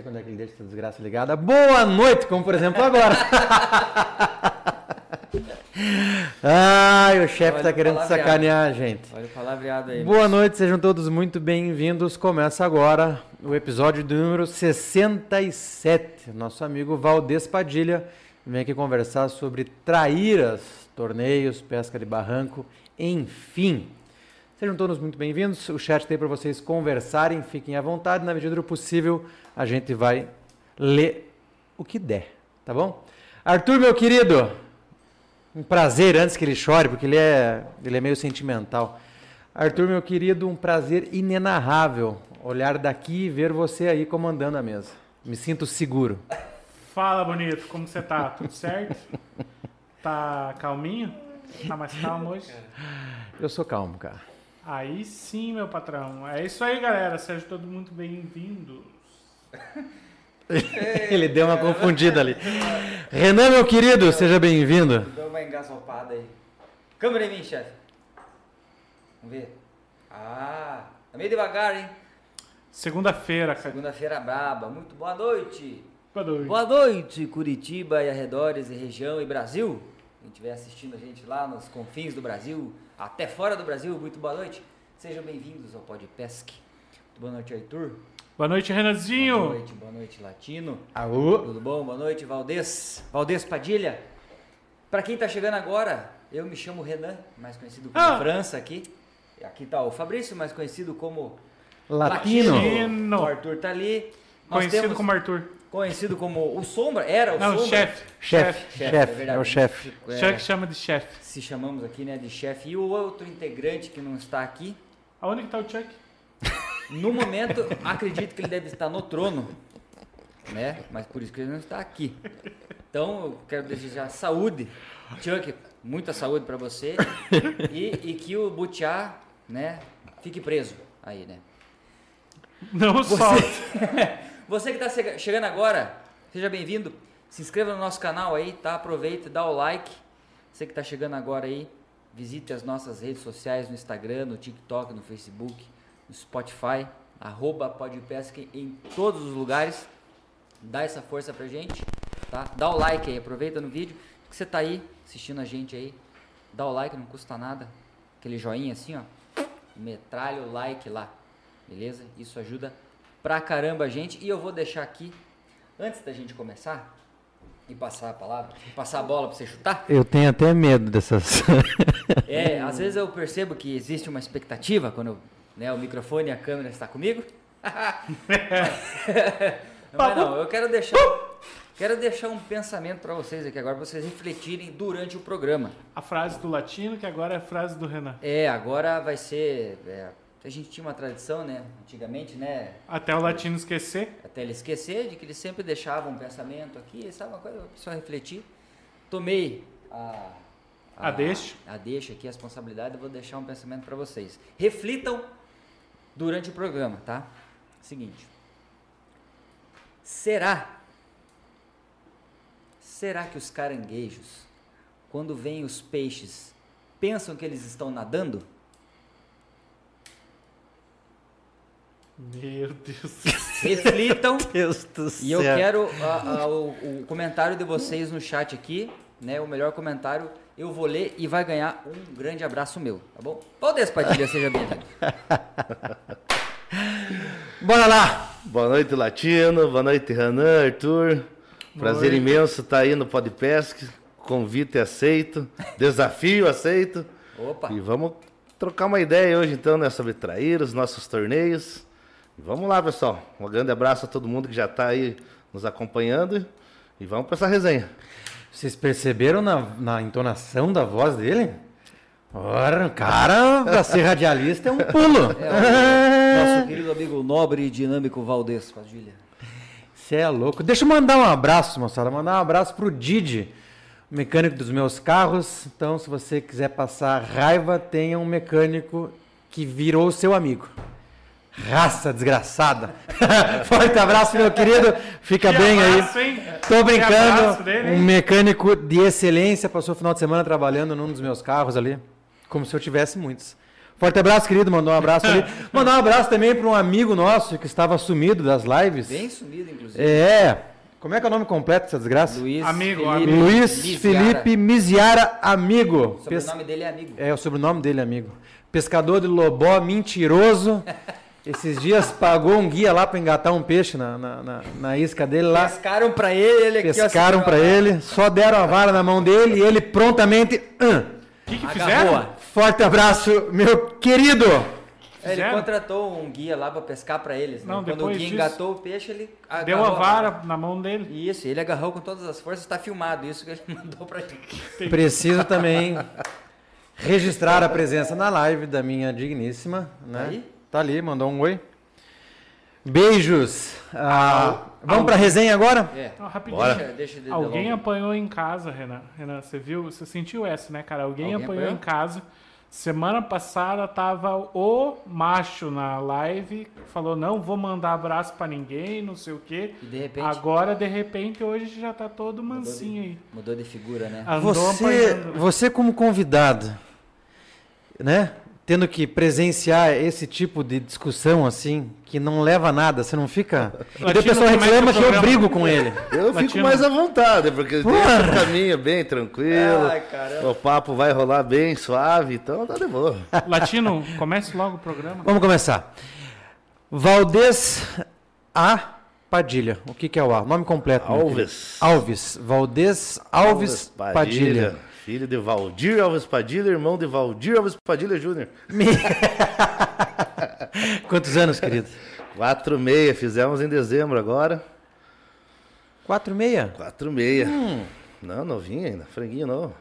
sei quando é que ele deixa essa desgraça ligada. Boa noite, como por exemplo agora. Ai, o chefe tá querendo sacanear a gente. Olha o palavreado aí. Boa noite, sejam todos muito bem-vindos. Começa agora o episódio do número 67. Nosso amigo Valdez Padilha vem aqui conversar sobre traíras, torneios, pesca de barranco, enfim. Sejam todos muito bem-vindos. O chat tem para vocês conversarem, fiquem à vontade. Na medida do possível, a gente vai ler o que der, tá bom? Arthur, meu querido, um prazer antes que ele chore, porque ele é, ele é meio sentimental. Arthur, meu querido, um prazer inenarrável olhar daqui e ver você aí comandando a mesa. Me sinto seguro. Fala, bonito, como você tá? Tudo certo? Tá calminho? Tá mais calmo hoje? Eu sou calmo, cara. Aí sim, meu patrão. É isso aí, galera. Sejam todos muito bem-vindos. Ele deu uma confundida ali. Renan, meu querido, seja bem-vindo. Dá uma engasopada aí. Câmera em mim, chefe. Vamos ver. Ah, tá meio devagar, hein? Segunda-feira, cara. Segunda-feira braba. Muito boa noite. Boa noite. Boa noite, Curitiba e arredores e região e Brasil. Quem estiver assistindo a gente lá nos confins do Brasil, até fora do Brasil, muito boa noite. Sejam bem-vindos ao Podpesc. Muito boa noite, Arthur. Boa noite, Boa Renanzinho. noite, boa noite, Latino. Aô. Tudo bom? Boa noite, Valdez. Valdez Padilha. Pra quem tá chegando agora, eu me chamo Renan, mais conhecido como Ah. França aqui. Aqui tá o Fabrício, mais conhecido como Latino. Latino. O Arthur tá ali. Nós Conhecido temos como Arthur. Conhecido como o Sombra, era o Não, Sombra. chefe. Chefe, Chefe, chefe, verdade. é o chefe. É, Chefe chama de chefe. se chamamos aqui, né, de chefe. E o outro integrante que não está aqui, Aonde que tá o Chuck? no momento, acredito que ele deve estar no trono, né? Mas por isso que ele não está aqui. Então, eu quero desejar saúde, Chuck, muita saúde para você e, e que o Butiá, né, fique preso aí, né? Não Você, solta. você que está chegando agora, seja bem-vindo. Se inscreva no nosso canal aí, tá? Aproveita, dá o like. Você que está chegando agora aí, visite as nossas redes sociais no Instagram, no TikTok, no Facebook, no Spotify, arroba Podpesc em todos os lugares. Dá essa força pra gente, tá? Dá o like aí, aproveita no vídeo que você tá aí assistindo a gente aí. Dá o like, não custa nada. Aquele joinha assim, ó. Metralha o like lá. Beleza? Isso ajuda pra caramba a gente. E eu vou deixar aqui, antes da gente começar, e passar a palavra, passar a bola pra você chutar. Eu tenho até medo dessas. É, às vezes eu percebo que existe uma expectativa quando né, o microfone e a câmera está comigo. Mas não, eu quero deixar, quero deixar um pensamento para vocês aqui agora, pra vocês refletirem durante o programa. A frase do latino, que agora é a frase do Renan. É, agora vai ser. é, a gente tinha uma tradição, né? Antigamente, né? Até o latino esquecer. até ele esquecer de que ele sempre deixava um pensamento aqui, sabe uma coisa, a pessoa refletir. Tomei a, A deixa. a deixa aqui, a responsabilidade, eu vou deixar um pensamento para vocês. Reflitam durante o programa, tá? Seguinte. Será? Será que os caranguejos, quando veem os peixes, pensam que eles estão nadando? Meu Deus. Reflitam Deus do E eu quero a- a- o, o comentário de vocês no chat aqui, né? O melhor comentário eu vou ler e vai ganhar um grande abraço meu, tá bom? Valdes Padilha, seja bem-vindo. Bora lá! Boa noite, Latino. Boa noite, Renan, Arthur. Prazer Noite. imenso estar aí no Podpesc. Convite aceito. Desafio aceito. Opa, E vamos trocar uma ideia hoje, então, né, sobre trair os nossos torneios. Vamos lá, pessoal. Um grande abraço a todo mundo que já está aí nos acompanhando. E vamos para essa resenha. Vocês perceberam na, na entonação da voz dele? Ora, o cara, pra ser radialista, é um pulo. é o nosso querido amigo nobre e dinâmico Valdes Padilha. Você é louco. Deixa eu mandar um abraço, moçada. Mandar um abraço pro Didi, mecânico dos meus carros. Então, se você quiser passar raiva, tenha um mecânico que virou seu amigo. Raça desgraçada. Forte abraço, meu querido. Fica Que bem abraço, aí. hein? Tô brincando. abraço dele, Um mecânico de excelência. Passou o final de semana trabalhando num dos meus carros ali. Como se eu tivesse muitos. Forte abraço, querido. Mandou um abraço ali. Mandar um abraço também para um amigo nosso que estava sumido das lives. Bem sumido, inclusive. É. Como é que é o nome completo dessa desgraça? Luiz Amigo, Felipe amigo. Luiz Miziara. Felipe Miziara, amigo. O Pes- sobrenome dele é amigo. É o sobrenome dele, amigo. Pescador de lobó, mentiroso. Esses dias pagou um guia lá para engatar um peixe na, na, na- na isca dele lá. Pescaram pra ele, ele aqui, Pescaram para ele, só deram a vara na mão dele e ele prontamente. "Hã". O que, que fizeram? Forte abraço, meu querido! É, Ele contratou um guia lá pra pescar pra eles. né? Não, Quando o depois guia disso- engatou o peixe, ele agarrou Deu a vara na mão dele. Isso, ele agarrou com todas as forças, tá filmado isso que ele mandou pra gente. Preciso também registrar a presença na live da minha digníssima, né? aí? Tá ali, mandou um oi. Beijos. Ah, vamos para resenha agora? É. Não, rapidinho. Bora. Deixa, deixa de Alguém apanhou em casa, Renan. Renan, você viu? Você sentiu essa, né, cara? Alguém, Alguém apanhou, apanhou? em casa. Semana passada tava o macho na live, falou não vou mandar abraço pra ninguém, não sei o quê. E de repente Agora, de repente, hoje já tá todo mansinho aí. mudou de figura, né? Andou Você, apanhando. você como convidado, né? Tendo que presenciar esse tipo de discussão assim, que não leva a nada, você não fica. E Latino, é que reclama é o que eu brigo com ele. Eu fico Latino. mais à vontade, porque tem Porra! caminho bem tranquilo. Ai, o papo vai rolar bem suave, então tá de boa. Latino, comece logo o programa. Vamos começar. Valdez A. Padilha. O que, que é o A? Nome completo. Alves. Alves. Valdez Alves, Padilha. Filho de Valdir Alves Padilha, irmão de Valdir Alves Padilha Júnior. Quantos anos, querido? 4 meia, fizemos em dezembro agora. Quatro e meia? 4 meia. Hum. Não, novinho ainda, franguinho novo.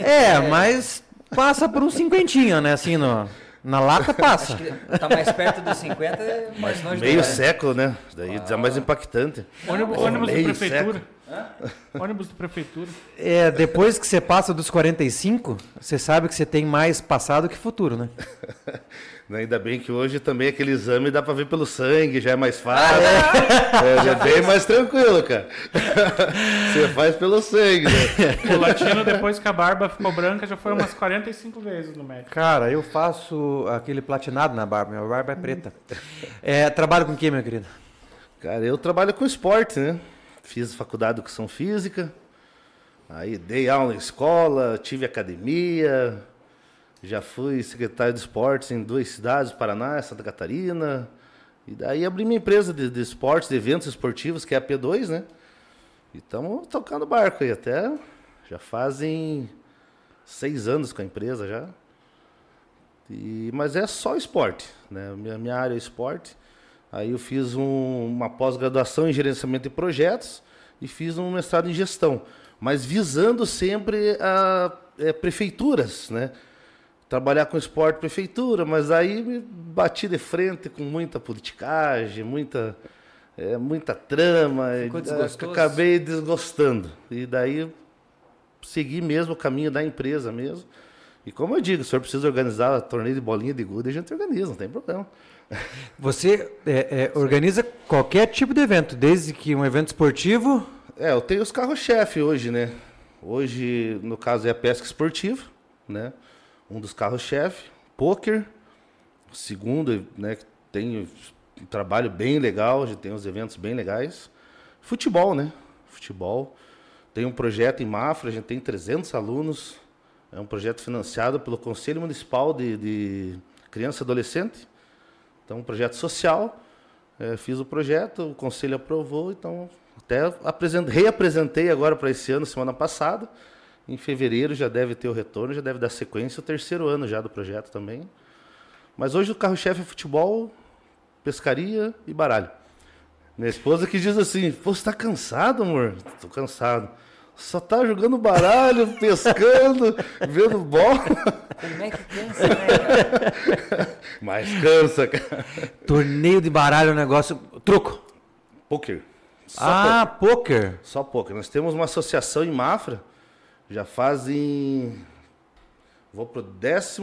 É, mas passa por um cinquentinho, né? Assim, no, na lata passa. Acho que tá mais perto dos 50, é mais longe Meio do século, né? Daí é mais impactante. Ônibus, ônibus da meio prefeitura. Ônibus da prefeitura. É, depois que você passa dos 45, você sabe que você tem mais passado que futuro, né? Ainda bem que hoje também aquele exame dá pra ver pelo sangue, já é mais fácil. É, já é bem mais tranquilo, cara. Você faz pelo sangue, né? O latino, depois que a barba ficou branca, já foi umas 45 vezes no médico. Cara, eu faço aquele platinado na barba, minha barba é preta. É, trabalho com o que, meu querido? Cara, eu trabalho com esporte, né? Fiz faculdade de educação física, aí dei aula em escola, tive academia, já fui secretário de esportes em duas cidades, Paraná e Santa Catarina. E daí abri minha empresa de, de esportes, de eventos esportivos, que é a P2, né? E estamos tocando barco aí até. Já fazem seis anos com a empresa já. E, mas é só esporte, né? Minha, minha área é esporte. Aí eu fiz um- uma pós-graduação em gerenciamento de projetos e fiz um mestrado em gestão, mas visando sempre a é, prefeituras, né? Trabalhar com esporte prefeitura, mas aí me bati de frente com muita politicagem, muita é, muita trama, Ficou e, desgostoso? acabei desgostando. E daí segui mesmo o caminho da empresa mesmo. E como eu digo, se o senhor precisa organizar torneio de bolinha de gude, a gente organiza, não tem problema. Você é, é, organiza qualquer tipo de evento, desde que um evento esportivo. É, eu tenho os carros-chefe hoje, né? Hoje, no caso, é a pesca esportiva, né? Um dos carros-chefe. Poker. O segundo, né? que Tem um trabalho bem legal, a gente tem uns eventos bem legais. Futebol, né? Futebol. Tem um projeto em Mafra, a gente tem 300 alunos. É um projeto financiado pelo Conselho Municipal de, de Criança e Adolescente. Então, um projeto social. É, fiz o projeto, o conselho aprovou, então até apresent- reapresentei agora para esse ano, semana passada. Em fevereiro já deve ter o retorno, já deve dar sequência, o terceiro ano já do projeto também. Mas hoje o carro-chefe é futebol, pescaria e baralho. Minha esposa que diz assim, você tá cansado, amor? Tô cansado. Só tá jogando baralho, pescando, vendo bola. Como é que cansa, né, cara? Mas cansa, cara. Torneio de baralho é um negócio. Truco. Poker. Só ah, poker. Só pouco. Nós temos uma associação em Mafra, já fazem. Vou para o 12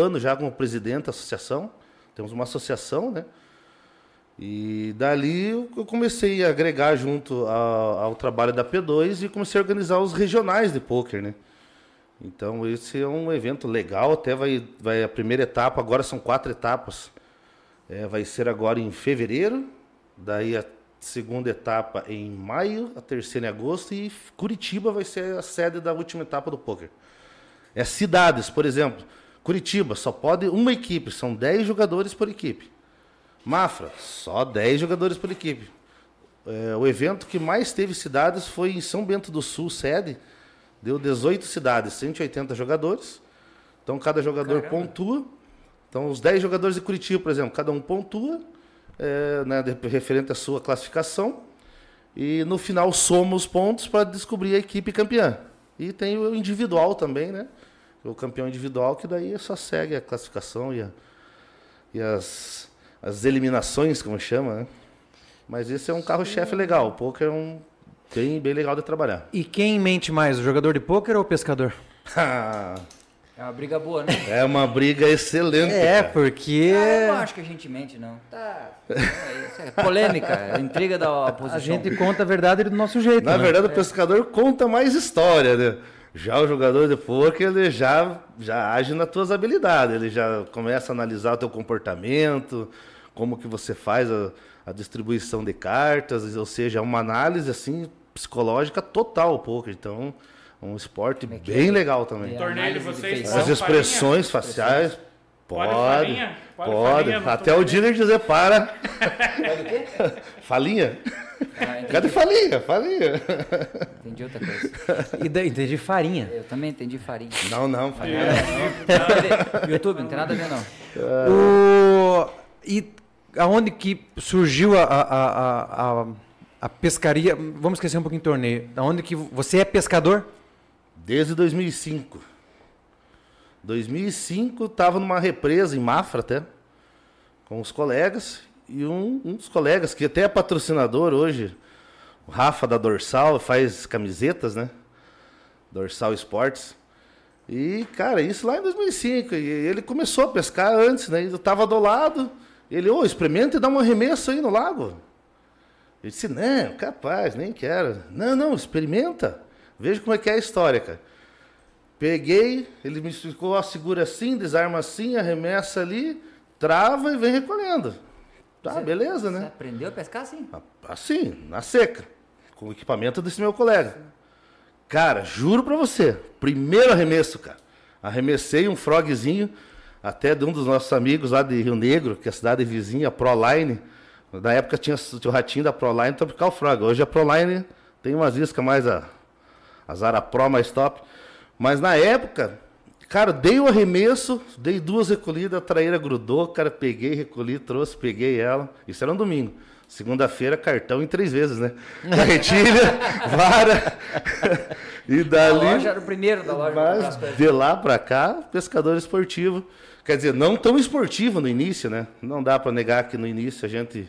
ano já como presidente da associação. Temos uma associação, né? E dali eu comecei a agregar junto ao, ao trabalho da P2 e comecei a organizar os regionais de pôquer, né? Então esse é um evento legal, até vai, vai a primeira etapa, agora são quatro etapas. É, vai ser agora em fevereiro, daí a segunda etapa em maio, a terceira em agosto e Curitiba vai ser a sede da última etapa do poker. É cidades, por exemplo, Curitiba só pode uma equipe, são 10 jogadores por equipe. Mafra, só 10 jogadores por equipe. É, o evento que mais teve cidades foi em São Bento do Sul, sede, deu 18 cidades, 180 jogadores. Então cada jogador Caramba. pontua. Então os 10 jogadores de Curitiba, por exemplo, cada um pontua é, né, referente à sua classificação. E no final soma os pontos para descobrir a equipe campeã. E tem o individual também, né? O campeão individual, que daí só segue a classificação e, a, e as, as eliminações, como chama, né? Mas esse é um carro-chefe legal. O poker é um bem, bem legal de trabalhar. E quem mente mais, o jogador de poker ou o pescador? É uma briga boa, né? É uma briga excelente. É, cara. porque. Ah, eu não acho que a gente mente, não. Tá. É, é polêmica, é intriga da oposição. A gente conta a verdade do nosso jeito. Na né? verdade, o pescador conta mais história, né? Já o jogador de poker, ele já, já age nas tuas habilidades, ele já começa a analisar o teu comportamento, como que você faz a, a distribuição de cartas, ou seja, é uma análise assim psicológica total o poker. Então, um esporte é bem é? legal também. torneio de vocês As expressões farinha? faciais. Pode, pode. pode. pode. Até o dealer dizer para. Pode o quê? Falinha. Ah, Cadê falinha? Falinha. Entendi outra coisa. E daí, entendi farinha. Eu também entendi farinha. Não, não, farinha. É. YouTube, não tem nada a ver, não. O... E aonde que surgiu a, a, a, a, pescaria? Vamos esquecer um pouquinho do torneio. Aonde que você é pescador? Desde 2005. 2005 estava numa represa em Mafra até, com os colegas e um, um dos colegas que até é patrocinador hoje, o Rafa da Dorsal, faz camisetas, né? Dorsal Esportes. E, cara, isso lá em 2005. E ele começou a pescar antes, né? Eu estava do lado. Ele, ô, oh, experimenta e dá um arremesso aí no lago. Eu disse, não, capaz, nem quero. Não, não, experimenta. Veja como é que é a história, cara. Peguei, ele me explicou, ó, segura assim, desarma assim, arremessa ali, trava e vem recolhendo. Tá, você, beleza, né? Você aprendeu a pescar assim? Assim, na seca. Com o equipamento desse meu colega. Cara, juro pra você, primeiro arremesso, cara. Arremessei um frogzinho, até de um dos nossos amigos lá de Rio Negro, que é a cidade vizinha, a Proline. Na época tinha, tinha o ratinho da Proline Tropical Frog. Hoje a Proline tem umas iscas mais a a Zara Pro mais top. Mas na época, cara, dei o arremesso, dei duas recolhidas, a traíra grudou, cara, peguei, recolhi, trouxe, peguei ela. Isso era um domingo. Segunda-feira, cartão em três vezes, né? Carretilha, vara. e dali. A loja era o primeiro da loja. Mas, de lá para cá, pescador esportivo. Quer dizer, não tão esportivo no início, né? Não dá para negar que no início a gente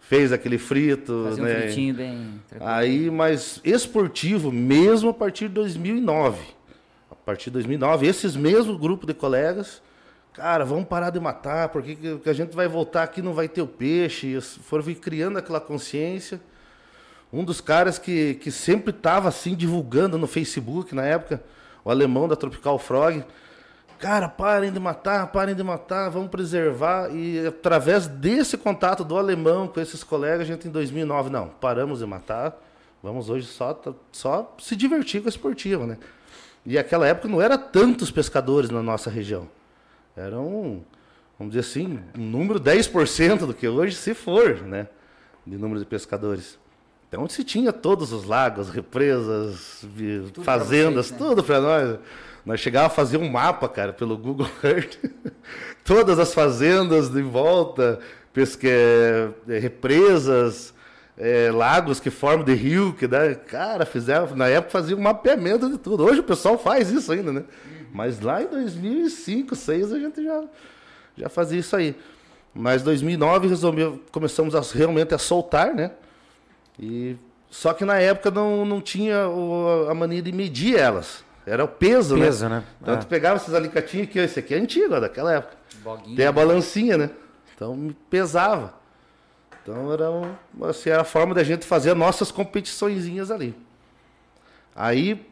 fez aquele frito, Fazia né? Um fritinho bem Aí, mas esportivo mesmo a partir de 2009. A partir de 2009, esses mesmos grupos de colegas, cara, vamos parar de matar, porque que a gente vai voltar aqui não vai ter o peixe. E foram criando aquela consciência. Um dos caras que, que sempre estava assim divulgando no Facebook na época, o alemão da Tropical Frog, Cara, parem de matar, parem de matar, vamos preservar. E através desse contato do alemão com esses colegas, a gente em 2009, não, paramos de matar, vamos hoje só, só se divertir com a esportiva, né? E aquela época não era tantos pescadores na nossa região. Eram, vamos dizer assim, um número 10% do que hoje, se for, né? De número de pescadores. Então se tinha todos os lagos, represas, tudo fazendas, pra vocês, né? tudo para nós. Nós chegávamos a fazer um mapa, cara, pelo Google Earth. Todas as fazendas de volta, pesque... É, represas, é, lagos que formam de rio, que dá. Cara, fizeram, na época fazia um mapeamento de tudo. Hoje o pessoal faz isso ainda, né? Mas lá em 2005, 2006 a gente já, já fazia isso aí. Mas 2009 resolveu, começamos a, realmente a soltar, né? E só que na época não, não tinha o, a mania de medir elas. Era o peso, né? peso né? né? Então é. tu pegava esses alicatinhos aqui, esse aqui é antigo, ó, daquela época. Boguinha, Tem a balancinha, né? Então me pesava. Então era, um, assim, era a forma da gente fazer nossas competiçõezinhas ali. Aí,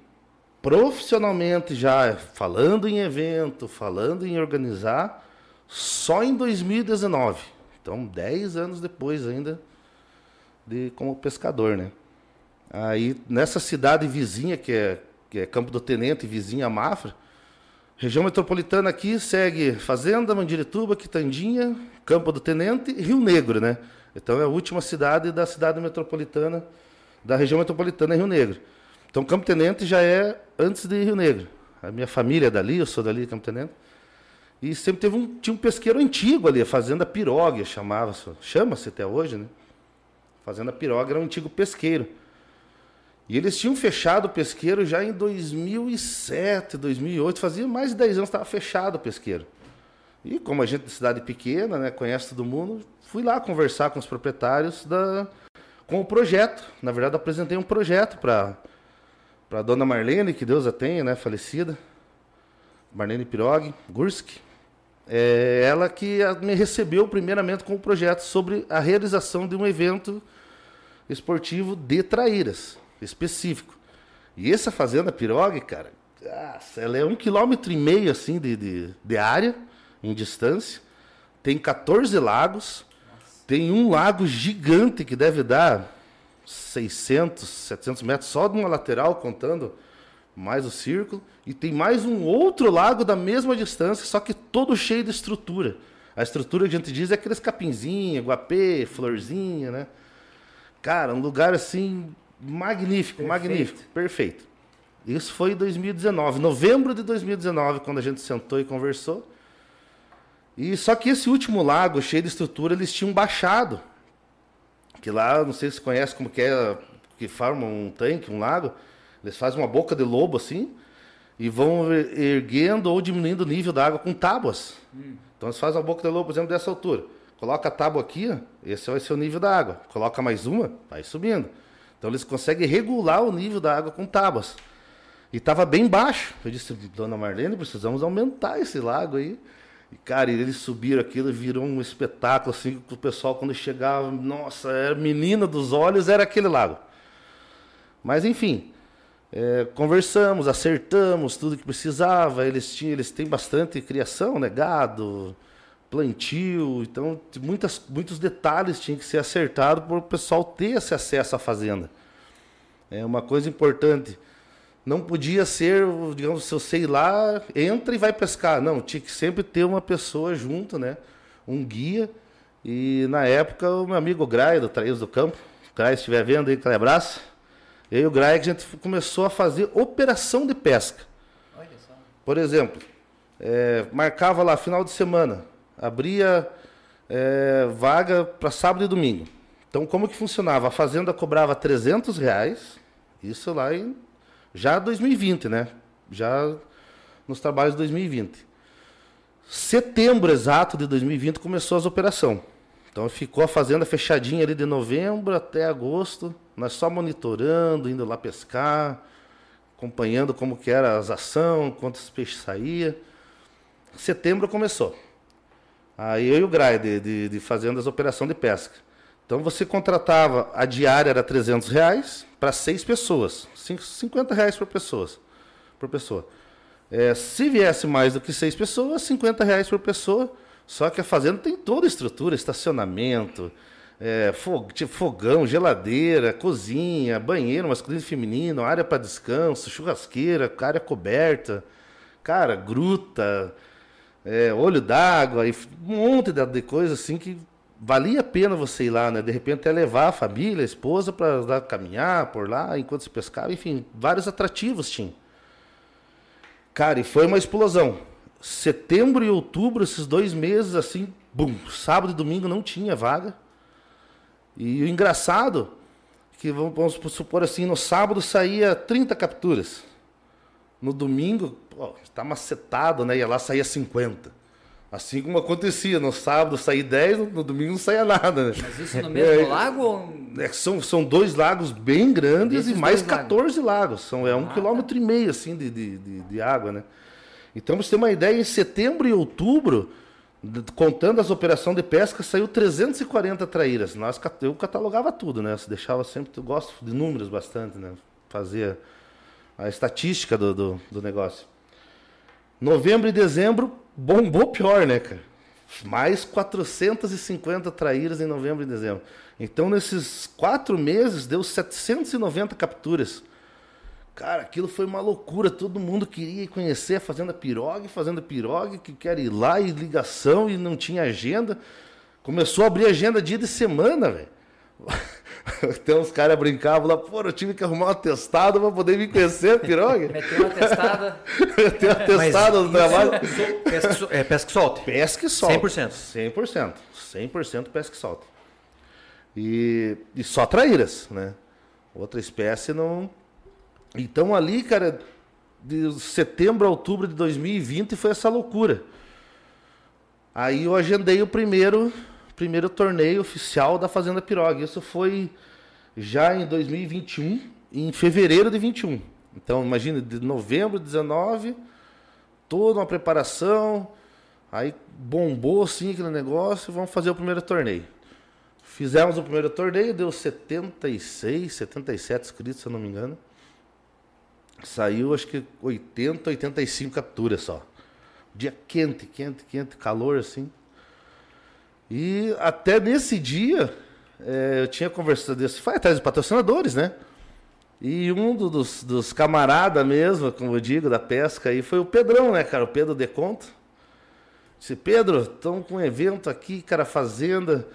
profissionalmente já falando em evento, falando em organizar, só em 2019. Então, 10 anos depois ainda de como pescador, né? Aí, nessa cidade vizinha, que é, que é Campo do Tenente, vizinha Mafra, região metropolitana aqui segue Fazenda, Mandirituba, Quitandinha, Campo do Tenente e Rio Negro, né? Então, é a última cidade da cidade metropolitana, da região metropolitana é Rio Negro. Então, Campo Tenente já é antes de Rio Negro. A minha família é dali, eu sou dali, Campo Tenente. E sempre teve um, tinha um pesqueiro antigo ali, a Fazenda Piroga chamava-se, chama-se até hoje, né? Fazenda Piroga era um antigo pesqueiro. E eles tinham fechado o pesqueiro já em 2007, 2008, fazia mais de 10 anos que estava fechado o pesqueiro. E como a gente é de cidade pequena, né, conhece todo mundo, fui lá conversar com os proprietários da, com o projeto. Na verdade, apresentei um projeto para a dona Marlene, que Deus a tenha, né, falecida, Marlene Pirog, Gurski. É ela que me recebeu primeiramente com o projeto sobre a realização de um evento esportivo de traíras, específico. E essa fazenda Pirog, cara, nossa, ela é um quilômetro e meio assim de, de, de área, em distância. Tem 14 lagos. Tem um lago gigante que deve dar 600, 700 metros só de uma lateral, contando mais o círculo. E tem mais um outro lago da mesma distância, só que todo cheio de estrutura. A estrutura que a gente diz é aqueles capinzinhos, guapê, florzinha, né? Cara, um lugar assim magnífico, perfeito. magnífico, perfeito. Isso foi em 2019, novembro de 2019, quando a gente sentou e conversou. E só que esse último lago, cheio de estrutura, eles tinham baixado. Que lá, não sei se você conhece como que é, que forma um tanque, um lago. Eles fazem uma boca de lobo assim e vão erguendo ou diminuindo o nível da água com tábuas. Hum. Então eles fazem a boca de lobo, por exemplo, dessa altura. Coloca a tábua aqui, esse vai ser o nível da água. Coloca mais uma, vai subindo. Então eles conseguem regular o nível da água com tábuas. E estava bem baixo. Eu disse, dona Marlene, precisamos aumentar esse lago aí. E, cara, eles subiram aquilo virou um espetáculo, assim, que o pessoal, quando chegava, nossa, era menina dos olhos, era aquele lago. Mas, enfim, é, conversamos, acertamos tudo que precisava. Eles, tinham, eles têm bastante criação, né? Gado, plantio, então muitas, muitos detalhes tinham que ser acertados para o pessoal ter esse acesso à fazenda. É uma coisa importante. Não podia ser, digamos, se eu sei lá, entra e vai pescar. Não, tinha que sempre ter uma pessoa junto, né? Um guia. E na época o meu amigo Grai, do Traíros do Campo, o estiver vendo aí, aquele abraço eu e o Greg, a gente começou a fazer operação de pesca. Por exemplo, é, marcava lá final de semana, abria é, vaga para sábado e domingo. Então, como que funcionava? A fazenda cobrava 300 reais, isso lá em já 2020, né? Já nos trabalhos de 2020. Setembro exato de 2020 começou as operações. Então ficou a fazenda fechadinha ali de novembro até agosto, nós só monitorando, indo lá pescar, acompanhando como que era as ações, quantos peixes saía. Setembro começou. Aí eu e o Grai de, de, de fazendo as operações de pesca. Então você contratava, a diária era 300 reais para seis pessoas, 50 reais por pessoa. Por pessoa. É, se viesse mais do que seis pessoas, 50 reais por pessoa só que a fazenda tem toda a estrutura, estacionamento, é, tipo fogão, geladeira, cozinha, banheiro masculino e feminino, área para descanso, churrasqueira, área coberta, cara, gruta, é, olho d'água, um monte de, coisa assim que valia a pena você ir lá, né? De repente até levar a família, a esposa para caminhar por lá enquanto se pescava, enfim, vários atrativos tinha. Cara, e foi uma explosão setembro e outubro, esses dois meses, assim, bum, sábado e domingo não tinha vaga. E o engraçado, que vamos supor assim, no sábado saía 30 capturas. No domingo, está macetado, né? Ia lá saía 50. Assim como acontecia, no sábado saía 10, no domingo não saía nada. Né? Mas isso no mesmo é, lago? É, são, são dois lagos bem grandes e mais 14 lagos. lagos. São, é um ah, tá. quilômetro e meio assim, de, de, de, de água, né? Então, para você ter uma ideia, em setembro e outubro, contando as operações de pesca, saiu 340 traíras. Nós, eu catalogava tudo, né? Você deixava sempre, eu gosto de números bastante, né? Fazia a estatística do, do, do negócio. Novembro e dezembro bombou pior, né, cara? Mais 450 traíras em novembro e dezembro. Então, nesses quatro meses, deu 790 capturas. Cara, aquilo foi uma loucura. Todo mundo queria conhecer a Fazenda Pirogue, Fazenda Pirogue, que quer ir lá e ligação e não tinha agenda. Começou a abrir agenda dia de semana, velho. Então os caras brincavam lá, pô, eu tive que arrumar um atestado para poder me conhecer, pirogue. Meteu uma testada. Meteu um atestado no trabalho. Pesca, so- é, pesca e solte. Pesca e solta. 100%. 100%. 100% pesca e solta. E, e só traíras, né? Outra espécie não. Então ali, cara, de setembro a outubro de 2020 foi essa loucura. Aí eu agendei o primeiro, primeiro torneio oficial da Fazenda Pirogue. Isso foi já em 2021, em fevereiro de 21. Então, imagina, de novembro de 19, toda uma preparação. Aí bombou assim aquele negócio, vamos fazer o primeiro torneio. Fizemos o primeiro torneio, deu 76, 77 inscritos, se eu não me engano. Saiu acho que 80, 85 capturas só. Dia quente, quente, quente, calor assim. E até nesse dia, eh, eu tinha conversado desse, foi atrás dos patrocinadores, né? E um do- dos, dos camaradas mesmo, como eu digo, da pesca aí, foi o Pedrão, né, cara? O Pedro Deconto. Disse, Pedro, estamos com um evento aqui, cara, fazenda.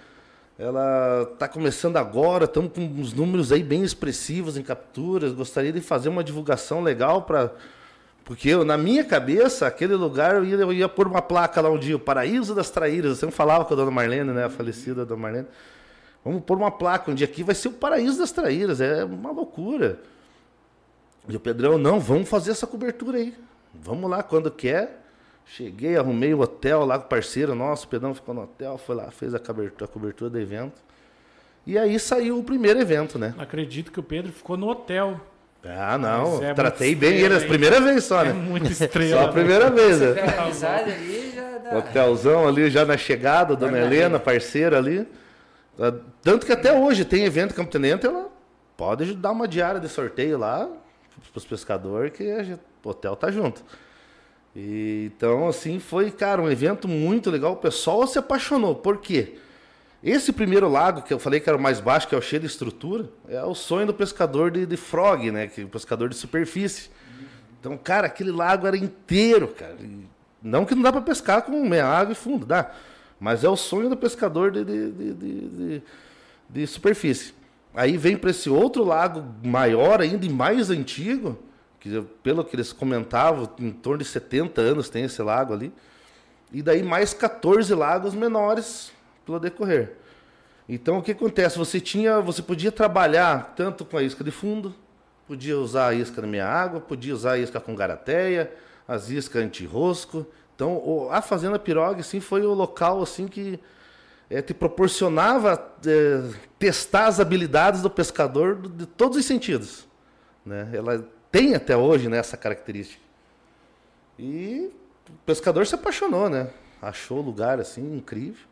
Ela está começando agora, estamos com uns números aí bem expressivos em capturas. Gostaria de fazer uma divulgação legal para. Porque eu, na minha cabeça, aquele lugar eu ia, eu ia pôr uma placa lá um dia, o Paraíso das Traíras. Eu sempre falava com a dona Marlene, né? A falecida dona Marlene. Vamos pôr uma placa um dia aqui, vai ser o Paraíso das Traíras. É uma loucura. E o Pedrão, não, vamos fazer essa cobertura aí. Vamos lá, quando quer. Cheguei, arrumei o hotel lá com o parceiro nosso, o Pedrão ficou no hotel, foi lá, fez a cobertura, a cobertura do evento. E aí saiu o primeiro evento, né? Acredito que o Pedro ficou no hotel. Ah, não, é tratei muito bem ele a hein? primeira vez só, É né? muito Só estrela. a primeira vez, né? Ali já dá. Hotelzão ali já na chegada, Dona. Helena, parceira ali. Ah, Tanto que até hoje tem evento Campo Tenente, ela pode dar uma diária de sorteio lá para os pescadores, que o hotel tá junto. E, então, assim, foi, cara, um evento muito legal. O pessoal se apaixonou. Por quê? Esse primeiro lago, que eu falei que era o mais baixo, que é o cheio de estrutura, é o sonho do pescador de, de frog, né? Que é o pescador de superfície. Então, cara, aquele lago era inteiro, cara. Não que não dá para pescar com meia água e fundo, dá. Mas é o sonho do pescador de, de, de, de- de- superfície. Aí vem para esse outro lago maior ainda e mais antigo, que pelo que eles comentavam, em torno de 70 anos tem esse lago ali. E daí mais 14 lagos menores pelo decorrer. Então o que acontece? Você tinha, você podia trabalhar tanto com a isca de fundo, podia usar a isca na minha água, podia usar a isca com garateia, as iscas anti-rosco. Então a fazenda Pirogue assim foi o local assim que eh, te proporcionava eh, testar as habilidades do pescador do- de todos os sentidos, né? Ela tem até hoje né, essa característica. E o pescador se apaixonou, né? Achou o lugar assim incrível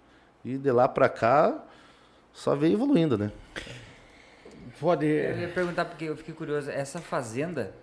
e de lá para cá só veio evoluindo, né? Pode. Eu ia perguntar porque eu fiquei curioso. Essa fazenda,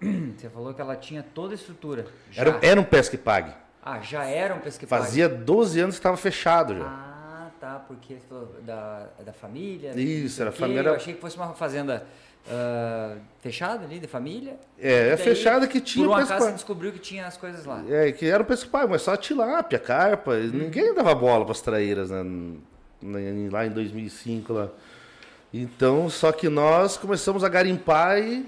você falou que ela tinha toda a estrutura. Já. Era, era um pesca e pague. Ah, já era um pesquifário? Fazia 12 anos que estava fechado já. Ah, tá, porque da, da família. Isso, era família- Eu achei que fosse uma fazenda ah, fechada ali, de família. É, é fechada que tinha Por um acaso descobriu que tinha as coisas lá. É, que era o pesca pague, mas só tilápia, carpa. Uhum. Ninguém dava bola para as traíras né? N- lá em 2005 lá. Então, só que nós começamos a garimpar e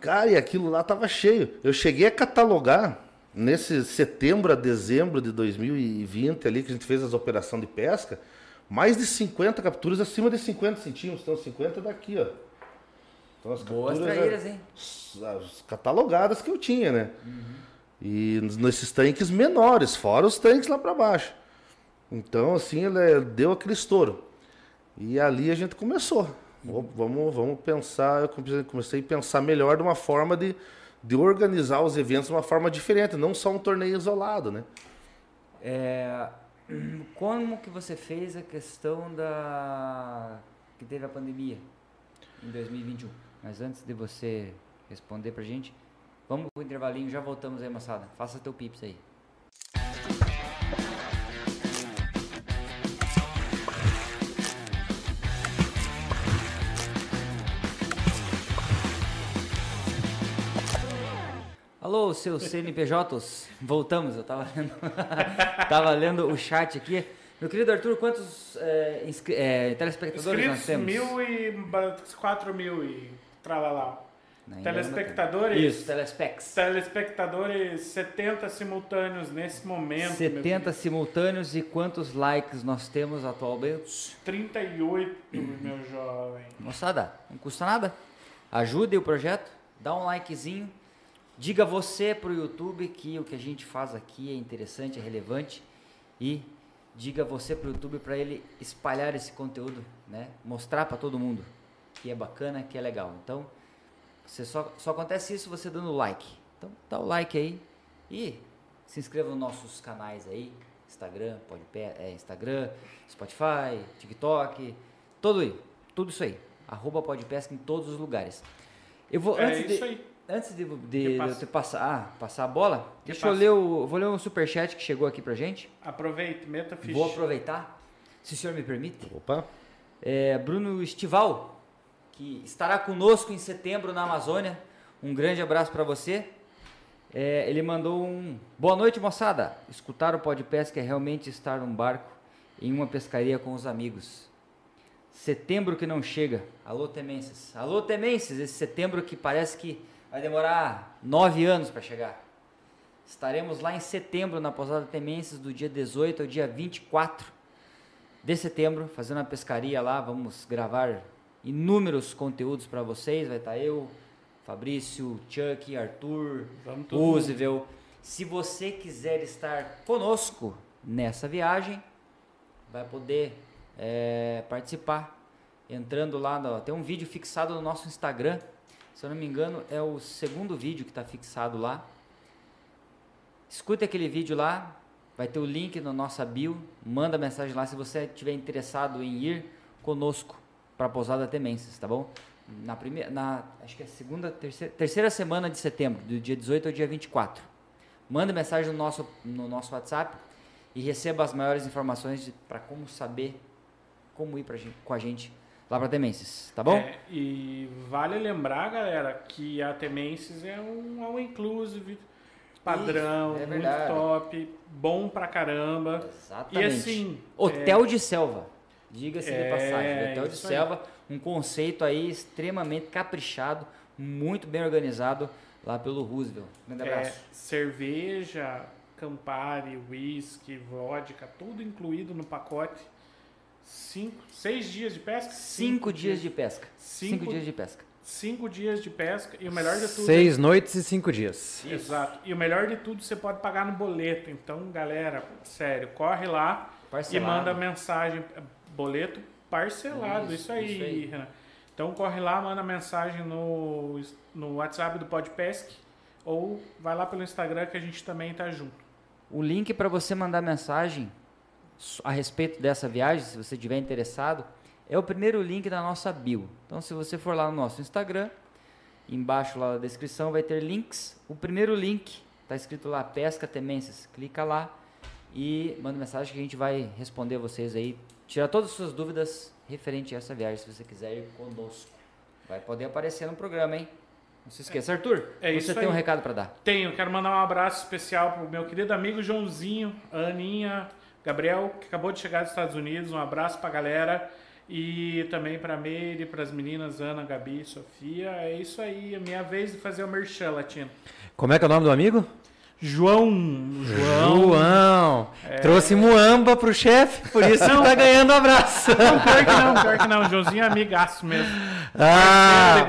cara, e aquilo lá tava cheio. Eu cheguei a catalogar nesse setembro a dezembro de 2020 ali que a gente fez as operações de pesca, mais de 50 capturas acima de 50 centímetros. Então 50 daqui, ó. Então, as Boas traíras, hein? as catalogadas que eu tinha, né? E nesses tanques menores, fora os tanques lá para baixo. Então, assim, ele deu aquele estouro. E ali a gente começou. Vamos- Vamos, vamos pensar, eu comecei- comecei a pensar melhor de uma forma de, de organizar os eventos de uma forma diferente, não só um torneio isolado, né? É, como que você fez a questão da que teve a pandemia em 2021? Mas antes de você responder pra gente. Vamos pro intervalinho, já voltamos aí, moçada. Faça teu pips aí. Alô, seus CNPJs, voltamos, eu tava lendo, tava lendo o chat aqui. Meu querido Arthur, quantos é, é, telespectadores nós Inscritos, temos? mil e quatro mil e tralalá. Telespectadores, Isso, telespecs. telespectadores 70 simultâneos nesse momento. meu 70 querido. simultâneos e quantos likes nós temos atualmente? 38, meu jovem. Moçada, não custa nada. Ajude o projeto, dá um likezinho. Diga você pro YouTube que o que a gente faz aqui é interessante, é relevante. E diga você pro YouTube para ele espalhar esse conteúdo, né? Mostrar para todo mundo que é bacana, que é legal. Então, você só, só acontece isso você dando like. Então, dá o like aí e se inscreva nos nossos canais aí, Instagram, Podpé, é, Instagram, Spotify, TikTok, tudo aí, tudo isso aí. Arroba Podpesca em todos os lugares. Eu vou É antes de, isso aí. Antes de, de, de eu te passar, ah, passar a bola, Que deixa eu passa. ler o, vou ler um superchat que chegou aqui pra gente. Aproveite, meta ficha. Vou aproveitar, se o senhor me permite. Opa, É, Bruno Estival, que estará conosco em setembro na Amazônia. Um grande abraço para você. É, ele mandou um boa noite, moçada. Escutar o podcast é realmente estar num barco em uma pescaria com os amigos. Setembro que não chega. Alô, Temenses. Alô, Temenses. Esse setembro que parece que vai demorar nove anos para chegar. Estaremos lá em setembro na Pousada Temenses, do dia 18 ao dia 24 de setembro, fazendo uma pescaria lá. Vamos gravar inúmeros conteúdos para vocês. Vai estar eu, Fabrício, Chuck, Arthur. Roosevelt. Se você quiser estar conosco nessa viagem, vai poder é, participar entrando lá. No, tem um vídeo fixado no nosso Instagram. Se eu não me engano, é o segundo vídeo que está fixado lá. Escute aquele vídeo lá, vai ter o link na nossa bio. Manda mensagem lá se você estiver interessado em ir conosco para a Pousada Temenses, tá bom? Na primeira, na, acho que é segunda, terceira, terceira semana de setembro, do dia 18 ao dia 24. Manda mensagem no nosso, no nosso WhatsApp e receba as maiores informações para como saber como ir pra, gente- com a gente lá para Temenses, tá bom? É, e vale lembrar, galera, que a Temenses é um all inclusive padrão, Isso, é muito top, bom pra caramba. Exatamente. E assim, Hotel de Selva. Diga-se de É, passagem. Hotel de isso aí. Selva, um conceito aí extremamente caprichado, muito bem organizado lá pelo Roosevelt. Grande é, abraço. cerveja, Campari, whisky, vodka, tudo incluído no pacote. Cinco, seis dias de pesca? Cinco, dias de pesca. Cinco- Cinco dias de pesca. Cinco dias de pesca e o melhor de tudo... Seis noites e cinco dias. Exato. E o melhor de tudo, você pode pagar no boleto. Então, galera, sério, corre lá Parcelado. e manda mensagem, boleto parcelado. Isso, Isso, aí, isso aí. Renan. Então, corre lá, manda mensagem no, no WhatsApp do Podpesc ou vai lá pelo Instagram que a gente também tá junto. O link para você mandar mensagem a respeito dessa viagem, se você estiver interessado, é o primeiro link da nossa bio. Então, se você for lá no nosso Instagram, embaixo lá na descrição vai ter links. O primeiro link está escrito lá Pesca Temências. Clica lá e manda mensagem que a gente vai responder vocês aí, tirar todas as suas dúvidas referente a essa viagem, se você quiser ir conosco. Vai poder aparecer no programa, hein? Não se esqueça, Arthur. É você isso tem um aí. recado para dar. Tenho, quero mandar um abraço especial pro meu querido amigo Joãozinho, a Aninha, Gabriel, que acabou de chegar dos Estados Unidos. Um abraço pra galera. E também pra Meire, pras meninas Ana, Gabi, Sofia. É isso aí, é minha vez de fazer o merchan, Latino. Como é que é o nome do amigo? João, João. João. Trouxe muamba pro chefe, por isso ele tá ganhando um abraço. Não, pior que não, pior que não. Joãozinho é amigaço mesmo. Ah,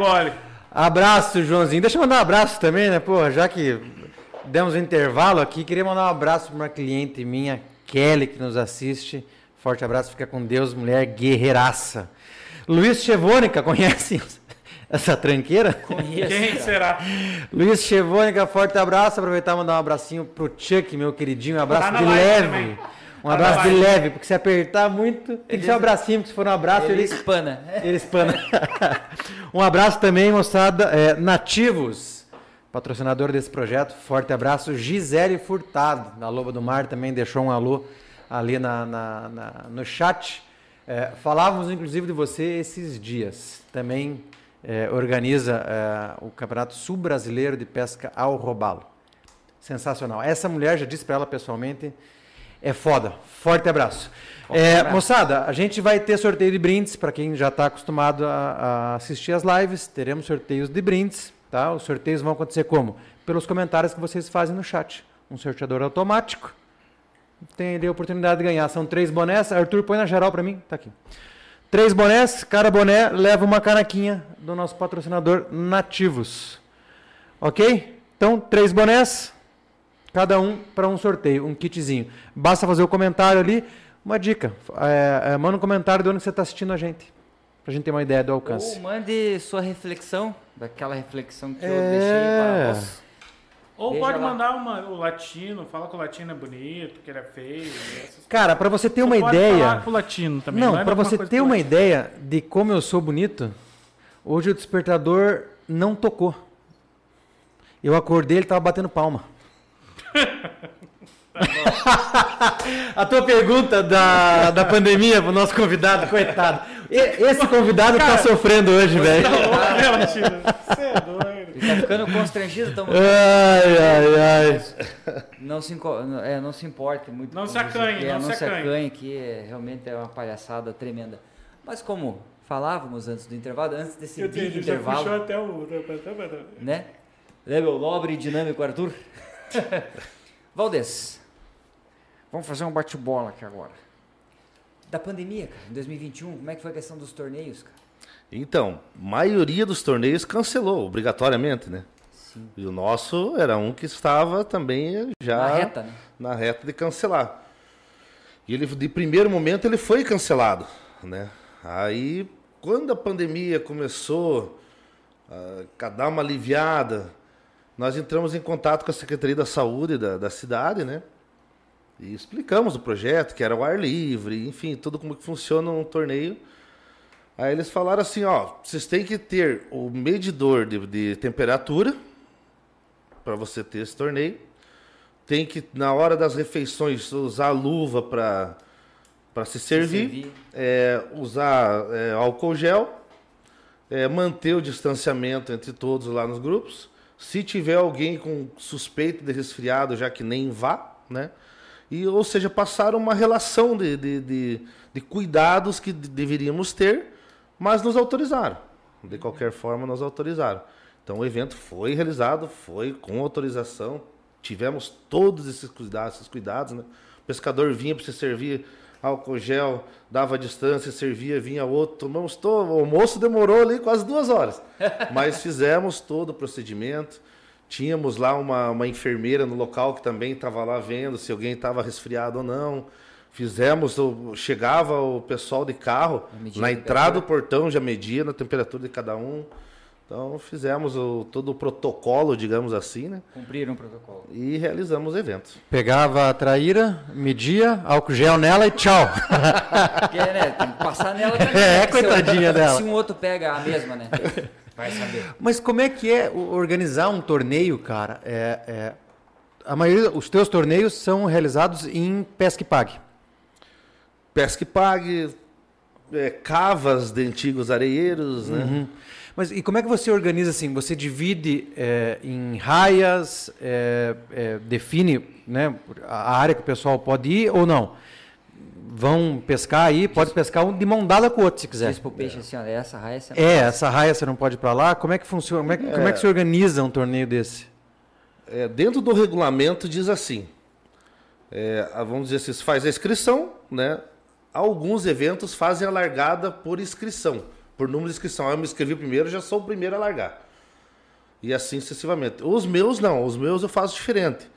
abraço, Joãozinho. Deixa eu mandar um abraço também, né? Pô, já que demos um intervalo aqui, queria mandar um abraço para uma cliente minha, Kelly, que nos assiste. Forte abraço, fica com Deus, mulher guerreiraça. Luiz Chevônica, conhece essa tranqueira? Conheço. Quem será? Luiz Chevônica, forte abraço. Aproveitar e mandar um abracinho pro Chuck, meu queridinho. Um abraço Tá de leve. também. Um abraço de leve, porque se apertar muito, tem que ser um abracinho, porque se for um abraço, Ele ele, espana. ele espana. um abraço também, moçada, é, Nativos, patrocinador desse projeto. Forte abraço. Gisele Furtado, da Loba do Mar, também deixou um alô ali na, na- na- no chat. É, falávamos, inclusive, de você esses dias. Também é, organiza é, o Campeonato Sul Brasileiro de Pesca ao Robalo. Sensacional. Essa mulher, já disse para ela pessoalmente, é foda. Forte abraço. É, abraço. moçada, a gente vai ter sorteio de brindes para quem já está acostumado a, a assistir as lives. Teremos sorteios de brindes, tá? Os sorteios vão acontecer como? Pelos comentários que vocês fazem no chat. Um sorteador automático. Tem ali a oportunidade de ganhar. São três bonés. Arthur, põe na geral para mim. Tá aqui. Três bonés, cada boné leva uma canequinha do nosso patrocinador Nativos. Ok? Então, três bonés, cada um para um sorteio, um kitzinho. Basta fazer o comentário ali. Uma dica: é, é, manda um comentário de onde você está assistindo a gente, para a gente ter uma ideia do alcance. Ou mande sua reflexão, daquela reflexão que eu É. deixei para vós. Ou Veja pode lá. mandar uma, o latino, fala que o latino é bonito, que ele é feio. essas Cara, para você ter Você uma pode ideia. falar com o latino também. Não, é para você ter uma latino. ideia de como eu sou bonito, hoje o despertador não tocou. Eu acordei, ele tava batendo palma. A tua pergunta da, da pandemia pro nosso convidado, coitado. Esse convidado tá sofrendo hoje, velho. Tá louco, né? Você é doido. Ele tá ficando constrangido, tamo... Ai, ai, ai. não, se, inco- é, não se importe muito. Não com se acanhe, é, não se acanhe. acanhe, que é, realmente é uma palhaçada tremenda. Mas como falávamos antes do intervalo, antes desse Eu big entendi, já intervalo, até o... né? Né, meu nobre e dinâmico Arthur? Valdez, vamos fazer um bate-bola aqui agora. Da pandemia, cara, em 2021, como é que foi a questão dos torneios, cara? Então, maioria dos torneios cancelou, obrigatoriamente, né? Sim. E o nosso era um que estava também já Na reta, né? na reta de cancelar. E ele, de primeiro momento, ele foi cancelado, né? Aí, quando a pandemia começou a dar uma aliviada, nós entramos em contato com a Secretaria da Saúde da, da cidade, né? E explicamos o projeto, que era o ar livre, enfim, tudo como que funciona um torneio. Aí eles falaram assim, ó, vocês têm que ter o medidor de, de temperatura para você ter esse torneio. Tem que, na hora das refeições, usar luva para se servir. servir. É, usar é, álcool gel. é, manter o distanciamento entre todos lá nos grupos. Se tiver alguém com suspeito de resfriado, já que nem vá, né? E, ou seja, passar uma relação de, de, de, de cuidados que de- deveríamos ter, mas nos autorizaram. De qualquer forma, nos autorizaram. Então, o evento foi realizado, foi com autorização. Tivemos todos esses cuidados, esses cuidados, né? O pescador vinha para se servir álcool gel, dava distância, servia, vinha outro. Tomamos todo. O almoço demorou ali quase duas horas. Mas fizemos todo o procedimento. Tínhamos lá uma, uma enfermeira no local que também estava lá vendo se alguém estava resfriado ou não. Fizemos, o- chegava o pessoal de carro, na a entrada do portão já media na temperatura de cada um. Então fizemos o, todo o protocolo, digamos assim, né? Cumpriram o protocolo. E realizamos o evento. Pegava a traíra, media, álcool gel nela e tchau. Porque, né, tem que passar nela também. É, né? Se coitadinha o- dela. Se um outro pega a mesma, né? Vai saber. Mas como é que é organizar um torneio, cara? É, é- a maioria, os teus torneios são realizados em pesca e pague. Pesca e pague, é, cavas de antigos areieiros, né? Uhum. Mas e como é que você organiza assim? Você divide é, em raias, é, é, define né, a área que o pessoal pode ir ou não? Vão pescar aí, pode pescar um de mão dada com o outro se quiser. Diz pro peixe assim, ó, essa raia você É, essa raia você não pode ir pra lá. Como é que funciona? Como é que, como é que se organiza um torneio desse? É, dentro do regulamento diz assim, é, vamos dizer assim, se faz a inscrição, né? Alguns eventos fazem a largada por inscrição, por número de inscrição. Eu me inscrevi primeiro, já sou o primeiro a largar. E assim sucessivamente. Os meus não, os meus eu faço diferente.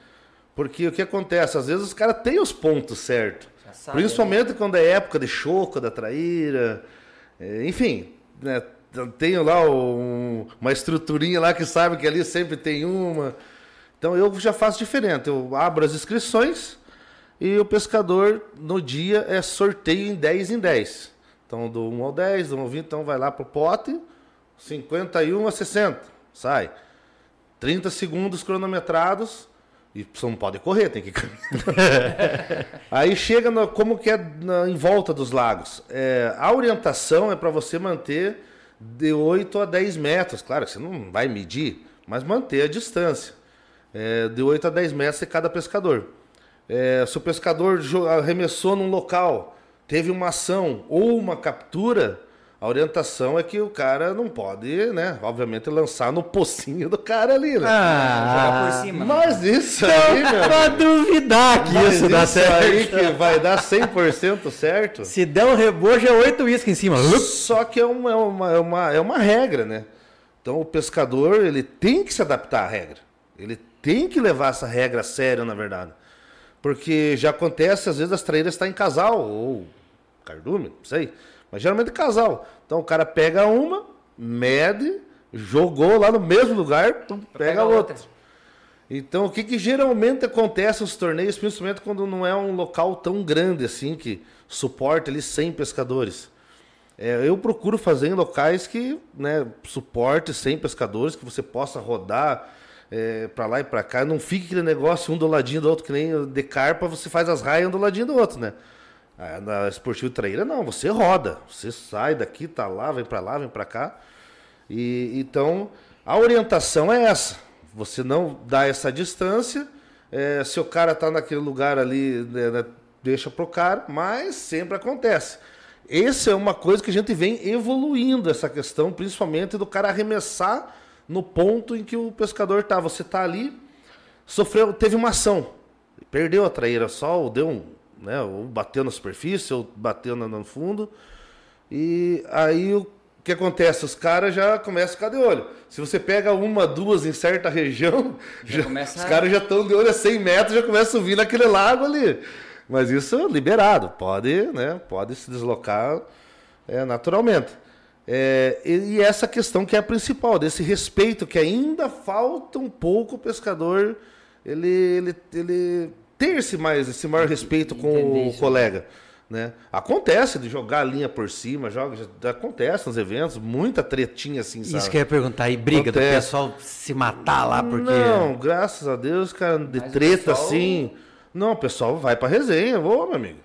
Porque o que acontece? Às vezes os caras têm os pontos certos. Sabe, Principalmente quando é época de choco, da traíra. é, enfim, né, tenho lá um- uma estruturinha lá que sabe que ali sempre tem uma. Então eu já faço diferente. Eu abro as inscrições, E o pescador, no dia, é sorteio em 10 em 10. Então, do 1 ao 10, do 1 ao 20, então vai lá pro pote, 51 a 60, sai. 30 segundos cronometrados, e você não pode correr, tem que Aí chega no, como que é na, em volta dos lagos. É, a orientação é para você manter de 8 a 10 metros. Claro que você não vai medir, mas manter a distância. É, de 8 a 10 metros de cada pescador. É, se o pescador arremessou num local, teve uma ação ou uma captura, a orientação é que o cara não pode, né? Obviamente, lançar no pocinho do cara ali, né? Ah, jogar por cima. Né? Mas isso aí, meu Pra duvidar que mas isso dá isso certo. aí que vai dar 100% certo. Se der um rebojo, é oito uísques em cima. Só que é uma, é, uma, é, uma, é uma regra, né? Então o pescador ele tem que se adaptar à regra. Ele tem que levar essa regra a sério, na verdade. Porque já acontece, às vezes, as traíras estão em casal, ou cardume, não sei. Mas geralmente é casal. Então o cara pega uma, mede, jogou lá no mesmo lugar, então pega a outra. Então o que, que geralmente acontece nos torneios, principalmente quando não é um local tão grande assim, que suporta ali 100 pescadores. É, eu procuro fazer em locais que né, suporte 100 pescadores, que você possa rodar é, para lá e para cá. Não fique aquele negócio um do ladinho do outro, que nem de carpa, você faz as raias um do ladinho do outro, né? Ah, Na esportivo traíra, não, você roda. Você sai daqui, tá lá, vem para lá, vem para cá. E então a orientação é essa. Você não dá essa distância. É, se o cara tá naquele lugar ali, né, né, deixa pro cara, mas sempre acontece. Essa é uma coisa que a gente vem evoluindo essa questão, principalmente do cara arremessar no ponto em que o pescador tá. Você tá ali, sofreu, teve uma ação, perdeu a traíra só, ou deu um, né, ou bateu na superfície, ou bateu no, fundo. E aí o que acontece? Os caras já começam a ficar de olho. Se você pega uma, duas em certa região, Já já- os a- caras já estão de olho a 100 metros, já começam a subir naquele lago ali. Mas isso é liberado, pode, né, pode se deslocar é, naturalmente. É, e, e essa questão que é a principal, desse respeito, que ainda falta um pouco o pescador ele, ele, ele ter esse, mais, esse maior respeito com Entender o isso. colega. Né? Acontece de jogar a linha por cima, joga, acontece nos eventos, muita tretinha assim, sabe? Isso que eu ia perguntar. E briga do Acontece. pessoal se matar lá porque. Não, graças a Deus, cara, de Mas treta pessoal- assim. Não, o pessoal vai pra resenha, vou, meu amigo.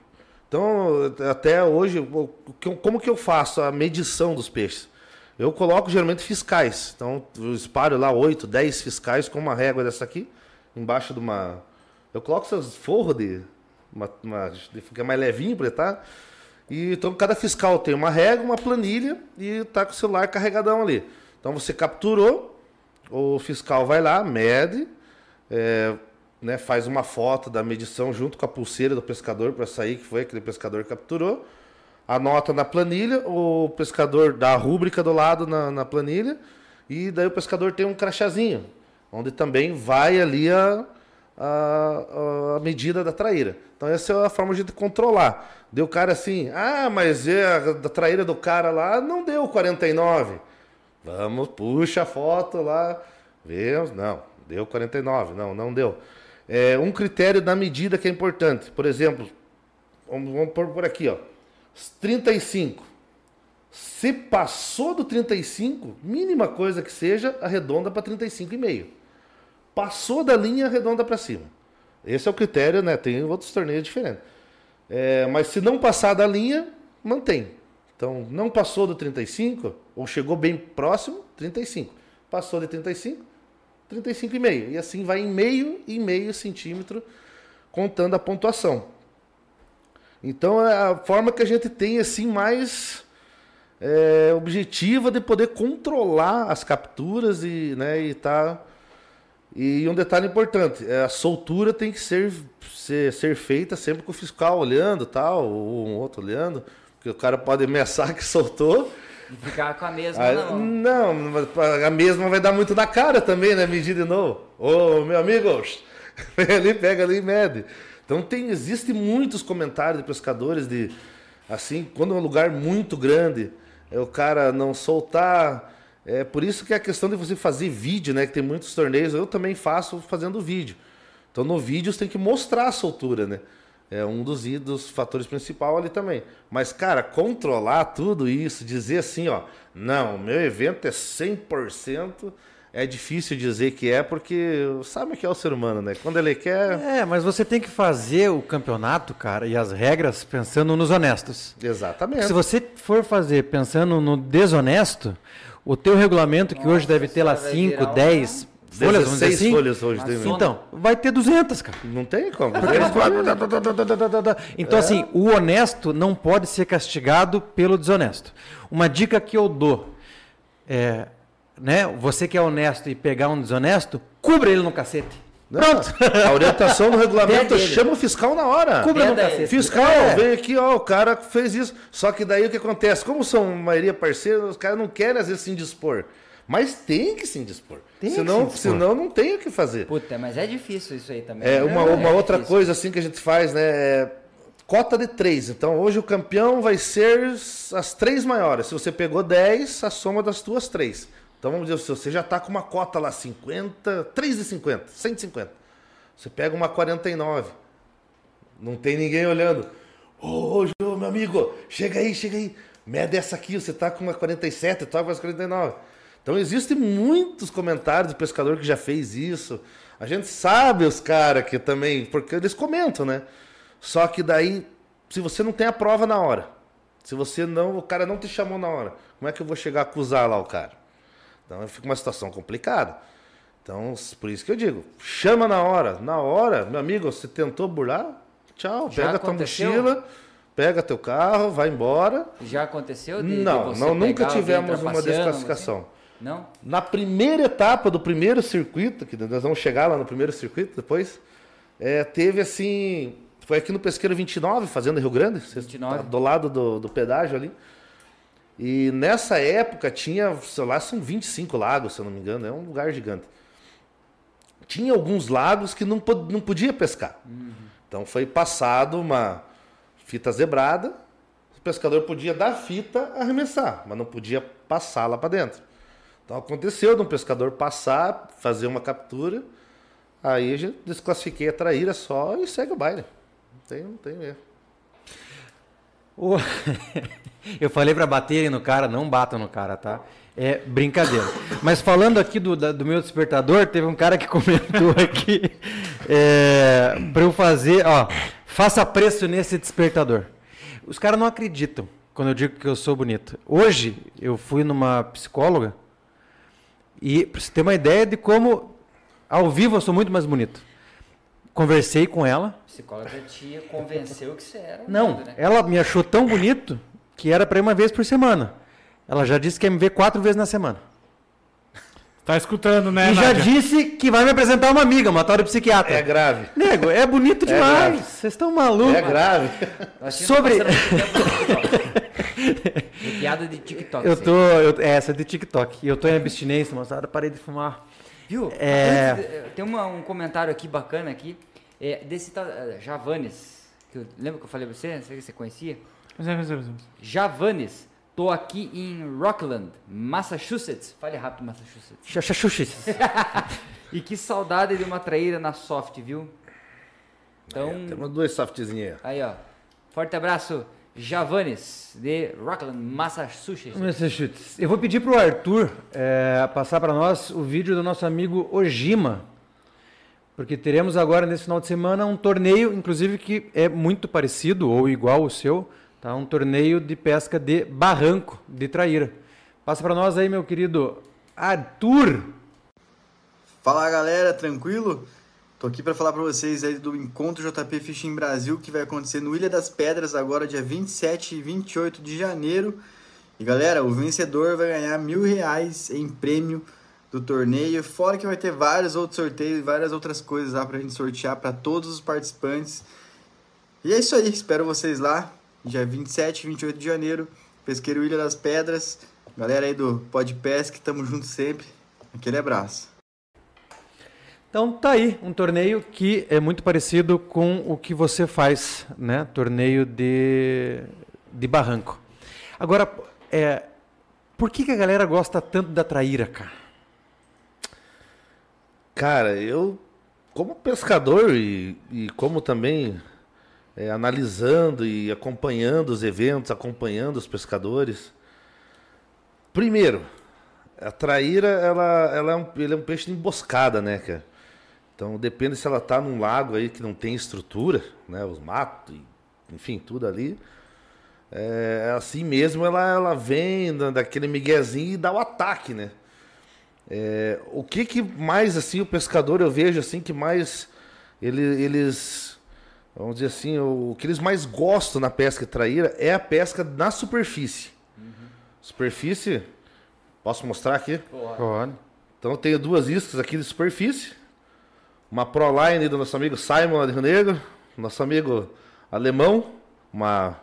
Então, até hoje, como que eu faço a medição dos peixes? Eu coloco geralmente fiscais. Então, eu espalho lá 8, 10 fiscais com uma régua dessa aqui, embaixo de uma. Eu coloco essas forros de. Uma, uma, de ficar mais levinho ele tá? E então cada fiscal tem uma régua, uma planilha e tá com o celular carregadão ali. Então você capturou, o fiscal vai lá, mede, é, né, faz uma foto da medição junto com a pulseira do pescador para sair que foi aquele pescador que capturou, anota na planilha, o pescador dá a rúbrica do lado na, na planilha e daí o pescador tem um crachazinho, onde também vai ali a, a, a medida da traíra. Então essa é a forma de controlar. Deu cara assim, ah, mas é a da traíra do cara lá não deu 49. Vamos, puxa a foto lá, vemos, não, deu 49, não, não deu. É, um critério da medida que é importante, por exemplo, vamos, vamos por aqui, ó, 35. Se passou do 35, mínima coisa que seja, arredonda para 35,5. Passou da linha, arredonda para cima. Esse é o critério, né? Tem outros torneios diferentes. É, mas se não passar da linha, mantém. Então, não passou do 35, ou chegou bem próximo, 35. Passou de 35, 35,5. E assim vai em meio e meio centímetro, contando a pontuação. Então, é a forma que a gente tem, assim, mais é, objetiva de poder controlar as capturas e, né, e tá... E um detalhe importante, é, a soltura tem que ser, ser, ser feita sempre com o fiscal olhando, tal, ou um outro olhando, porque o cara pode ameaçar que soltou. E ficar com a mesma Aí, não. não, mas a mesma vai dar muito na cara também, né? Medir de novo. Ô, meu amigo, vem ali, pega ali e mede. Então tem, existe muitos comentários de pescadores de assim, quando é um lugar muito grande, é o cara não soltar. É por isso que é a questão de você fazer vídeo, né? Que tem muitos torneios, eu também faço fazendo vídeo. Então no vídeo você tem que mostrar a soltura, né? É um dos, dos fatores principais ali também. Mas, cara, controlar tudo isso, dizer assim, ó, não, meu evento é 100%, é difícil dizer que é, porque sabe o que é o ser humano, né? Quando ele quer. É, mas você tem que fazer o campeonato, cara, e as regras pensando nos honestos. Exatamente. Se você for fazer pensando no desonesto, o teu regulamento, que hoje deve ter lá senhora, vai 5, virar uma- 10 folhas, vamos dizer 16 assim, folhas hoje. Tem- então, vai ter 200, cara. Não tem como. Então, assim, o honesto não pode ser castigado pelo desonesto. Uma dica que eu dou é, né, você que é honesto e pegar um desonesto, cubra ele no cacete. Pronto. A orientação do regulamento chama o fiscal na hora. Cubra no cacete. Fiscal, É. vem aqui, ó, o cara fez isso. Só que daí o que acontece? Como são a maioria parceiros, os caras não querem às vezes se indispor. Mas tem que se indispor. Tem que senão, se indispor. senão não tem o que fazer. Puta, mas é difícil isso aí também. É, né? uma, uma É outra difícil. coisa assim que a gente faz, né? é cota de três. Então hoje o campeão vai ser as três maiores. Se você pegou 10, a soma das tuas três. Então vamos dizer, se você já está com uma cota lá 50, 3 de 50, 150. Você pega uma 49. Não tem ninguém olhando. Ô, Jô, meu amigo, chega aí, chega aí. Mede essa aqui, você tá com uma 47, toca com as 49. Então existem muitos comentários do pescador que já fez isso. A gente sabe os caras que também, porque eles comentam, né? Só que daí, se você não tem a prova na hora, se você não, o cara não te chamou na hora, como é que eu vou chegar a acusar lá o cara? Então fica uma situação complicada. Então, por isso que eu digo, chama na hora. Na hora, meu amigo, você tentou burlar? Tchau, Já pega tua aconteceu? mochila, pega teu carro, vai embora. Já aconteceu? De, de não, você não, nunca tivemos uma trapaceando, desclassificação. assim? Não? Na primeira etapa do primeiro circuito, que nós vamos chegar lá no primeiro circuito depois, é, teve assim. Foi aqui no Pesqueiro 29, Fazenda Rio Grande, você 29. tá do lado do, do pedágio ali. E nessa época tinha, sei lá, são 25 lagos, se eu não me engano, é um lugar gigante. Tinha alguns lagos que não, pod- não podia pescar. Então foi passado uma fita zebrada, o pescador podia dar fita arremessar, mas não podia passar lá para dentro. Então aconteceu de um pescador passar, fazer uma captura, aí gente desclassifiquei a traíra só e segue o baile. Não tem, não tem erro. Eu falei pra baterem no cara, não batam no cara, tá? É brincadeira. Mas falando aqui do, do meu despertador, teve um cara que comentou aqui é, para eu fazer, ó, faça preço nesse despertador. Os caras não acreditam quando eu digo que eu sou bonito. Hoje eu fui numa psicóloga e pra você ter uma ideia de como ao vivo eu sou muito mais bonito. Conversei com ela, A psicóloga te convenceu que você era. um não, né? ela me achou tão bonito que era para ir uma vez por semana. Ela já disse que ia me ver quatro vezes na semana. Tá escutando, né, e já Nádia? disse que vai me apresentar uma amiga, uma tal de psiquiatra. É grave. Nego, é bonito É demais. Vocês estão malucos. É grave. Sobre- É piada de TikTok. Eu tô. Eu, é, essa é de TikTok. E eu tô em abstinência, moçada. Parei de fumar. Viu? É. Antes de- Tem uma- um comentário aqui bacana aqui. É, desse tal eh, Javanes. Que eu, lembra que eu falei pra você? Não sei se você conhecia. É, é, é. Javanes. Tô aqui em Rockland, Massachusetts. Fale rápido, Massachusetts. Xaxaxuxis. E que saudade de uma traíra na soft, viu? Então, Temos dois softzinhos aí. aí ó. Forte abraço, Javanes, de Rockland, Massachusetts. Massachusetts. Eu vou pedir pro Arthur é, passar para nós o vídeo do nosso amigo Ojima. Porque teremos agora, nesse final de semana, um torneio, inclusive, que é muito parecido ou igual ao seu. Tá? Um torneio de pesca de barranco, de traíra. Passa para nós aí, meu querido Arthur. Fala galera, tranquilo? Tô aqui para falar para vocês aí do Encontro JP Fishing Brasil que vai acontecer no Ilha das Pedras agora dia 27 e 28 de janeiro. E galera, o vencedor vai ganhar mil reais em prêmio do torneio, fora que vai ter vários outros sorteios e várias outras coisas lá pra gente sortear para todos os participantes. E é isso aí, espero vocês lá, dia 27 e 28 de janeiro, Pesqueiro Ilha das Pedras. Galera aí do Pod Pesca, tamo junto sempre. Aquele abraço. Então tá aí, um torneio que é muito parecido com o que você faz, né? Torneio de, de barranco. Agora, é, por que, que a galera gosta tanto da traíra, cara? Cara, eu, como pescador e, e como também é, analisando e acompanhando os eventos, acompanhando os pescadores. Primeiro, a traíra, ela, ela é, um, ele é um peixe de emboscada, né, cara? Então depende se ela tá num lago aí que não tem estrutura, né? Os matos, enfim, tudo ali. É, assim mesmo ela, ela vem daquele miguezinho e dá o ataque, né? É, o que que mais assim o pescador eu vejo assim que mais ele, eles vamos dizer assim o, o, que eles mais gostam na pesca traíra é a pesca na superfície. Uhum. Superfície, posso mostrar aqui? Pode. Então eu tenho duas iscas aqui de superfície, uma Proline do nosso amigo Simon Rio Negro, nosso amigo alemão, uma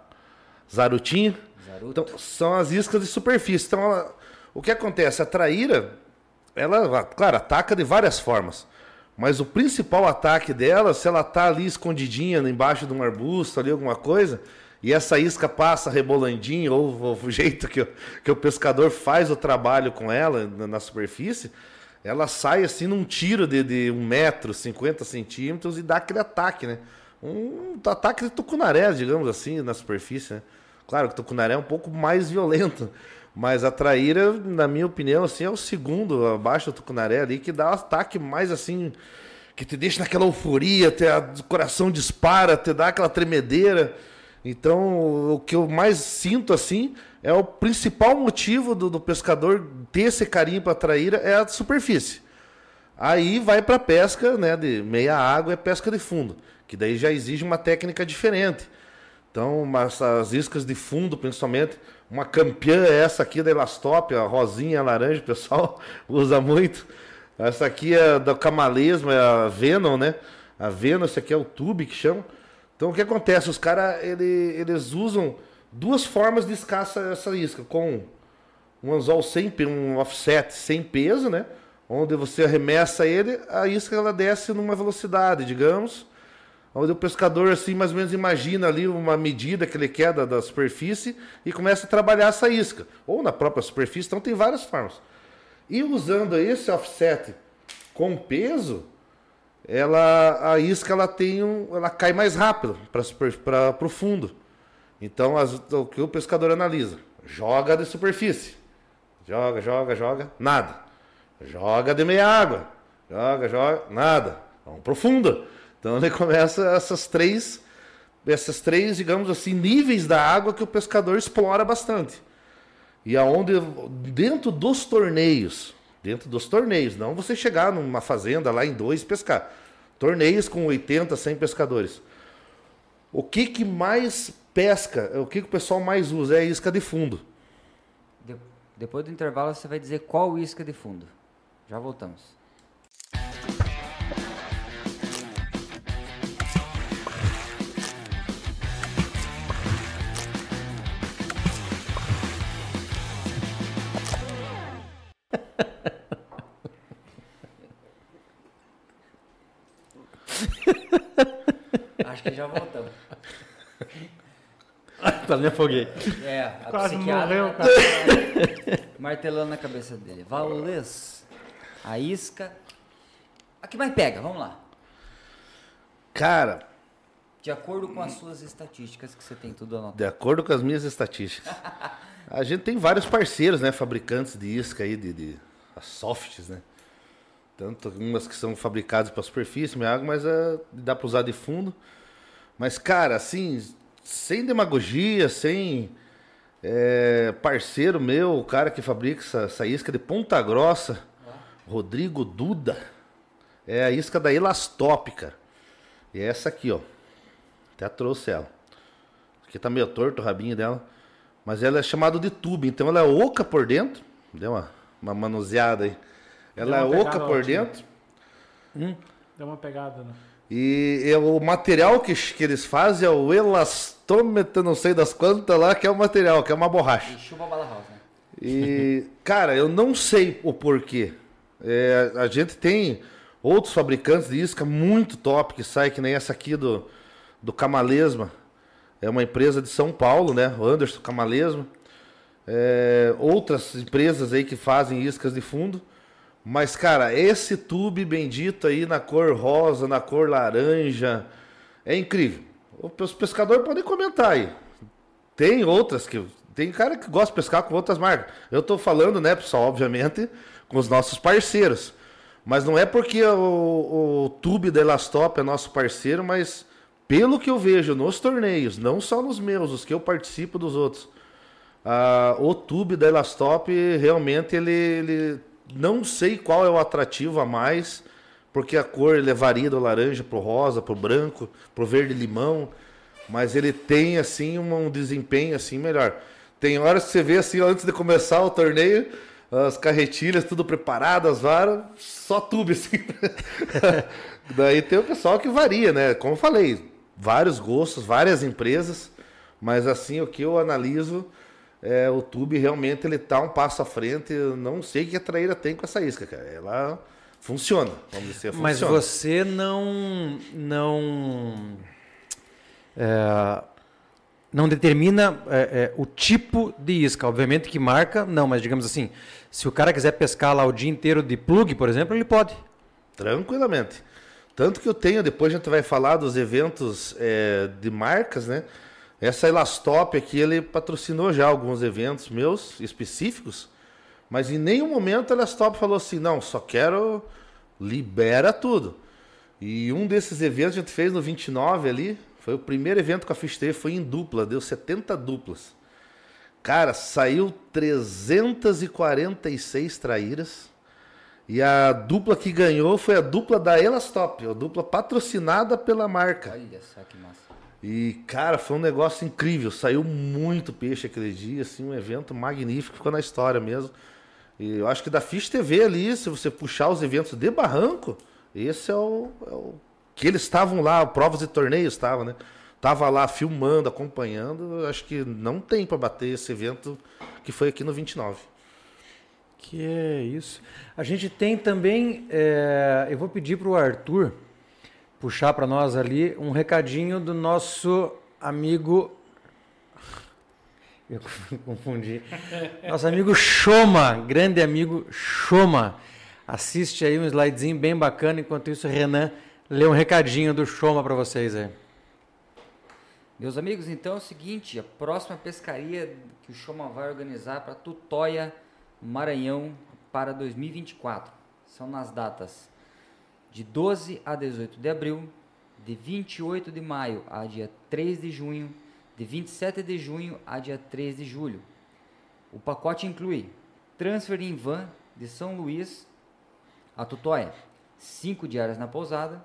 Zarutinho. Zaruto. Então, são as iscas de superfície. Então, ela, o que acontece? A traíra, ela, claro, ataca de várias formas. Mas o principal ataque dela, se ela tá ali escondidinha embaixo de um arbusto, ali alguma coisa, e essa isca passa rebolandinho, ou, ou o jeito que, que o pescador faz o trabalho com ela na, na superfície, ela sai assim num tiro de, de um metro, 50 centímetros e dá aquele ataque, né? Um ataque de tucunaré, digamos assim, na superfície, né? Claro que o tucunaré é um pouco mais violento, mas a traíra, na minha opinião, assim, é o segundo abaixo do tucunaré ali que dá um ataque mais assim, que te deixa naquela euforia, te, o coração dispara, te dá aquela tremedeira. Então, o que eu mais sinto assim é o principal motivo do, do pescador ter esse carinho para a traíra é a superfície. Aí vai para pesca, né, de meia água é pesca de fundo, que daí já exige uma técnica diferente. Então, mas as iscas de fundo, principalmente, uma campeã é essa aqui da Elastop, a rosinha, a laranja, o pessoal usa muito. Essa aqui é do camalesmo, é a Venom, né? A Venom, esse aqui é o tube que chama. Então, o que acontece? Os caras, ele, eles usam duas formas de escaça essa isca, com um anzol sem um offset sem peso, né? Onde você arremessa ele, a isca ela desce numa velocidade, digamos, onde o pescador assim mais ou menos imagina ali uma medida que ele quer da, da, superfície e começa a trabalhar essa isca. Ou na própria superfície então tem várias formas. E usando esse offset com peso ela a isca ela tem um, ela cai mais rápido para o fundo então as, o que o pescador analisa joga de superfície joga joga joga nada joga de meia água joga joga nada vamos profundo então ele começa essas três, essas três, digamos assim, níveis da água que o pescador explora bastante. E aonde dentro dos torneios, dentro dos torneios, não você chegar numa fazenda lá em dois pescar. Torneios com 80, 100 pescadores. O que que mais pesca, o que que o pessoal mais usa é a isca de fundo. De, depois do intervalo você vai dizer qual isca de fundo. Já voltamos. Acho que já voltamos. Tá, me afoguei. É, a Quase psiquiatra morreu, tá martelando na cabeça dele. Valês, a isca. A que mais pega? Vamos lá. Cara, De acordo com as suas estatísticas, que você tem tudo anotado. de acordo com as minhas estatísticas, a gente tem vários parceiros, né, fabricantes de isca aí, de, de as softs, né? Tanto umas que são fabricadas para superfície, minha água, mas é, dá para usar de fundo. Mas, cara, assim, sem demagogia, sem é, parceiro meu, o cara que fabrica essa, essa isca de Ponta Grossa, Rodrigo Duda, é a isca da Elastop, cara. E é essa aqui, ó. Até trouxe ela. Aqui tá meio torto o rabinho dela. Mas ela é chamada de tube, então ela é oca por dentro. Deu uma, uma manuseada aí. Ela é oca por dentro. Deu uma pegada, né? E é o material que, que eles fazem é o elastômetro, não sei das quantas lá, que é o material, que é uma borracha. E chupa bala house, né? E, cara, eu não sei o porquê. É, a gente tem outros fabricantes de isca muito top que sai, que nem essa aqui do, do Camalesma. É uma empresa de São Paulo, né? O Anderson Camalesma. É, outras empresas aí que fazem iscas de fundo. Mas, cara, esse tube bendito aí na cor rosa, na cor laranja, é incrível. os pescadores podem comentar aí. Tem outras que. Tem cara que gosta de pescar com outras marcas. Eu estou falando, né, pessoal, obviamente, com os nossos parceiros. Mas não é porque o, o Tube da Elastop é nosso parceiro, mas pelo que eu vejo nos torneios, não só nos meus, os que eu participo dos outros, o Tube da Elastop realmente ele, ele não sei qual é o atrativo a mais, porque a cor ele varia do laranja pro rosa, pro branco, pro verde limão, mas ele tem assim um, desempenho assim melhor. Tem horas que você vê assim antes de começar o torneio, as carretilhas tudo preparadas, varas, só tube assim. Daí tem o pessoal que varia, né? Como eu falei, vários gostos, várias empresas, mas assim o que eu analiso é o tube realmente ele tá um passo à frente. Eu não sei o que a traíra tem com essa isca, cara. Ela funciona, vamos dizer, funciona. Mas você não não é, não determina é, é, o tipo de isca. Obviamente que marca, não, mas digamos assim, se o cara quiser pescar lá o dia inteiro de plug, por exemplo, ele pode. Tranquilamente. Tanto que eu tenho, depois a gente vai falar dos eventos é, de marcas, né? Essa Elastop aqui, ele patrocinou já alguns eventos meus específicos, mas em nenhum momento a Elastop falou assim, não, só quero, libera tudo. E um desses eventos a gente fez no 29 ali, foi o primeiro evento com a Fish foi em dupla, deu 70 duplas. Cara, saiu 346 traíras. E a dupla que ganhou foi a dupla da Elastop, a dupla patrocinada pela marca. Olha só que massa. E, cara, foi um negócio incrível. Saiu muito peixe aquele dia, assim, um evento magnífico, ficou na história mesmo. E eu acho que da Fish TV ali, se você puxar os eventos de Barranco, esse é o, é o que eles estavam lá, provas de torneios estavam, né? Tava lá filmando, acompanhando. Acho que não tem para bater esse evento que foi aqui no 29. Que é isso. A gente tem também, é, eu vou pedir para o Arthur puxar para nós ali um recadinho do nosso amigo. Eu confundi. Nosso amigo Choma, grande amigo Choma. Assiste aí um slidezinho bem bacana. Enquanto isso, Renan lê um recadinho do Choma para vocês aí. Meus amigos, então é o seguinte: a próxima pescaria que o Choma vai organizar para Tutóia Maranhão para 2024. São nas datas de 12 a 18 de abril, de 28 de maio a dia 3 de junho, de 27 de junho a dia 3 de julho. O pacote inclui transfer em van de São Luís a Tutóia, 5 diárias na pousada,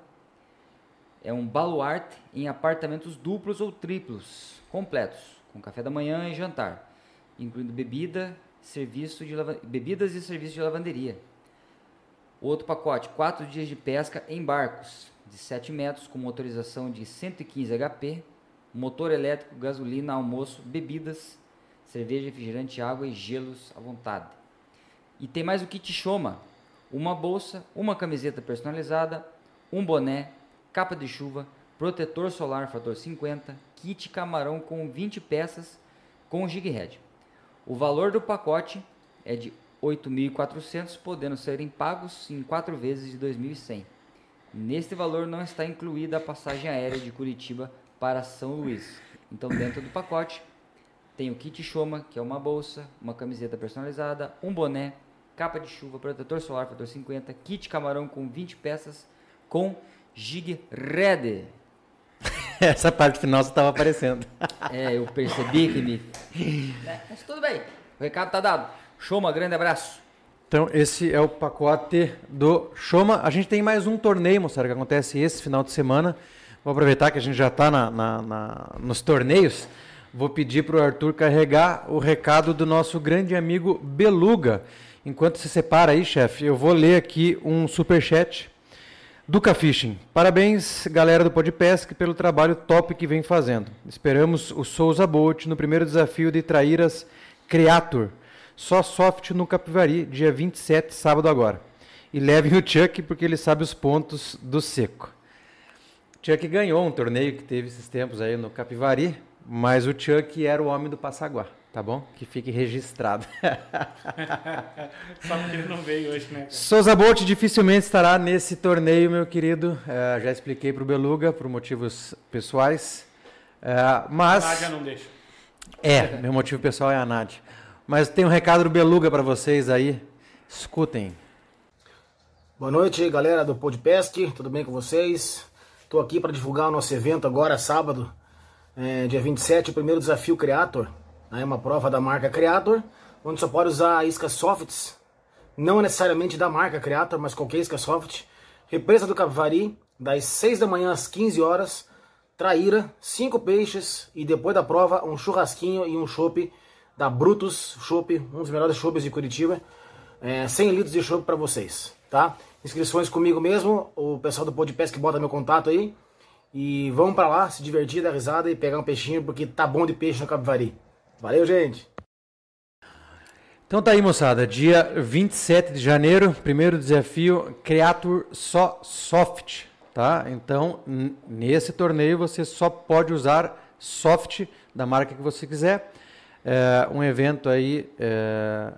é um baluarte em apartamentos duplos ou triplos, completos, com café da manhã e jantar, incluindo bebida, serviço de bebidas e serviço de lavanderia. Outro pacote, 4 dias de pesca em barcos de 7 metros com motorização de 115 HP, motor elétrico, gasolina, almoço, bebidas, cerveja, refrigerante, água e gelos à vontade. E tem mais o kit Choma, uma bolsa, uma camiseta personalizada, um boné, capa de chuva, protetor solar fator 50, kit camarão com 20 peças com jig head. O valor do pacote é de 8.400, podendo serem pagos em quatro vezes de 2.100. Neste valor não está incluída a passagem aérea de Curitiba para São Luís. Então, dentro do pacote, tem o kit Choma, que é uma bolsa, uma camiseta personalizada, um boné, capa de chuva, protetor solar fator 50, kit camarão com 20 peças, com Gig Red. Essa parte final você estava aparecendo. é, eu percebi que me. É, mas tudo bem. O recado tá dado. Shoma, grande abraço. Então, esse é o pacote do Shoma. A gente tem mais um torneio, moçada, que acontece esse final de semana. Vou aproveitar que a gente já está na, na, na, nos torneios. Vou pedir para o Arthur carregar o recado do nosso grande amigo Beluga. Enquanto se separa aí, chefe, eu vou ler aqui um super chat Duca Fishing. Parabéns, galera do Podpesc, pelo trabalho top que vem fazendo. Esperamos o Souza Boat no primeiro desafio de Traíras Creator. Só soft no Capivari, dia 27, sábado agora. E levem o Chuck, porque ele sabe os pontos do seco. Chuck ganhou um torneio que teve esses tempos aí no Capivari, mas o Chuck era o homem do Passaguá tá bom? Que fique registrado. Só porque ele não veio hoje, né? Souza Bolt dificilmente estará nesse torneio, meu querido. É, já expliquei para o Beluga, por motivos pessoais. É, mas. Nádia não deixa. É, meu motivo pessoal é a Nádia. Mas tem um recado do Beluga para vocês aí. Escutem. Boa noite, galera do Podpesc, tudo bem com vocês? Estou aqui para divulgar o nosso evento agora, sábado, é, dia 27, o primeiro desafio Creator. É uma prova da marca Creator, onde só pode usar iscas softs, não necessariamente da marca Creator, mas qualquer isca soft. Represa do Capivari, das 6 da manhã às 15 horas, traíra, 5 peixes e depois da prova um churrasquinho e um chopp da Brutus Chopp, um dos melhores chopps de Curitiba. É, 100 litros de chopp para vocês, tá? Inscrições comigo mesmo, o pessoal do Podpesc bota meu contato aí. E vamos para lá, se divertir, dar risada e pegar um peixinho, porque tá bom de peixe no Capivari. Valeu, gente! Então tá aí, moçada. Dia 27 de janeiro, primeiro desafio Creator só soft, tá? Então, nesse torneio você só pode usar soft da marca que você quiser. É um evento aí é,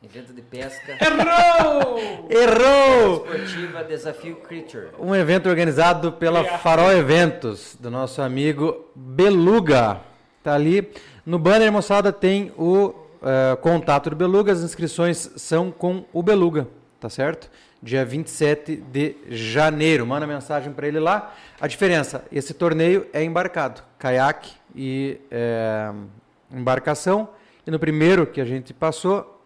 Evento de pesca Errou! Errou! esportiva Desafio Creature. Um evento organizado pela Farol Eventos, do nosso amigo Beluga. Tá ali. No banner, moçada, tem o eh, contato do Beluga. As inscrições são com o Beluga, tá certo? Dia 27 de janeiro. Manda mensagem para ele lá. A diferença: esse torneio é embarcado, caiaque e eh, embarcação. E no primeiro que a gente passou,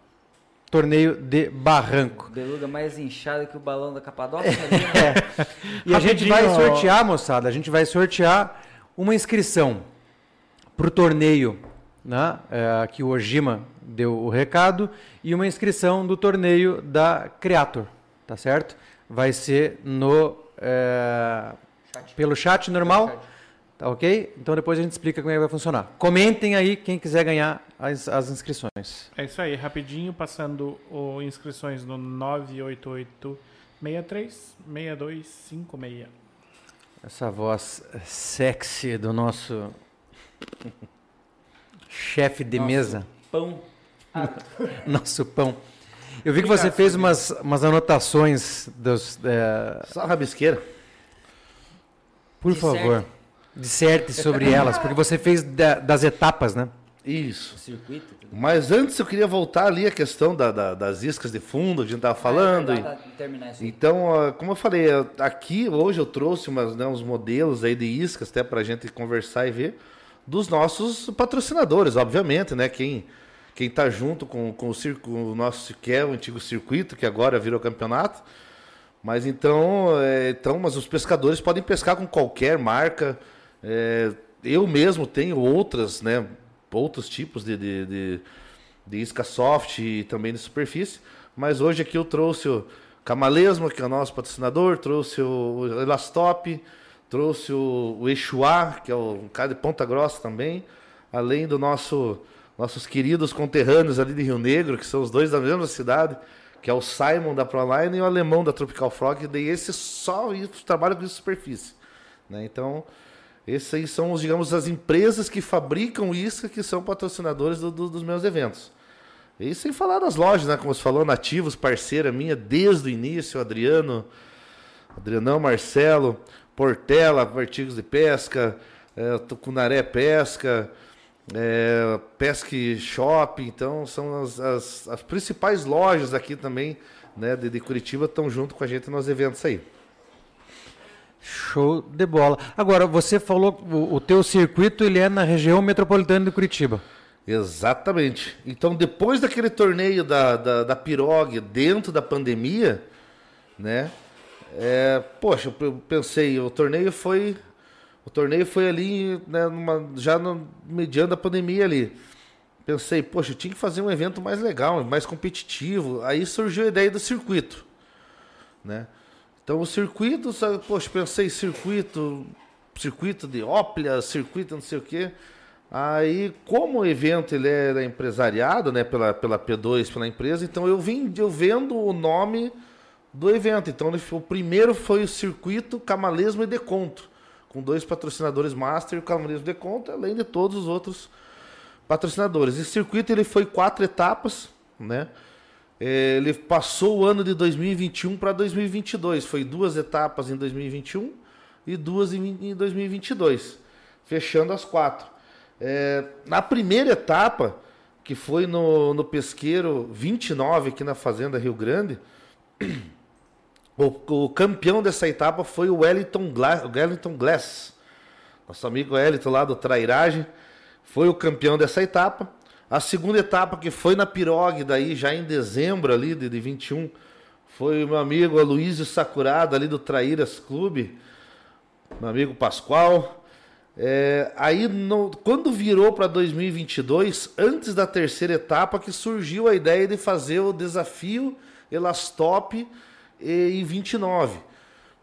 torneio de barranco. Beluga mais inchado que o balão da Capadócia. ali, né? E a gente vai sortear, moçada, a gente vai sortear uma inscrição para o torneio, né? é, que o Ojima deu o recado, e uma inscrição do torneio da Creator, tá certo? Vai ser no é, Chat. pelo chat normal, Chat. Tá ok? Então depois a gente explica como é que vai funcionar. Comentem aí quem quiser ganhar as, as inscrições. É isso aí, rapidinho, passando o inscrições no 988 63 6256. Essa voz sexy do nosso chefe de Nosso mesa. Pão. Nosso pão. Eu vi que você fez umas, umas anotações dos. é, Só rabisqueira. por Disserte. favor, disserte sobre elas, porque você fez da- das etapas, né? Isso. O circuito. tudo. Mas antes eu queria voltar ali a questão da- da- das iscas de fundo, que a gente estava falando. Ah, é e- verdade. Então, como eu falei, eu- aqui hoje eu trouxe umas, né, uns modelos aí de iscas até para a gente conversar e ver dos nossos patrocinadores, obviamente, né? Quem quem está junto com, com o, circo, o nosso que é o antigo circuito que agora virou campeonato. Mas então, é, então, mas os pescadores podem pescar com qualquer marca. É, eu mesmo tenho outras, né? Outros tipos de, de, de, de isca soft e também de superfície. Mas hoje aqui eu trouxe o Camalesmo, que é o nosso patrocinador, trouxe o Elastop, trouxe o, o que é um cara de Ponta Grossa também, além do nosso nossos queridos conterrâneos ali de Rio Negro, que são os dois da mesma cidade, que é o Simon da Proline e o alemão da Tropical Frog, e esse só trabalha com superfície. Né? Então, esses aí são, os, digamos, as empresas que fabricam isca que são patrocinadores do- do- dos meus eventos. E sem falar das lojas, né? Como você falou, Nativos, parceira minha desde o início, Adriano, Adrianão, Marcelo, Portela, Artigos de Pesca, é, Tucunaré Pesca, é, Pesque Shop, então são as, as, as principais lojas aqui também, né, de, de Curitiba, estão junto com a gente nos eventos aí. Show de bola. Agora, você falou o, o teu circuito ele é na região metropolitana de Curitiba. Exatamente. Então, depois daquele torneio da, da, da Pirog dentro da pandemia, né? É, poxa, eu pensei, o torneio foi. O torneio foi ali, né, numa- já no, mediando a pandemia ali. Pensei, poxa, eu tinha que fazer um evento mais legal, mais competitivo. Aí surgiu a ideia do circuito, né? Então o circuito, sabe, poxa, pensei circuito, circuito de óplia, circuito não sei o quê. Aí, como o evento ele era empresariado, né, pela, pela P2, pela empresa, então eu vim eu vendo o nome do evento. Então o primeiro foi o circuito Camalesmo e Deconto, com dois patrocinadores master, o Camalesmo e Deconto, além de todos os outros patrocinadores. Esse circuito ele foi quatro etapas, né? Ele passou o ano de 2021 para 2022. Foi duas etapas em 2021 e duas em, em 2022, fechando as quatro. É, na primeira etapa, que foi no, no Pesqueiro 29, aqui na Fazenda Rio Grande, o, o campeão dessa etapa foi o Wellington, Gla, Wellington Glass. Nosso amigo Wellington lá do Trairagem foi o campeão dessa etapa. A segunda etapa, que foi na Pirogue, daí já em dezembro ali de, de 21, foi o meu amigo Aloysio Sakurada ali do Traíras Clube, meu amigo Pascoal. É, aí, no, quando virou para 2022, antes da terceira etapa, que surgiu a ideia de fazer o desafio Elastop em 29.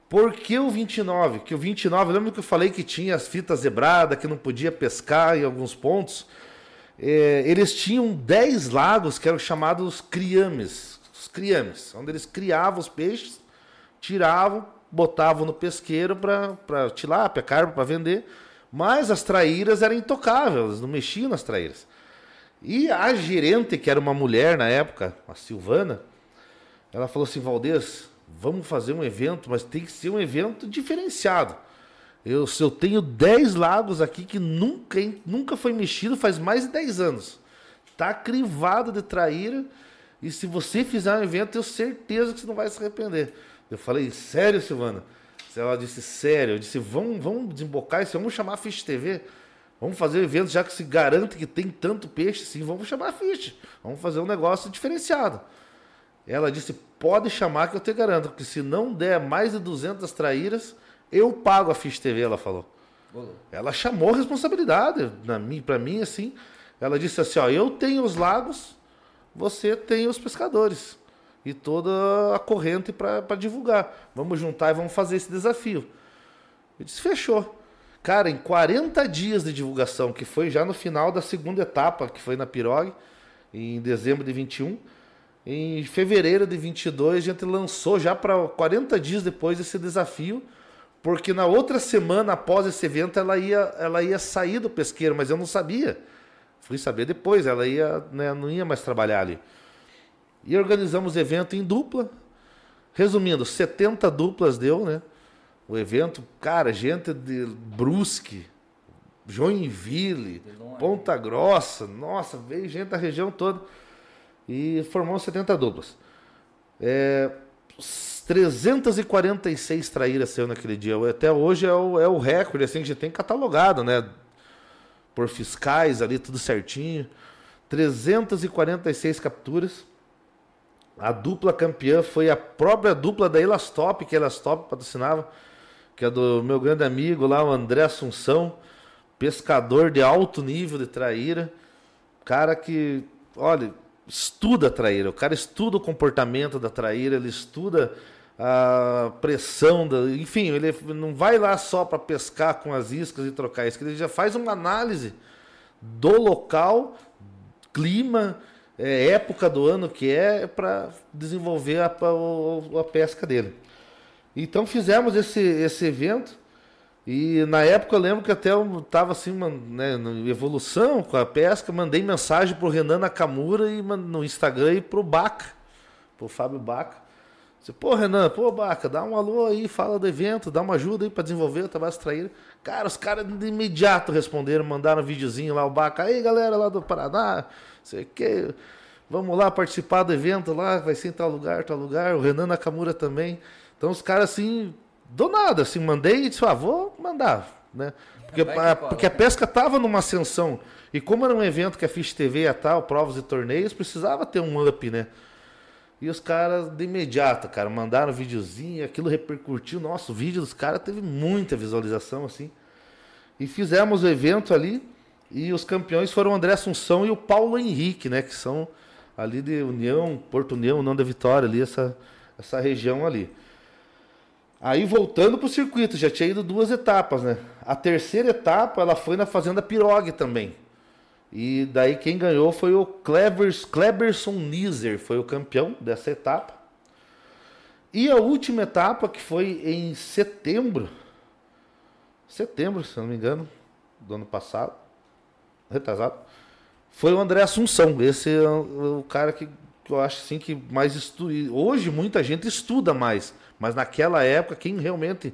Por que o 29? Que o 29, lembra que eu falei que tinha as fitas zebradas, que não podia pescar em alguns pontos? É, eles tinham 10 lagos que eram chamados criames, os criames, onde eles criavam os peixes, tiravam, botavam no pesqueiro para tilápia, carpa, para vender mas as traíras eram intocáveis, não mexiam nas traíras. E a gerente, que era uma mulher na época, a Silvana, ela falou assim: Valdez, vamos fazer um evento, mas tem que ser um evento diferenciado. Eu, eu tenho 10 lagos aqui que nunca, nunca foi mexido faz mais de 10 anos. Tá crivado de traíra. E se você fizer um evento, eu tenho certeza que você não vai se arrepender. Eu falei, sério, Silvana? Ela disse, sério, eu disse, vamos, vamos desembocar isso, vamos chamar a Fish TV. Vamos fazer um evento, já que se garante que tem tanto peixe, sim, vamos chamar a Fish. Vamos fazer um negócio diferenciado. Ela disse, pode chamar que eu te garanto, que se não der mais de 200 traíras, eu pago a Fish TV, ela falou. Ela chamou a responsabilidade, para mim, assim. Ela disse assim, ó, eu tenho os lagos, você tem os pescadores e toda a corrente para divulgar. Vamos juntar e vamos fazer esse desafio. Eu disse, fechou. Cara, em 40 dias de divulgação, que foi já no final da segunda etapa, que foi na Pirogue, em dezembro de 21, em fevereiro de 22 a gente lançou já para 40 dias depois esse desafio, porque na outra semana após esse evento ela ia, ela ia sair do pesqueiro, mas eu não sabia. Fui saber depois, ela ia, né, não ia mais trabalhar ali. E organizamos evento em dupla. Resumindo, 70 duplas deu, né? O evento, cara, gente de Brusque, Joinville, Ponta Grossa, nossa, veio gente da região toda. E formou 70 duplas. É, 346 traíras saiu naquele dia. Até hoje é o, é o recorde assim, que a gente tem catalogado, né? Por fiscais ali, tudo certinho. 346 capturas. A dupla campeã foi a própria dupla da Elastop, que a Elastop patrocinava, que é do meu grande amigo lá, o André Assunção, pescador de alto nível de traíra. Cara que, olha, estuda a traíra. O cara estuda o comportamento da traíra, ele estuda a pressão, da, enfim, ele não vai lá só para pescar com as iscas e trocar iscas, ele já faz uma análise do local, clima, é, época do ano que é para desenvolver a, a, a, pesca dele. Então fizemos esse, esse evento e na época eu lembro que até eu estava assim, né, evolução com a pesca, mandei mensagem para o Renan Nakamura e no Instagram e para o Baca, para o Fábio Baca. Disse, pô, Renan, pô, Baca, dá um alô aí, fala do evento, dá uma ajuda aí para desenvolver o trabalho extraído. Cara, os caras de imediato responderam, mandaram um videozinho lá, o Baca, aí galera lá do Paraná, sei que, vamos lá participar do evento lá, vai ser em tal lugar, tal lugar, o Renan Nakamura também. Então os caras assim, do nada, assim, mandei e disse, ah, vou mandar, né? Porque, a, porque a pesca tava numa ascensão. E como era um evento que a Fish TV ia tal, provas e torneios, precisava ter um up, né? E os caras, de imediato, cara, mandaram um videozinho, aquilo repercutiu. Nossa, o vídeo dos caras teve muita visualização, assim. E fizemos o evento ali. E os campeões foram o André Assunção e o Paulo Henrique, né? Que são ali de União, Porto União, União da Vitória, ali, essa, essa região ali. Aí voltando para o circuito, já tinha ido duas etapas, né? A terceira etapa, ela foi na Fazenda Pirogue também. E daí quem ganhou foi o Clevers, Cleberson Nizer, foi o campeão dessa etapa. E a última etapa, que foi em setembro, setembro, se não me engano, do ano passado, retrasado, foi o André Assunção. Esse é o cara que, que eu acho assim que mais estuda. Hoje muita gente estuda mais, mas naquela época quem realmente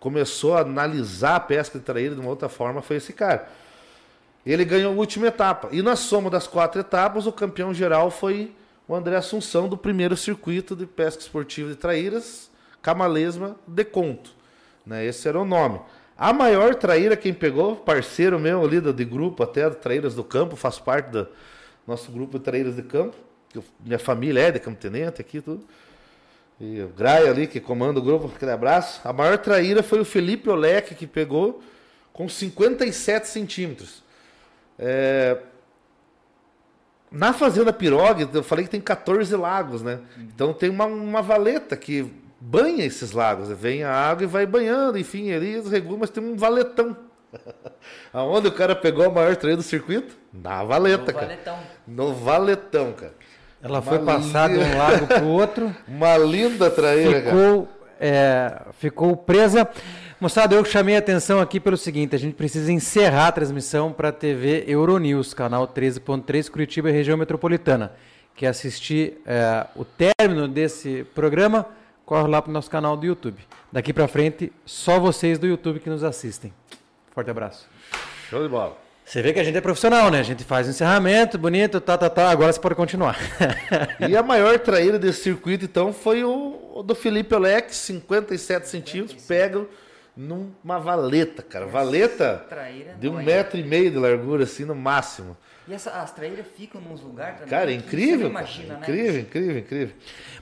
começou a analisar a pesca de traíra de uma outra forma foi esse cara. Ele ganhou a última etapa. E na soma das quatro etapas, o campeão geral foi o André Assunção do primeiro circuito de pesca esportiva de traíras, Camalesma de Conto. Né? Esse era o nome. A maior traíra quem pegou, parceiro meu ali de grupo até, Traíras do Campo, faz parte do nosso grupo de Traíras de Campo. minha família é de Campo Tenente aqui, tudo. E o Graia ali, que comanda o grupo, aquele abraço. A maior traíra foi o Felipe Oleque, que pegou com 57 centímetros. É... Na Fazenda Pirogue, eu falei que tem 14 lagos, né? Então tem uma, uma valeta que banha esses lagos. Vem a água e vai banhando, enfim, ali regula, mas tem um valetão. Aonde o cara pegou a maior traíra do circuito? Na valeta, no cara. Valetão. No valetão, cara. Ela foi passar de um lado para o outro. Uma linda traíra, ficou, é, ficou presa. Moçada, eu chamei a atenção aqui pelo seguinte: a gente precisa encerrar a transmissão para a TV Euronews, canal 13.3 Curitiba região metropolitana. Quer assistir é, o término desse programa? Corre lá para o nosso canal do YouTube. Daqui para frente, só vocês do YouTube que nos assistem. Forte abraço. Show de bola. Você vê que a gente é profissional, né? A gente faz o encerramento, bonito, tá, tá, tá. Agora você pode continuar. e a maior traíra desse circuito, então, foi o, o do Felipe Olex, 57 centímetros, pega numa valeta, cara. Valeta traíra de um metro e meio de largura, assim, no máximo. E essa, as traíras ficam nos lugares também. Cara, é incrível. Imagina, né? Incrível, incrível, incrível.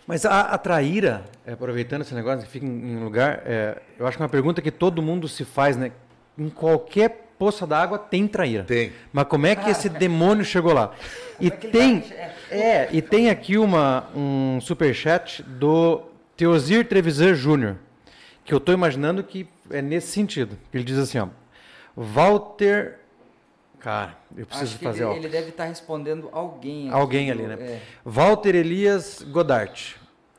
Mas a, a traíra, é, aproveitando esse negócio, fica em, em lugar, é, eu acho que é uma pergunta que todo mundo se faz, né? Em qualquer poça d'água tem traíra. Tem. Mas como é que esse demônio chegou lá? E é tem, é, e tem aqui uma, um superchat do Teosir Trevisan Júnior, que eu estou imaginando que é nesse sentido. Ele diz assim, ó, Walter... Cara, eu preciso Acho fazer... Ele, ele deve estar respondendo alguém. Aqui, alguém ali, né? É. Walter Elias Godart.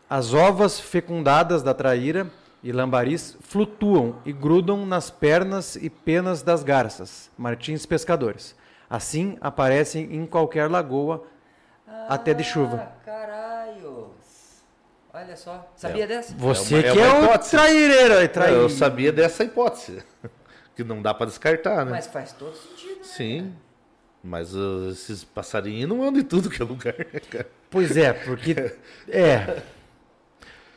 As ovas fecundadas da traíra e lambaris flutuam e grudam nas pernas e penas das garças, martins pescadores. Assim aparecem em qualquer lagoa ah, até de chuva. Caralho! Olha só. Sabia é, dessa? Você é uma, que é, uma é o traireiro. É, trair. Eu sabia dessa hipótese. Que não dá para descartar, né? Mas faz todo sentido, né? Sim. Mas uh, esses passarinhos não andam em tudo que é lugar, né, cara? Pois é, porque. É.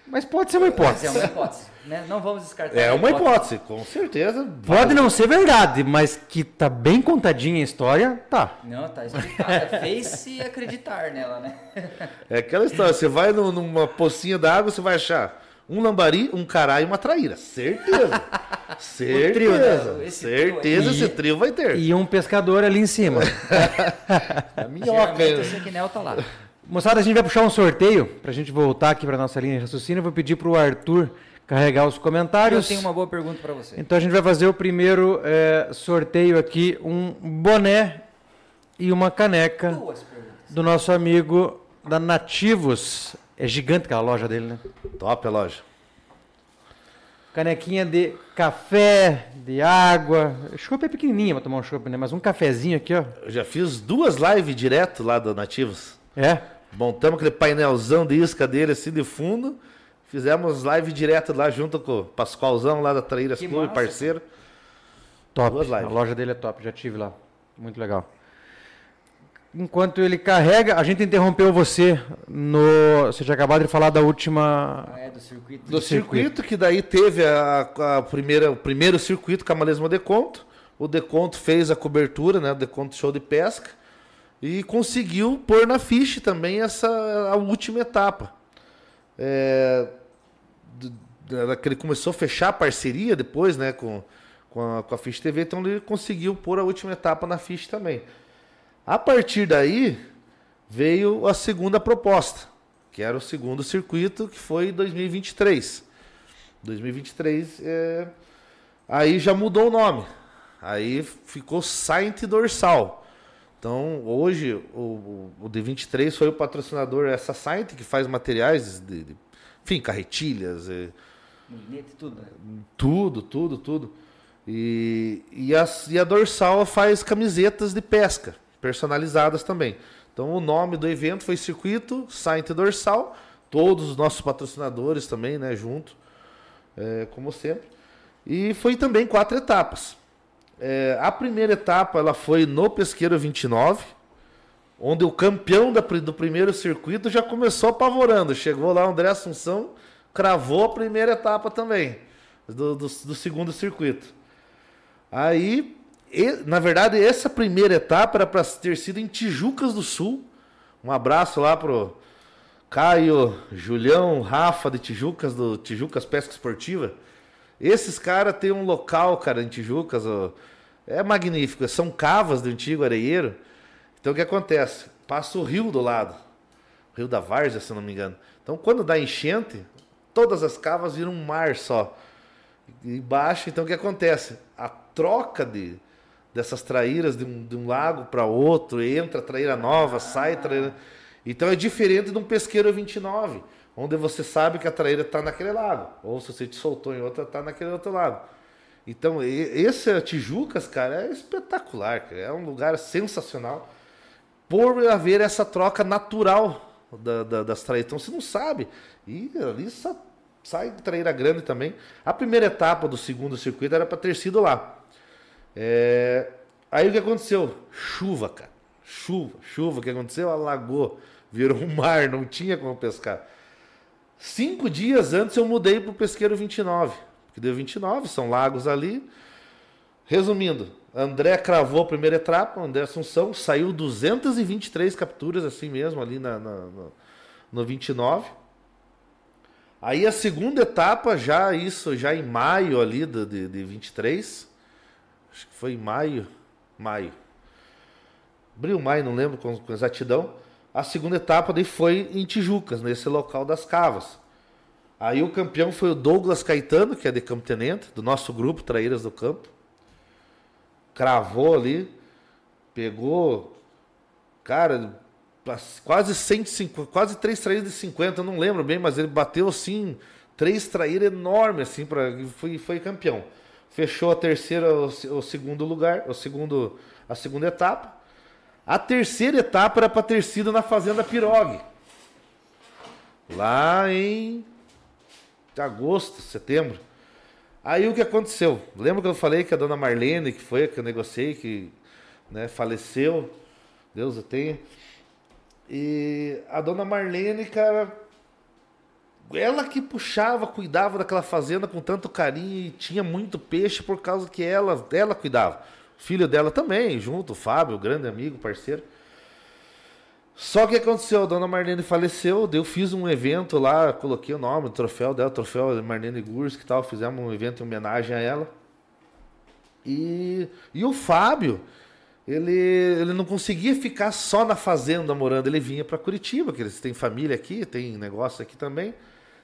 Mas pode ser uma hipótese. Mas é uma hipótese. Né? Não vamos descartar. É uma hipótese. hipótese, com certeza. Pode não ser verdade, mas que tá bem contadinha a história, tá. Não, tá explicada. Fez-se acreditar nela, né? É aquela história, você vai numa pocinha d'água, você vai achar um lambari, um cará e uma traíra. Certeza. certeza. Trio, né? esse certeza trio esse trio vai ter. E um pescador ali em cima. a minhoca. Esse Quinel tá lá. Moçada, a gente vai puxar um sorteio para a gente voltar aqui para nossa linha de raciocínio. Eu vou pedir para o Arthur carregar os comentários. Eu tenho uma boa pergunta para você. Então a gente vai fazer o primeiro é, sorteio aqui, um boné e uma caneca do nosso amigo da Nativos. É gigante aquela loja dele, né? Top a loja. Canequinha de café, de água. Chopp é pequenininha para tomar um chopp, né? Mas um cafezinho aqui, ó. Eu já fiz duas lives direto lá do Nativos. É? Montamos aquele painelzão de isca dele assim de fundo. Fizemos live direto lá junto com o Pascoalzão lá da Traíras Clube, parceiro. Top. A loja dele é top, já tive lá. Muito legal. Enquanto ele carrega, a gente interrompeu você no. Você tinha acabado de falar da última. Ah, é, do circuito. Do, do circuito, circuito, que daí teve a, a, primeira, o primeiro circuito Camalesma Deconto. O Deconto fez a cobertura, né? O Deconto Show de Pesca. E conseguiu pôr na ficha também essa a última etapa. É, ele começou a fechar a parceria depois, né, com, com a, com a Fish TV, então ele conseguiu pôr a última etapa na ficha também. A partir daí veio a segunda proposta, que era o segundo circuito, que foi 2023. 2023, é... aí já mudou o nome. Aí ficou Saint Dorsal. Então, hoje, o, o D23 foi o patrocinador essa Saint, que faz materiais de, de enfim, carretilhas. É, tudo. Né? Tudo, tudo, tudo. E, e, a, e a Dorsal faz camisetas de pesca, personalizadas também. Então o nome do evento foi Circuito Saint Dorsal. Todos os nossos patrocinadores também, né, junto, é, como sempre. E foi também quatro etapas. É, a primeira etapa ela foi no Pesqueiro 29, onde o campeão da, do primeiro circuito já começou apavorando. Chegou lá o André Assunção, cravou a primeira etapa também, do, do, do segundo circuito. Aí, e, na verdade, essa primeira etapa era para ter sido em Tijucas do Sul. Um abraço lá pro Caio, Julião, Rafa de Tijucas, do Tijucas Pesca Esportiva. Esses caras têm um local, cara, em Tijucas, ó, é magnífico. São cavas do antigo areieiro. Então o que acontece? Passa o rio do lado. O rio da Várzea, se não me engano. Então quando dá enchente, todas as cavas viram um mar só. E baixo, então o que acontece? A troca de, dessas traíras de um, de um lago para outro, entra traíra nova, sai traíra. Então é diferente de um pesqueiro 29 onde você sabe que a traíra está naquele lado, ou se você te soltou em outra, está naquele outro lado. Então, esse Tijucas, cara, é espetacular, cara. é um lugar sensacional por haver essa troca natural da, da, das traíras. Então, você não sabe. E ali sai traíra grande também. A primeira etapa do segundo circuito era para ter sido lá. É... Aí o que aconteceu? Chuva, cara. Chuva, chuva. O que aconteceu? Alagou, virou um mar, não tinha como pescar. Cinco dias antes eu mudei para o pesqueiro 29, que deu 29, são lagos ali. Resumindo, André cravou a primeira etapa, André Assunção, saiu 223 capturas assim mesmo ali na, na, no, no 29. Aí a segunda etapa, já isso, já em maio ali de, de, de 23, acho que foi em maio, maio. Abril, maio, não lembro com, com exatidão. A segunda etapa daí foi em Tijucas, nesse local das cavas. Aí o campeão foi o Douglas Caetano, que é de Campo Tenente, do nosso grupo Traíras do Campo. Cravou ali, pegou, cara, quase 150, quase três traíras de 50, eu não lembro bem, mas ele bateu assim, três traíras enormes, assim, para foi, foi campeão. Fechou a terceira, o, o segundo lugar, o segundo, a segunda etapa. A terceira etapa era para ter sido na Fazenda Pirogue. Lá em agosto, setembro. Aí o que aconteceu? Lembra que eu falei que a dona Marlene, que foi que eu negociei, que né, faleceu? Deus a tenha. E a dona Marlene, cara, ela que puxava, cuidava daquela fazenda com tanto carinho e tinha muito peixe por causa que ela, ela cuidava filho dela também, junto, Fábio, grande amigo, parceiro. Só que aconteceu, a dona Marlene faleceu, eu fiz um evento lá, coloquei o nome, o troféu dela, o troféu Marlene Gursk e tal, fizemos um evento em homenagem a ela. E, e o Fábio, ele, ele não conseguia ficar só na fazenda morando, ele vinha para Curitiba, que eles têm família aqui, tem negócio aqui também.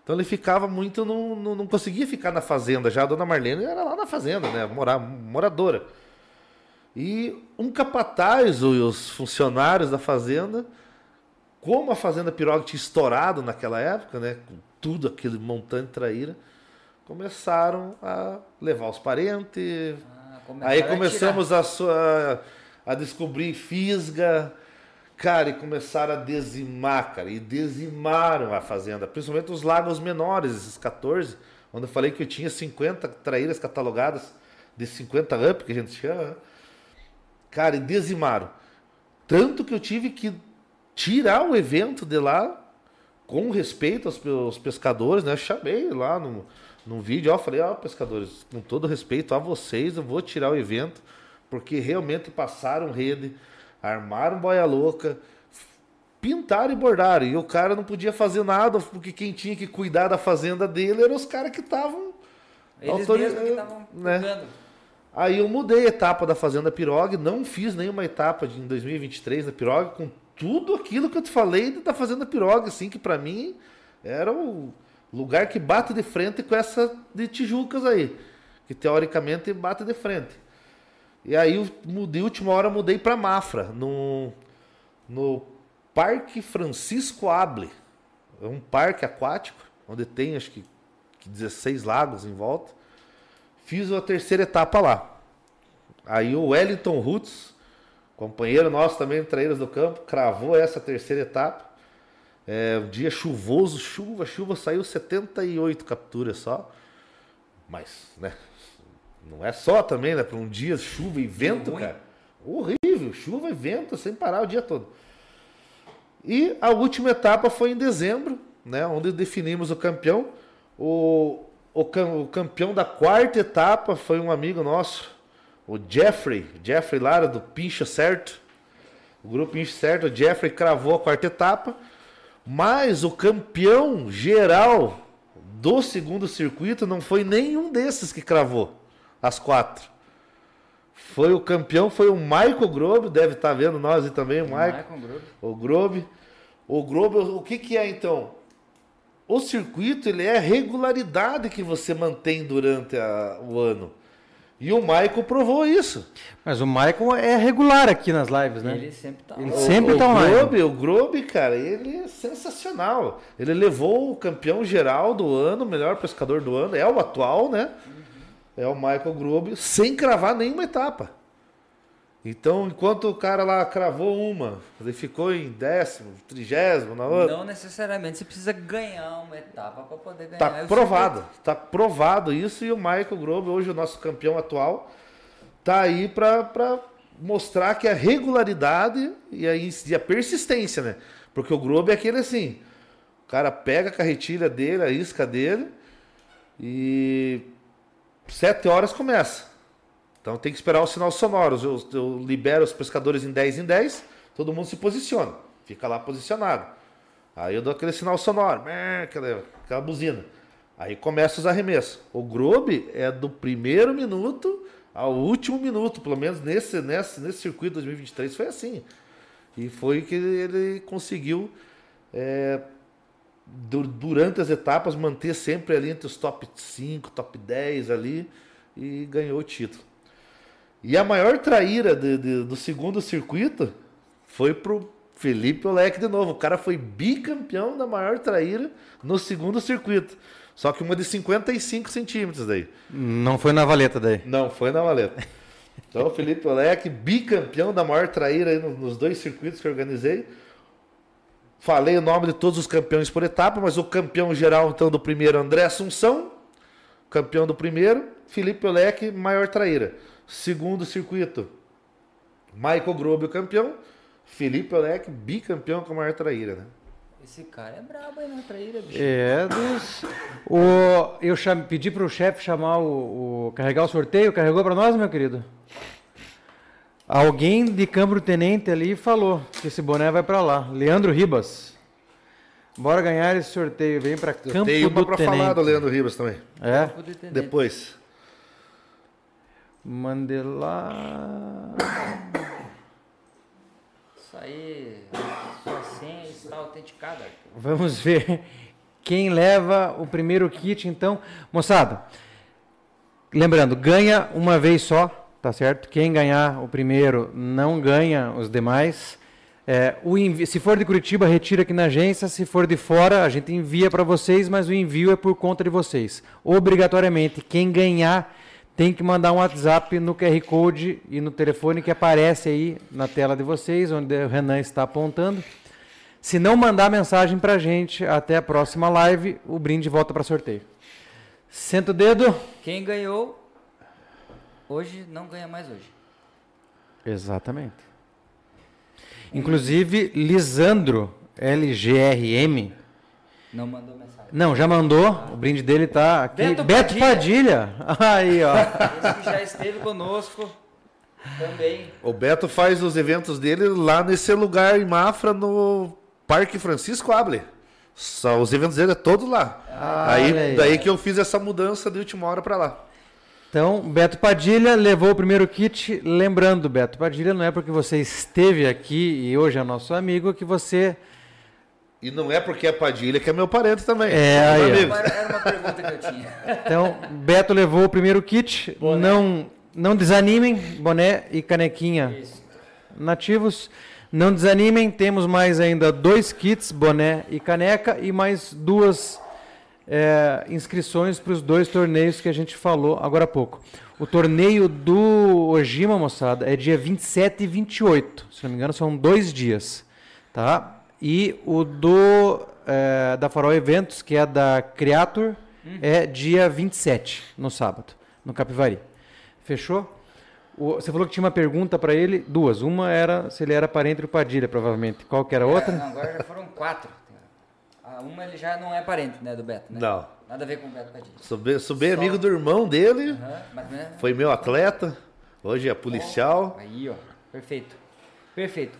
Então ele ficava muito, não, não, não conseguia ficar na fazenda. Já a dona Marlene era lá na fazenda, né, morar, moradora. E um capataz, os funcionários da fazenda, como a fazenda Piroga tinha estourado naquela época, né, com tudo aquele montante de traíra, começaram a levar os parentes. Ah, aí começamos a, a, a, descobrir fisga, cara, e começaram a dizimar, cara, e dizimaram a fazenda, principalmente os lagos menores, esses 14, onde eu falei que eu tinha 50 traíras catalogadas de 50 up, que a gente chama, né? Cara, e dizimaram. Tanto que eu tive que tirar o evento de lá com respeito aos, aos pescadores, né? Eu chamei lá no, no vídeo, ó, falei, ó, pescadores, com todo respeito a vocês, eu vou tirar o evento, porque realmente passaram rede, armaram boia louca, pintaram e bordaram. E o cara não podia fazer nada, porque quem tinha que cuidar da fazenda dele eram os caras que estavam. Eles mesmos que estavam né? Aí eu mudei a etapa da Fazenda Pirogue, não fiz nenhuma etapa de, em 2023 da Pirogue, com tudo aquilo que eu te falei da Fazenda Pirogue, assim, que para mim era o lugar que bate de frente com essa de Tijucas aí, que teoricamente bate de frente. E aí eu mudei, última hora mudei para Mafra, no, no Parque Francisco Able. É um parque aquático, onde tem acho que 16 lagos em volta. Fiz a terceira etapa lá. Aí o Wellington Roots, companheiro nosso também, Traíras do Campo, cravou essa terceira etapa. É, um dia chuvoso, chuva, chuva, saiu 78 capturas só. Mas, né? Não é só também, né? Para um dia chuva e vento, cara. Horrível, chuva e vento sem parar o dia todo. E a última etapa foi em dezembro, né? Onde definimos o campeão. O, o, cam- o campeão da quarta etapa foi um amigo nosso, o Jeffrey, Jeffrey Lara, do Pincha Certo. O grupo Pincha Certo, o Jeffrey cravou a quarta etapa. Mas o campeão geral do segundo circuito não foi nenhum desses que cravou as quatro. Foi o campeão, foi o Michael Grobe, deve estar vendo nós e também, o Michael. Michael Groove. O Grobe. O Grobe, o que, que é então? O circuito ele é a regularidade que você mantém durante a- o ano. E o Michael provou isso. Mas o Michael é regular aqui nas lives, né? Ele sempre tá Ele lá. sempre o, tá o online. Grobe, o Grobe, cara, ele é sensacional. Ele levou o campeão geral do ano, o melhor pescador do ano, é o atual, né? É o Michael Grobe, sem cravar nenhuma etapa. Então, enquanto o cara lá cravou uma, ele ficou em décimo, trigésimo na outra. Não necessariamente você precisa ganhar uma etapa para poder ganhar. Tá provado, tá provado isso e o Michael Grobe, hoje o nosso campeão atual, tá aí para mostrar que a regularidade e a, e a persistência, né? Porque o Grobe é aquele assim, o cara pega a carretilha dele, a isca dele e sete horas começa. Então tem que esperar o sinal sonoro. Eu, eu libero os pescadores em 10 em 10, todo mundo se posiciona, fica lá posicionado. Aí eu dou aquele sinal sonoro, aquela, aquela buzina. Aí começa os arremessos. O Grobe é do primeiro minuto ao último minuto, pelo menos nesse, nesse, nesse circuito 2023 foi assim. E foi que ele conseguiu, é, du- durante as etapas, manter sempre ali entre os top 5, top 10 ali e ganhou o título. E a maior traíra de- de- do segundo circuito foi pro Felipe Olek de novo. O cara foi bicampeão da maior traíra no segundo circuito. Só que uma de 55 centímetros daí. Não foi na valeta daí. Não, foi na valeta. Então, o Felipe Olek, bicampeão da maior traíra aí no- nos dois circuitos que eu organizei. Falei o nome de todos os campeões por etapa, mas o campeão geral, então, do primeiro, André Assunção. Campeão do primeiro, Felipe Olek, maior traíra. Segundo circuito, Michael Grobe, o campeão. Felipe Olek, bicampeão com a maior traíra, né? Esse cara é brabo aí na traíra, bicho. É dos. O, eu cham, pedi pro chefe chamar o, o- carregar o sorteio, carregou para nós, meu querido? Alguém de Câmbio Tenente ali falou que esse boné vai para lá. Leandro Ribas. Bora ganhar esse sorteio, vem para Campo do uma pra Tenente. falar do Leandro Ribas também. É. Depois. Mande lá. Isso aí, sua senha está autenticada. Arthur. Vamos ver quem leva o primeiro kit, então. Moçada, lembrando, ganha uma vez só, tá certo? Quem ganhar o primeiro não ganha os demais. É, se for de Curitiba, retira aqui na agência. Se for de fora, a gente envia para vocês, mas o envio é por conta de vocês. Obrigatoriamente, quem ganhar tem que mandar um WhatsApp no QR Code e no telefone que aparece aí na tela de vocês, onde o Renan está apontando. Se não mandar mensagem pra gente até a próxima live, o brinde volta para sorteio. Senta o dedo. Quem ganhou hoje não ganha mais hoje. Exatamente. Inclusive, Lisandro, LGRM. Não mandou mensagem. Não, já mandou. O brinde dele tá aqui. Beto Beto Padilha. Aí, ó. Esse que já esteve conosco também. O Beto faz os eventos dele lá nesse lugar em Mafra, no Parque Francisco Able. Só os eventos dele é todos lá. Ah, aí, aí. daí que eu fiz essa mudança de última hora pra lá. Então, Beto Padilha levou o primeiro kit. Lembrando, Beto Padilha, não é porque você esteve aqui e hoje é nosso amigo que você. E não é porque é Padilha que é meu parente também. É, aí, era uma pergunta que eu tinha. Então, Beto levou o primeiro kit. Não, não desanimem, boné e canequinha Isso. nativos. Não desanimem, temos mais ainda dois kits, boné e caneca, e mais duas é, inscrições para os dois torneios que a gente falou agora há pouco. O torneio do Ojima, moçada, é dia 27 e 28. Se não me engano, são dois dias. Tá? E o do é, da Farol Eventos, que é da Creator, é dia 27, no sábado, no Capivari. Fechou? O- você falou que tinha uma pergunta para ele, duas. Uma era se ele era parente do Padilha, provavelmente. Qual que era a outra? Não, agora já foram quatro. A uma ele já não é parente, né, do Beto, né? Não. Nada a ver com o Beto Padilha. Sou bem, sou bem Só- amigo do irmão dele, Aham, mas, né? foi meu atleta, hoje é policial. Aí, ó. Perfeito. Perfeito.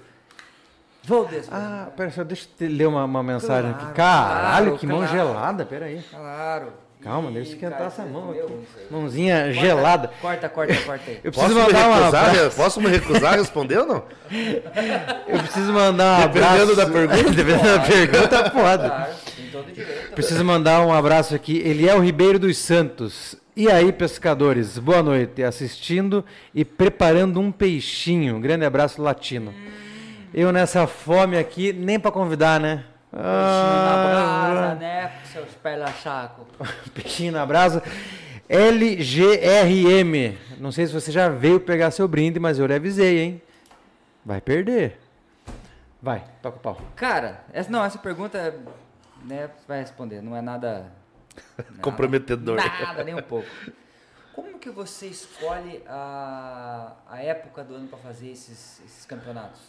Valdes. Ah, pera só, deixa eu te ler uma, uma mensagem Claro, aqui. Caralho, claro, que mão claro. gelada, pera aí. Claro. Calma, deixa eu esquentar cara, essa mão aqui. Mãozinha Corta, gelada. Corta, corta, corta aí. Eu Posso preciso me, mandar um recusar, abraço. posso me recusar a responder ou não? Eu preciso mandar um Dependendo abraço. da pergunta. Dependendo da pergunta, pode. Claro, tem todo direito. Preciso mandar um abraço aqui. Eliel Ribeiro dos Santos. E aí, pescadores? Boa noite. Assistindo e preparando um peixinho. Grande abraço latino. Eu nessa fome aqui, nem pra convidar, né? Peixinho na brasa, Ah, né, seus pela-saco. peixinho na brasa. LGRM. Não sei se você já veio pegar seu brinde, mas eu lhe avisei, hein? Vai perder. Vai, toca o pau. Cara, essa, não, essa pergunta, né, você vai responder, não é nada... nada- Comprometedor. Nada, nem um pouco. Como que você escolhe a, a época do ano para fazer esses, esses campeonatos?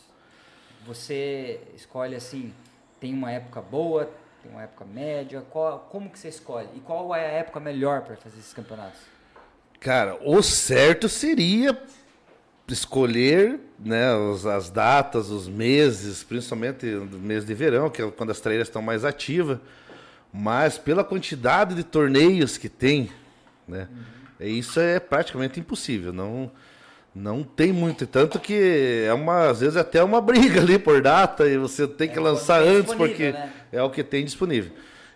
Você escolhe assim, tem uma época boa, tem uma época média, qual, como que você escolhe? E qual é a época melhor para fazer esses campeonatos? Cara, o certo seria escolher né, os- as datas, os meses, principalmente no mês de verão, que é quando as traíras estão mais ativas. Mas pela quantidade de torneios que tem, né, é- isso é praticamente impossível. Não, não tem muito. Tanto que é uma, às vezes até uma briga ali por data e você tem que É, lançar antes porque né? é o que tem disponível.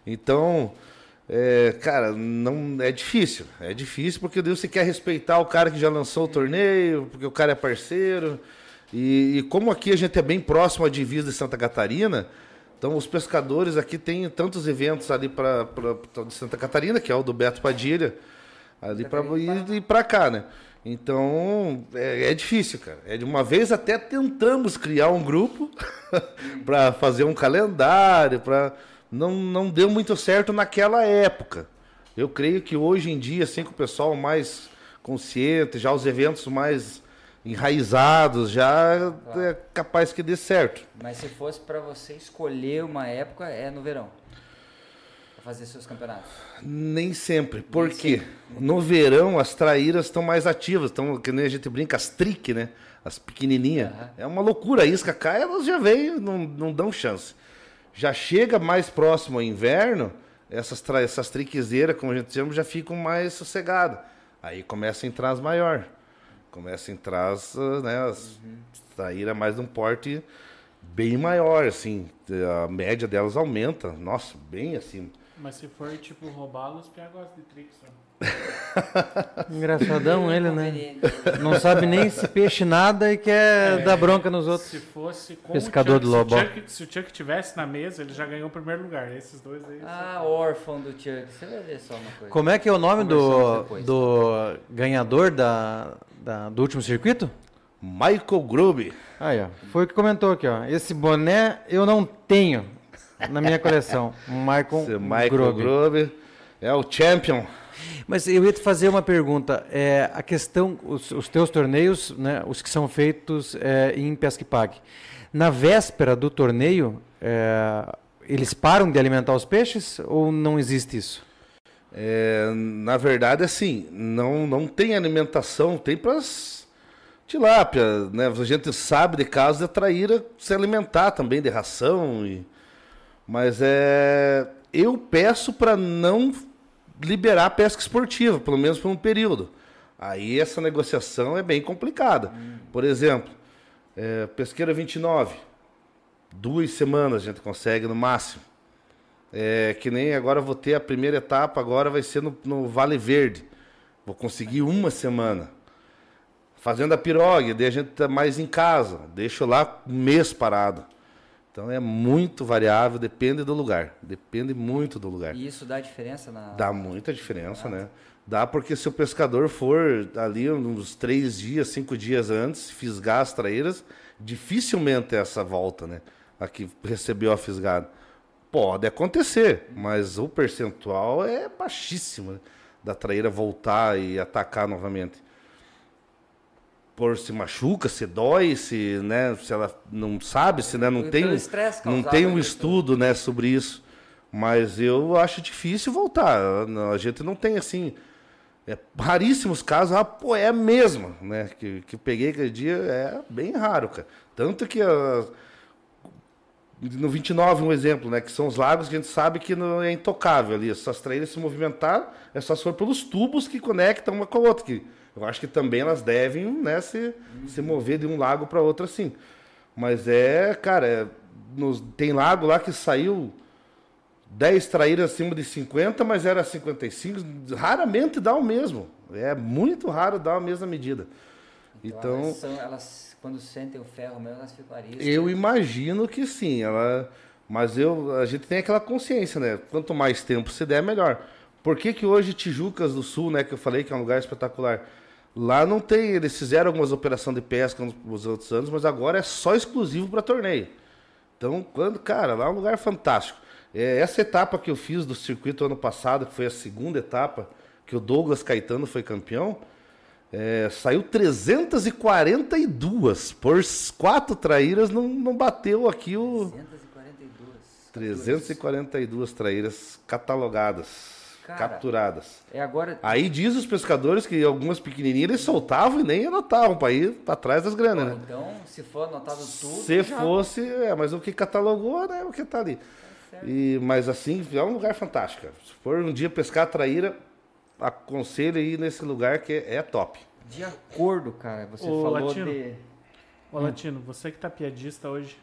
Então, é, cara, não é difícil. É difícil porque daí você quer respeitar o cara que já lançou o torneio, porque o cara é parceiro. E, e como aqui a gente é bem próximo à divisa de Santa Catarina, então os pescadores aqui têm tantos eventos ali para de Santa Catarina, que é o do Beto Padilha, ali para ir, ir para cá, né? Então é, é difícil, cara. É de uma vez até tentamos criar um grupo para fazer um calendário, para não não deu muito certo naquela época. Eu creio que hoje em dia, assim, com o pessoal mais consciente, já os eventos mais enraizados, já é capaz que dê certo. Mas se fosse para você escolher uma época, é no verão. Para fazer seus campeonatos. Nem sempre. Por quê? No verão as traíras estão mais ativas, estão, que nem a gente brinca, as trick, né? As pequenininhas. Aham. É uma loucura. A isca cai, elas já vêm, não, não dão chance. Já chega mais próximo ao inverno, essas, tra... essas triquezeiras, como a gente chama, já ficam mais sossegadas. Aí começa a entrar as maior. Começa a entrar as, né, as traíras mais de um porte bem maior, assim. A média delas aumenta. Nossa, bem assim. Mas se for tipo roubá-los, os piá gosta de tricks. né? Engraçadão ele, né? Conveniente. Não sabe nem se peixe nada e quer dar bronca nos outros. Se fosse com Pescador Chuck, Lobão. Se o, Chuck, se o Chuck tivesse na mesa, ele já ganhou o primeiro lugar. Esses dois aí. Ah, órfão do Chuck. Você vai ver só uma coisa. Como é que é o nome do, depois. do ganhador da, da- do último circuito? Michael Grube. Aí, ó. Foi o que comentou aqui, ó. Esse boné eu não tenho na minha coleção. Michael, Esse Michael Grove. Grube é o champion. Mas eu ia te fazer uma pergunta. É, a questão, os, os teus torneios, né, os que são feitos é, em Pesca Pague, na véspera do torneio, é, eles param de alimentar os peixes ou não existe isso? É, na verdade, assim, não, não tem alimentação, tem para as tilápia, né? A gente sabe de casos de traíra se alimentar também de ração, e, mas é, eu peço para não liberar a pesca esportiva, pelo menos por um período. Aí essa negociação é bem complicada. Por exemplo, é, pesqueira 29, duas semanas a gente consegue no máximo. É, que nem agora vou ter a primeira etapa, agora vai ser no, no Vale Verde. Vou conseguir uma semana. Fazendo a pirogue, daí a gente tá mais em casa. Deixo lá um mês parado. Então é muito variável, depende do lugar. Depende muito do lugar. E isso dá diferença na. Dá muita diferença, né? Dá porque se o pescador for ali uns três dias, cinco dias antes, fisgar as traíras, dificilmente é essa volta, né? A que recebeu a fisgada. Pode acontecer, mas o percentual é baixíssimo né, da traíra voltar e atacar novamente. Por se machuca, se dói, se, né, se ela não sabe, se né, não tem, um- não tem um né, estudo né, sobre isso. Mas eu acho difícil voltar. A gente não tem assim. É, raríssimos casos, ah, pô, é a mesma, né? Que, que eu peguei aquele dia, é bem raro, cara. Tanto que ah, no 29, um exemplo, né? Que são os lagos que a gente sabe que não é intocável ali. Essas traíras se movimentar é só se for pelos tubos que conectam uma com a outra. Que eu acho que também elas devem né, se, se mover de um lago para outro assim. Mas é, cara, é, nos- tem lago lá que saiu 10 traíras acima de 50, mas era 55. Raramente dá o mesmo. É muito raro dar a mesma medida. Então, elas, são- elas, quando sentem o ferro mesmo, elas ficam ariscas. eu imagino que sim. Ela, mas eu, a gente tem aquela consciência, né? Quanto mais tempo se der, melhor. Por que, que hoje Tijucas do Sul, né, que eu falei que é um lugar espetacular, lá não tem. Eles fizeram algumas operações de pesca nos, outros anos, mas agora é só exclusivo para torneio. Então, quando, cara, lá é um lugar fantástico. É, essa etapa que eu fiz do circuito ano passado, que foi a segunda etapa, que o Douglas Caetano foi campeão, é, saiu 342 por quatro traíras, não, não bateu aqui o 342. 342 traíras catalogadas, Cara. capturadas. É agora. Aí diz os pescadores que algumas pequenininhas eles soltavam e nem anotavam para ir para trás das granas, né? Então, se for anotado tudo. Se já- fosse, é, mas o que catalogou, né, o que tá ali. E, mas assim, é um lugar fantástico. Se for um dia pescar traíra, aconselho ir nesse lugar que é, é top. De acordo, cara. Você Ô, falou Latino. de. Ô, Latino, você que tá piadista hoje,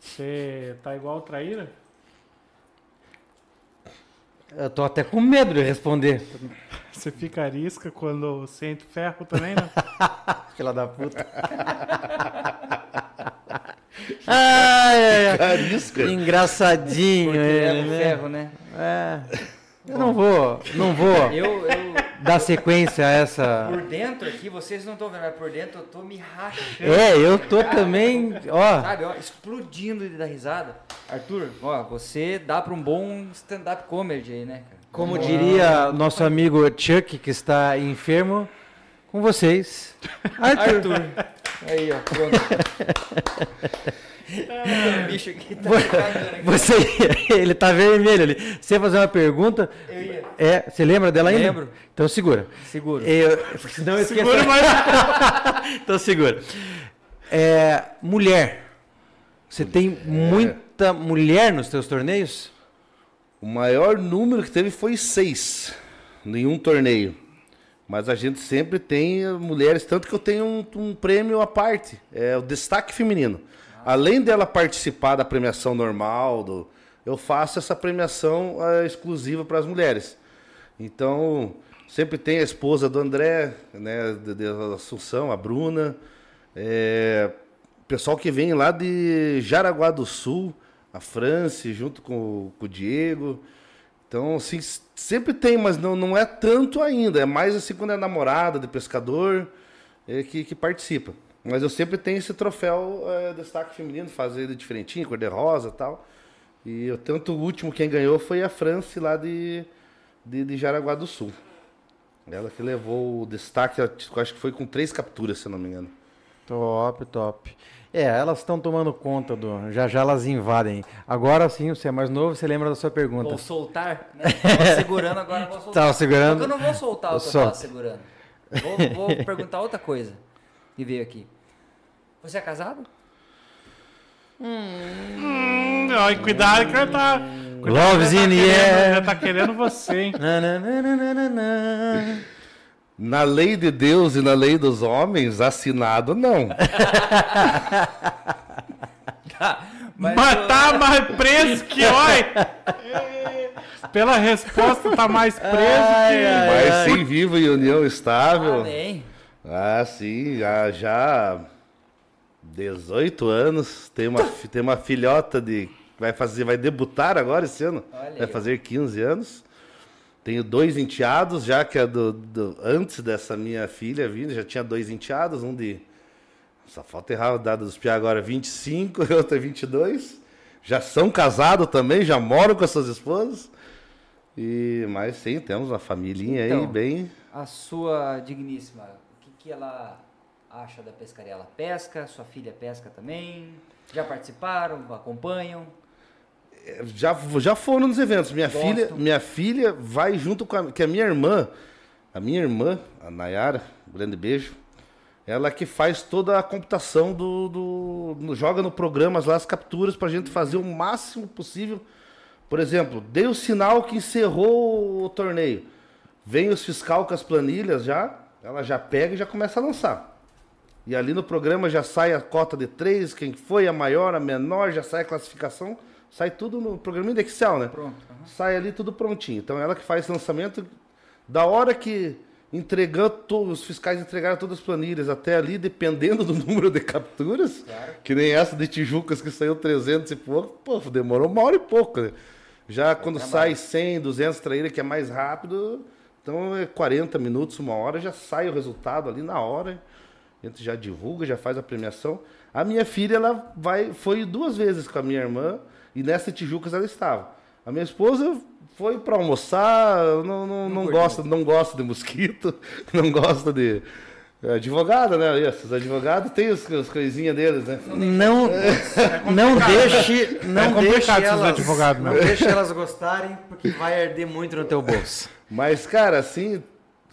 você tá igual o Traíra? Eu tô até com medo de responder. Você fica arisca quando sente ferro também, né? Fila da puta. ai, ai, ai. Carisca. Engraçadinho Porque ele, leva o né? ferro, né? É. Eu não vou, não vou Eu, eu, dar sequência a essa. por dentro aqui, vocês não estão vendo, mas por dentro eu tô me rachando. É, eu tô também, ó. Sabe, ó, explodindo de dar risada. Arthur, ó, você dá pra um bom stand-up comedy aí, né, cara? Como diria nosso amigo Chuck, que está enfermo, com vocês. Arthur. Arthur. Aí, ó, pronto. o bicho aqui tá. Você, ele tá vermelho ali. Você ia fazer uma pergunta? Eu ia. É, você lembra dela ainda? Lembro. Então segura. Seguro. Eu, senão eu esqueço. Segura mais. então segura. É, mulher. Você tem muita mulher nos teus torneios? O maior número que teve foi seis, nenhum torneio. Mas a gente sempre tem mulheres, tanto que eu tenho um, um prêmio à parte, é o destaque feminino. Além dela participar da premiação normal, do, eu faço essa premiação eh, exclusiva para as mulheres. Então, sempre tem a esposa do André, né, de Assunção, a Bruna, é, pessoal que vem lá de Jaraguá do Sul, a Franci, junto com, o- com o Diego. Então, assim, sempre tem, mas não, não é tanto ainda. É mais assim quando é namorada de pescador é, que, que participa. Mas eu sempre tenho esse troféu é, destaque feminino, fazer ele diferentinho, cor de rosa e tal. E eu, tanto o último quem ganhou foi a Franci lá de, de, de Jaraguá do Sul. Ela que levou o destaque, acho que foi com três capturas, se eu não me engano. Top, top. É, elas estão tomando conta do. Já já elas invadem. Agora sim, você é mais novo, você lembra da sua pergunta. Vou soltar? Né? Tava segurando, agora vou soltar. Tava segurando? Só que eu não vou soltar o que eu tava segurando. Vou, vou perguntar outra coisa que veio aqui. Você é casado? Hum, ó, cuidado que ele tá. Love's in the Ele air. tá querendo você, hein? Na, na, na, na, na, na, na. Na lei de Deus e na lei dos homens, assinado não. Mas, Mas eu- tá mais preso que olha. Pela resposta, tá mais preso Ai, que. ai. Mas sim, vivo em união estável. Amém. Ah, sim, já, já 18 anos, tem uma, fi- tem uma filhota de vai fazer, vai debutar agora esse ano, Olha vai aí. fazer 15 anos. Tenho dois enteados, já que é do, do- antes dessa minha filha vindo, já tinha dois enteados, um de só falta errar a data dos piá agora, 25, e outro é 22. já são casados também, já moram com as suas esposas. E, mas sim, temos uma família aí Então. bem. A sua digníssima, o que, que ela acha da pescaria? Ela pesca? Sua filha pesca também? Já participaram? Acompanham? Já, já foram nos eventos. Minha filha, minha filha vai junto com a, que a minha irmã, a minha irmã, a Nayara, um grande beijo. Ela que faz toda a computação do, do- no- joga no programas lá as capturas pra gente fazer o máximo possível. Por exemplo, dei o sinal que encerrou o torneio. Vem os fiscal com as planilhas já, ela já pega e já começa a lançar. E ali no programa já sai a cota de três, quem foi a maior, a menor, já sai a classificação, sai tudo no programinha do Excel, né? Pronto. aham. Sai ali tudo prontinho. Então ela que faz lançamento da hora que entregando os fiscais entregaram todas as planilhas até ali, dependendo do número de capturas, que nem essa de Tijucas que saiu 300 e pouco, pô, demorou uma hora e pouco, né? Já quando sai 100, 200 traíra, que é mais rápido, então é 40 minutos, uma hora, já sai o resultado ali na hora. A gente já divulga, já faz a premiação. A minha filha, ela vai, foi duas vezes com a minha irmã e nessa Tijucas ela estava. A minha esposa foi para almoçar, não, não, não, gosta, não gosta de mosquito, não gosta de é, advogada, né? Esses advogados têm as, as coisinhas deles, né? Não, não deixe, não É complicado deixe elas, advogados não mesmo. deixe elas gostarem, porque vai arder muito no teu bolso. Mas, cara, assim,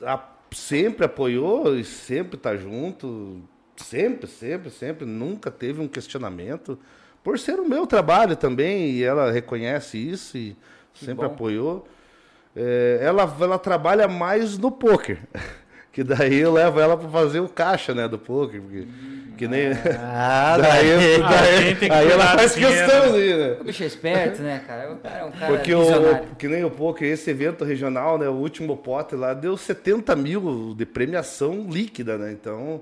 a- sempre apoiou e sempre tá junto. Sempre, sempre, sempre. Nunca teve um questionamento. Por ser o meu trabalho também, e ela reconhece isso e sempre bom. apoiou. É, ela, ela trabalha mais no poker. Que daí eu levo ela para fazer o caixa, né, do poker. Porque, que nem... Ah, daí, daí- daí- quem tem que aí ela faz questão, assim, né? O bicho é esperto, né, cara? O cara é um cara Porque visionário. o, que nem o poker, esse evento regional, né, o último pote lá, deu 70 mil de premiação líquida, né? Então,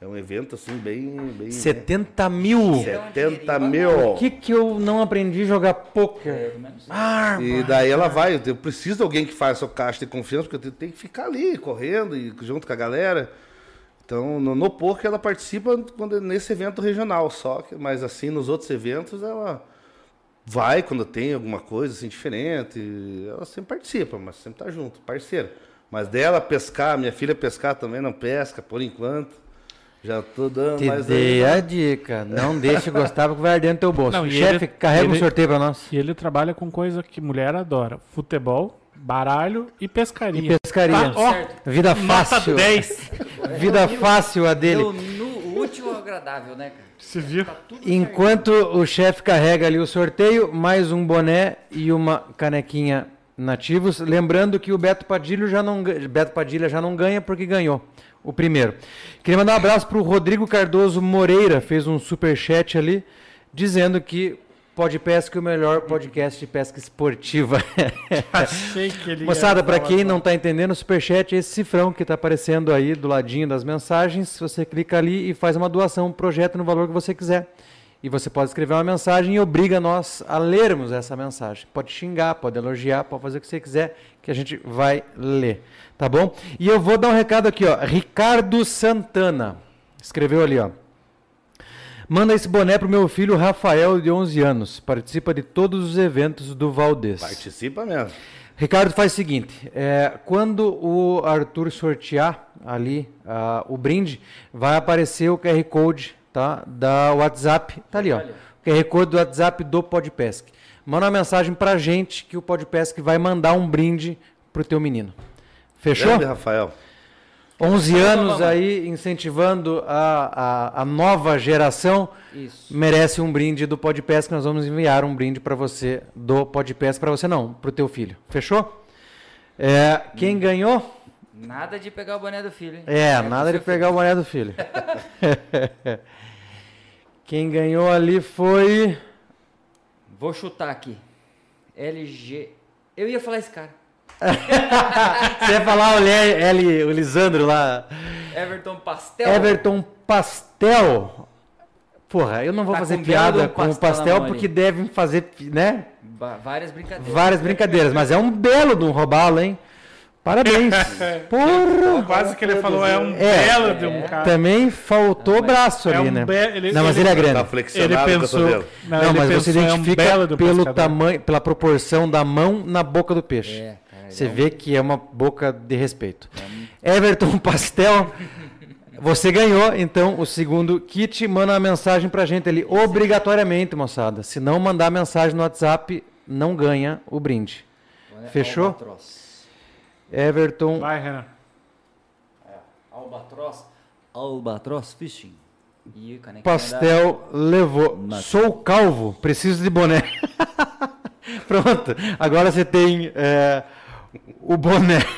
é um evento assim, bem. bem 70 mil. Então, 70 dinheirinho mil. Por que, que eu não aprendi a jogar poker? Ah, E daí ela vai, eu preciso de alguém que faça o caixa de confiança, porque eu tenho que ficar ali, correndo, e junto com a galera. Então, no, no poker ela participa quando, nesse evento regional só, que- mas assim, nos outros eventos ela vai quando tem alguma coisa assim diferente, ela sempre participa, mas sempre tá junto, parceira. Mas dela pescar, minha filha pescar também não pesca, por enquanto. Já tô dando, te mas dei aí- a dica. Não deixe gostar, porque vai arder no teu bolso. Não, e Chefe, ele- carrega um ele- sorteio pra nós. E ele trabalha com coisa que mulher adora: futebol, baralho e pescaria. Pescaria. Tá, ó. Vida nota fácil. 10. Vida fácil a dele. Deu no último agradável, né, cara? Se viu? Tá Enquanto o chefe carrega ali o sorteio, mais um boné e uma canequinha nativos. Lembrando que o Beto Padilha já não, Beto Padilha já não ganha porque ganhou o primeiro. Queria mandar um abraço para o Rodrigo Cardoso Moreira, fez um super chat ali, dizendo que Pode Pesca é o melhor podcast de pesca esportiva. Achei que ele. Moçada, para quem não está entendendo, o Superchat é esse cifrão que está aparecendo aí do ladinho das mensagens. Você clica ali e faz uma doação, um projeto no valor que você quiser. E você pode escrever uma mensagem e obriga nós a lermos essa mensagem. Pode xingar, pode elogiar, pode fazer o que você quiser, que a gente vai ler. Tá bom? E eu vou dar um recado aqui, ó. Ricardo Santana escreveu ali, ó. Manda esse boné pro meu filho Rafael, de 11 anos. Participa de todos os eventos do Valdez. Participa mesmo. Ricardo faz o seguinte: é, quando o Arthur sortear ali ah, o brinde, vai aparecer o QR Code tá, da WhatsApp. Tá ali, ó. O QR Code do WhatsApp do Podpesc. Manda uma mensagem pra gente que o Podpesc vai mandar um brinde pro teu menino. Fechou? Grande, Rafael. 11 Vamos, anos aí incentivando a, a, a nova geração. Isso. Merece um brinde do Podpesc. Nós vamos enviar um brinde para você do Podpesc. Para você não, para o teu filho. Fechou? É, quem ganhou? Nada de pegar o boné do filho, hein? É, pro nada de pegar o boné do filho. quem ganhou ali foi... Vou chutar aqui. LG. Eu ia falar esse cara. Você ia falar o, Le, L, o Lisandro lá. Everton Pastel. Everton Pastel. Porra, eu não vou Tá fazer com piada com o pastel porque devem fazer, né? Várias brincadeiras. Várias brincadeiras, mas é um belo de um robalo, hein? Parabéns. Porra. Quase que ele falou, é um É. belo de um cara. Também faltou braço É ali, um né? ele- não, mas ele- ele é grande. Tá Ele flexionado o pensou. cotovelo. Não, ele mas você pensou, é um identifica de um pelo tamanho, pela proporção da mão na boca do peixe. É, cara. Você ele é um- vê que é uma boca de respeito. Everton Pastel, você ganhou então o segundo kit. Manda uma mensagem pra gente ali, obrigatoriamente, moçada. Se não mandar mensagem no WhatsApp, não ganha o brinde. Fechou? Albatroz. Everton, Vai, Renan. Albatroz. Albatroz Fishing. E Pastel levou. Mata. Sou calvo, preciso de boné. Pronto, agora você tem é, o boné.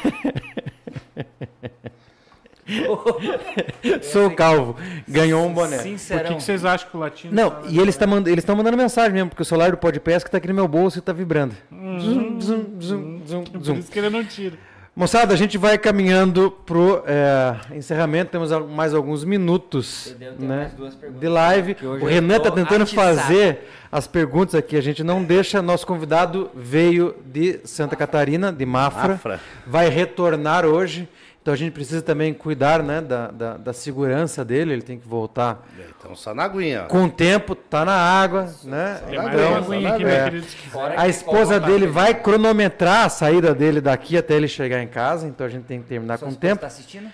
Sou calvo, ganhou um boné. Por Sincerão. que, que vocês acham que o latino. Não, tá- e eles estão mand mandando mensagem mesmo, porque o celular do Podpesca tá aqui no meu bolso e tá vibrando. Zum, zum, zum, zum, Por isso que ele não tira. Moçada, a gente vai caminhando pro é, encerramento, temos mais alguns minutos né, mais duas perguntas, de live. O Renan tô tá tentando atiçado. fazer as perguntas aqui, a gente não deixa. Nosso convidado veio de Santa Catarina, de Mafra, Mafra. vai retornar hoje. Então a gente precisa também cuidar né, da, da, da segurança dele, ele tem que voltar Então, só na aguinha. com o tempo, tá na água, né? Então, uma aguinha aqui, é. meu querido. Fora A esposa dele vai cronometrar a saída dele daqui até ele chegar em casa, então a gente tem que terminar Sua com o tempo. Tá assistindo?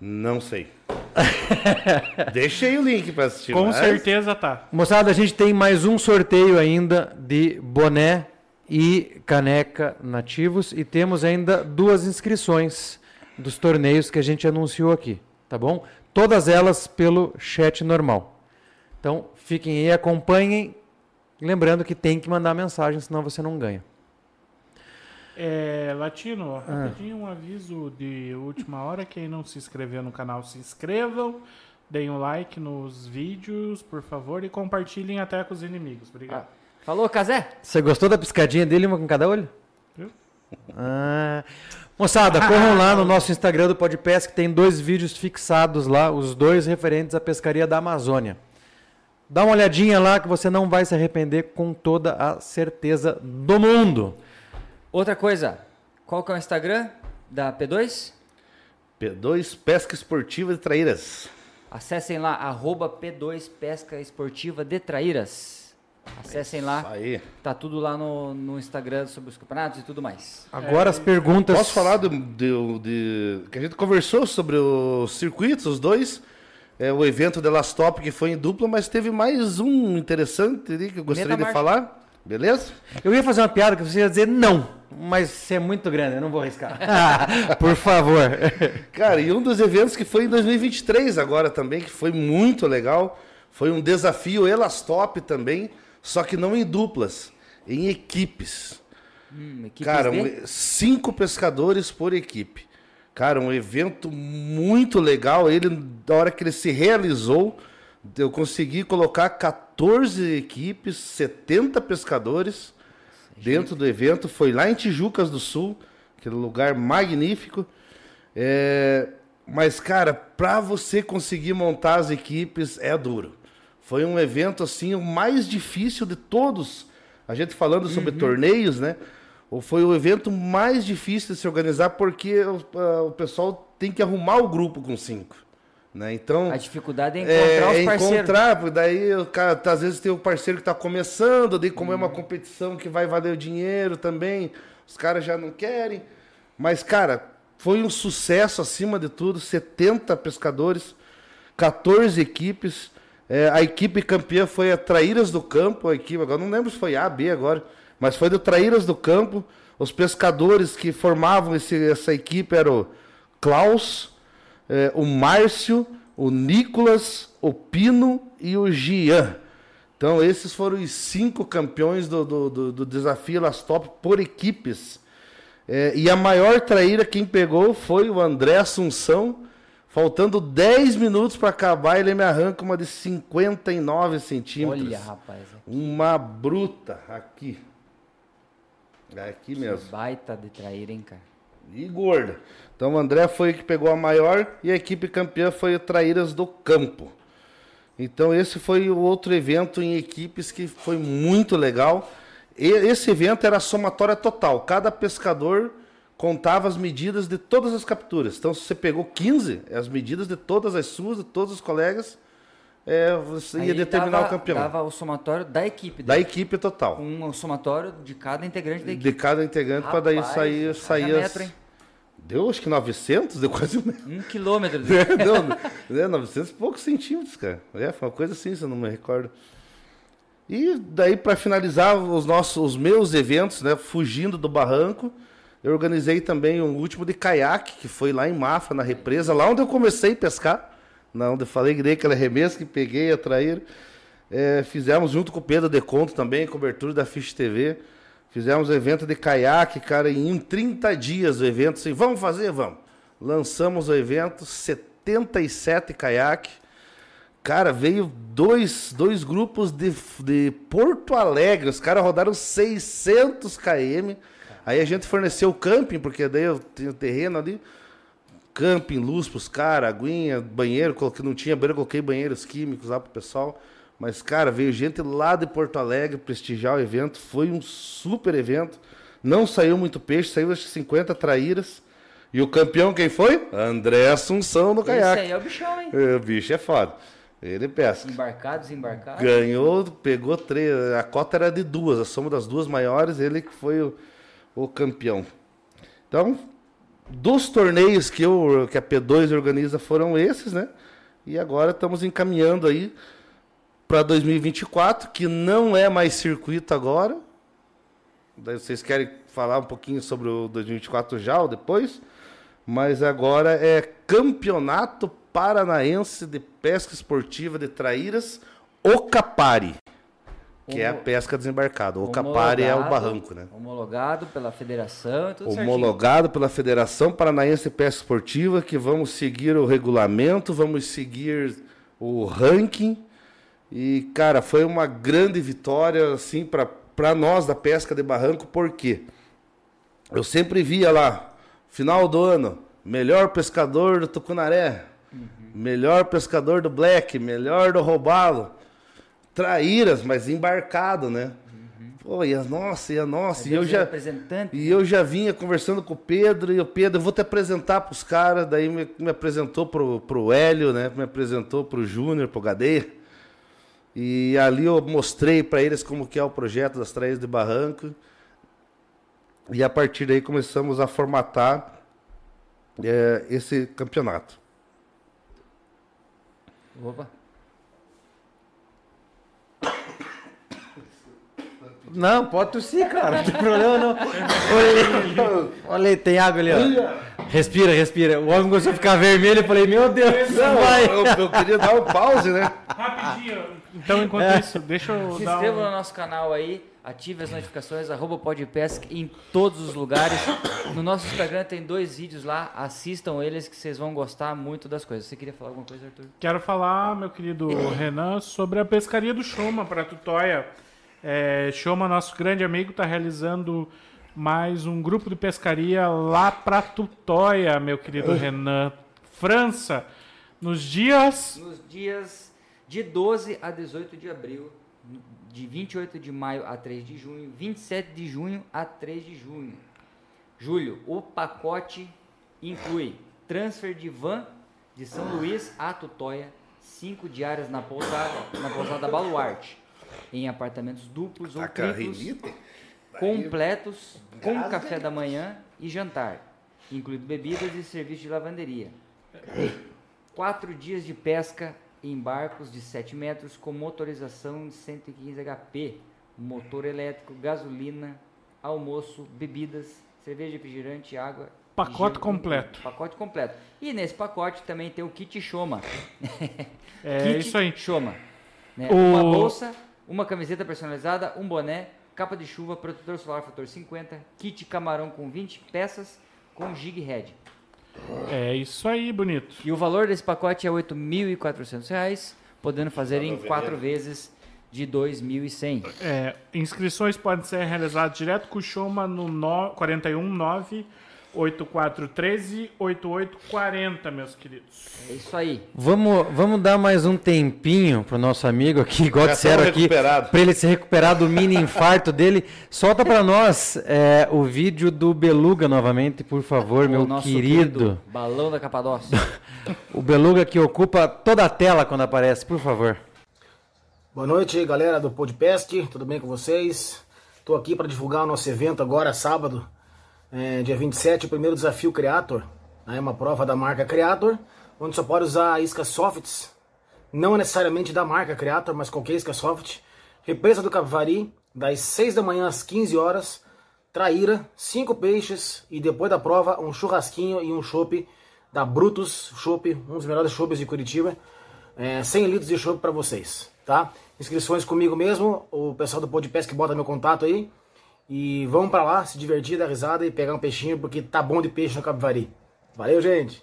Não sei. Deixei o link pra assistir. Com mas- certeza tá. Moçada, a gente tem mais um sorteio ainda de boné e caneca nativos e temos ainda duas inscrições dos torneios que a gente anunciou aqui, tá bom? Todas elas pelo chat normal. Então, fiquem aí, acompanhem. Lembrando que tem que mandar mensagem, senão você não ganha. É, Latino, Ah. rapidinho um aviso de última hora. Quem não se inscreveu no canal, se inscrevam. Deem um like nos vídeos, por favor, e compartilhem até com os inimigos. Obrigado. Falou, Casé? Você gostou da piscadinha dele, uma com cada olho? Viu? Ah. Moçada, corram lá no nosso Instagram do Podpes, que tem dois vídeos fixados lá, os dois referentes à pescaria da Amazônia. Dá uma olhadinha lá que você não vai se arrepender com toda a certeza do mundo. Outra coisa, qual que é o Instagram da P2? P2 Pesca Esportiva de Traíras. Acessem lá, arroba P2 Pesca Esportiva de Traíras. Acessem Isso lá, Aí. tá tudo lá no, no Instagram sobre os campeonatos e tudo mais. Agora as perguntas. Posso falar do, do- de, que a gente conversou sobre os circuitos, os dois. É, o evento de Last Top que foi em dupla, mas teve mais um interessante ali que eu gostaria de falar. Beleza? Eu ia fazer uma piada que você ia dizer não, mas você é muito grande, eu não vou arriscar. Por favor. Cara, e um dos eventos que foi em 2023 agora também, que foi muito legal, foi um desafio Elastop também, só que não em duplas, em equipes. Hum, Cara, um- cinco pescadores por equipe. Cara, um evento muito legal. Ele, da hora que ele se realizou, eu consegui colocar 14 equipes, 70 pescadores dentro do evento. Foi lá em Tijucas do Sul, aquele lugar magnífico. É, mas, cara, para você conseguir montar as equipes é duro. Foi um evento assim o mais difícil de todos. A gente falando sobre torneios, né? Foi o evento mais difícil de se organizar porque o, o pessoal tem que arrumar o grupo com cinco, né? Então A dificuldade é encontrar é, os parceiros. encontrar, porque daí o cara, tá, às vezes tem o parceiro que está começando, daí como é Uhum. uma competição que vai valer o dinheiro também, os caras já não querem. Mas, cara, foi um sucesso acima de tudo, 70 pescadores, 14 equipes. É, a equipe campeã foi a Traíras do Campo, a equipe, agora não lembro se foi A, B agora, mas foi do Traíras do Campo. Os pescadores que formavam esse- essa equipe eram o Klaus, é, o Márcio, o Nicolas, o Pino e o Gian. Então, esses foram os cinco campeões do, do, do- do desafio Lastop por equipes. É, e a maior traíra quem pegou foi o André Assunção. Faltando 10 minutos para acabar, ele me arranca uma de 59 centímetros. Olha, rapaz. Uma bruta aqui. É aqui mesmo. Baita de traíra, hein, cara. E gorda. Então o André foi que pegou a maior e a equipe campeã foi o Traíras do Campo. Então esse foi o outro evento em equipes que foi muito legal. E esse evento era somatória total. Cada pescador contava as medidas de todas as capturas. Então, se você pegou 15, é as medidas de todas as suas, de todos os colegas, é, você ia Aí determinar dava- o campeão. Dava o somatório da equipe. Da dele, equipe total. Com o somatório de cada integrante da equipe. De cada integrante, para daí sair, sair as... metro, hein? Deu acho que 900, deu quase um metro. Um quilômetro. Deu, né, 900 e poucos centímetros, cara. É, foi uma coisa assim, se eu não me recordo. E daí, para finalizar os nossos, os meus eventos, né, fugindo do barranco, eu organizei também um último de caiaque, que foi lá em Mafra, na represa, lá onde eu comecei a pescar, na onde eu falei que dei aquela remessa que peguei, atrair. É, fizemos junto com o Pedro Deconto também, cobertura da Fish TV. Fizemos evento de caiaque, cara, em 30 dias o evento, assim, vamos fazer? Vamos. Lançamos o evento, 77 caiaque. Cara, veio dois, dois grupos de, de Porto Alegre, os caras rodaram 600 km. Aí a gente forneceu o camping, porque daí eu tinha terreno ali. Camping, luz pros caras, aguinha, banheiro, coloquei, não tinha banheiro, eu coloquei banheiros químicos lá pro pessoal. Mas, cara, veio gente lá de Porto Alegre prestigiar o evento. Foi um super evento. Não saiu muito peixe, saiu acho que 50 traíras. E o campeão quem foi? André Assunção no caiaque. aí é o bichão, hein? É, O bicho é foda. Ele pesca. Embarcado, desembarcado. Ganhou, pegou três. A cota era de duas, a soma das duas maiores, ele que foi o, o campeão. Então, dos torneios que, eu, que a P2 organiza foram esses, né? E agora estamos encaminhando aí para 2024, que não é mais circuito agora. Daí vocês querem falar um pouquinho sobre o 2024 já ou depois? Mas agora é Campeonato Paranaense de Pesca Esportiva de Traíras, Ocapari, que é a Homo- pesca desembarcada. O Ocapari é o barranco, né? Homologado pela federação e tudo certinho. Homologado pela Federação Paranaense de Pesca Esportiva, que vamos seguir o regulamento, vamos seguir o ranking. E, cara, foi uma grande vitória, assim, para nós da pesca de barranco, porque eu sempre via lá, final do ano, melhor pescador do Tucunaré, melhor pescador do Black, melhor do Robalo. Traíras, mas embarcado, né? Pô, e a nossa, e a nossa, e eu é já. representante. E eu já vinha conversando com o Pedro, e o Pedro, eu vou te apresentar para os caras, daí me, me apresentou pro, pro Hélio, né? Me apresentou pro Júnior, pro Gadeia. E ali eu mostrei para eles como que é o projeto das Traíras de Barranco. E a partir daí começamos a formatar eh, esse campeonato. Opa. Não, pode tossir, cara. Não tem problema, não. Olha, olha aí, tem água ali, ó. Respira, respira. O homem começou a ficar vermelho. Eu falei, meu Deus, não vai. eu, eu queria dar um pause, né? Rapidinho. Então, enquanto isso, deixa eu Se dar inscreva um... no nosso canal aí, ative as notificações, arroba podpesc em todos os lugares. No nosso Instagram tem dois vídeos lá, assistam eles que vocês vão gostar muito das coisas. Você queria falar alguma coisa, Arthur? Quero falar, meu querido Renan, sobre a pescaria do Choma para Tutóia. É, Choma, nosso grande amigo, está realizando mais um grupo de pescaria lá para Tutóia, meu querido Renan. França, nos dias Nos dias de 12 a 18 de abril, de 28 de maio a 3 de junho, 27 de junho a 3 de junho. Julho, o pacote inclui transfer de van de São Luís a Tutóia, cinco diárias na pousada, na pousada Baluarte, em apartamentos duplos ou triplos, completos com café da manhã e jantar, incluindo bebidas e serviço de lavanderia. Quatro dias de pesca em barcos de 7 metros com motorização de 115 HP, motor elétrico, gasolina, almoço, bebidas, cerveja, refrigerante, água. Pacote gelo, completo. Pacote completo. E nesse pacote também tem o kit Shoma. É kit isso aí. Shoma. né? O- Uma bolsa, uma camiseta personalizada, um boné, capa de chuva, protetor solar fator 50, kit camarão com 20 peças com jig head. É isso aí, bonito. E o valor desse pacote é 8.400 reais, podendo fazer em quatro vezes de 2.100. É, inscrições podem ser realizadas direto com o Choma no no- 419 8413-8840, meus queridos. É isso aí. Vamos, vamos dar mais um tempinho pro nosso amigo aqui, igual Já disseram aqui, para ele se recuperar do mini infarto dele. Solta para nós é, o vídeo do Beluga novamente, por favor, O meu nosso querido. Balão da Capadócia. O Beluga que ocupa toda a tela quando aparece, por favor. Boa noite, galera do Podpesc, tudo bem com vocês? Estou aqui para divulgar o nosso evento agora, sábado, é, dia 27, o primeiro desafio Creator. É uma prova da marca Creator, onde só pode usar iscas softs, não necessariamente da marca Creator, mas qualquer isca soft. Represa do Capivari, das 6 da manhã às 15 horas. Traíra, 5 peixes e depois da prova um churrasquinho e um chopp da Brutus Chopp, um dos melhores chopps de Curitiba. É, 100 litros de chopp para vocês, tá? Inscrições comigo mesmo, o pessoal do Podpesc que bota meu contato aí. E vamos para lá, se divertir, dar risada e pegar um peixinho, porque tá bom de peixe no Capivari. Valeu, gente!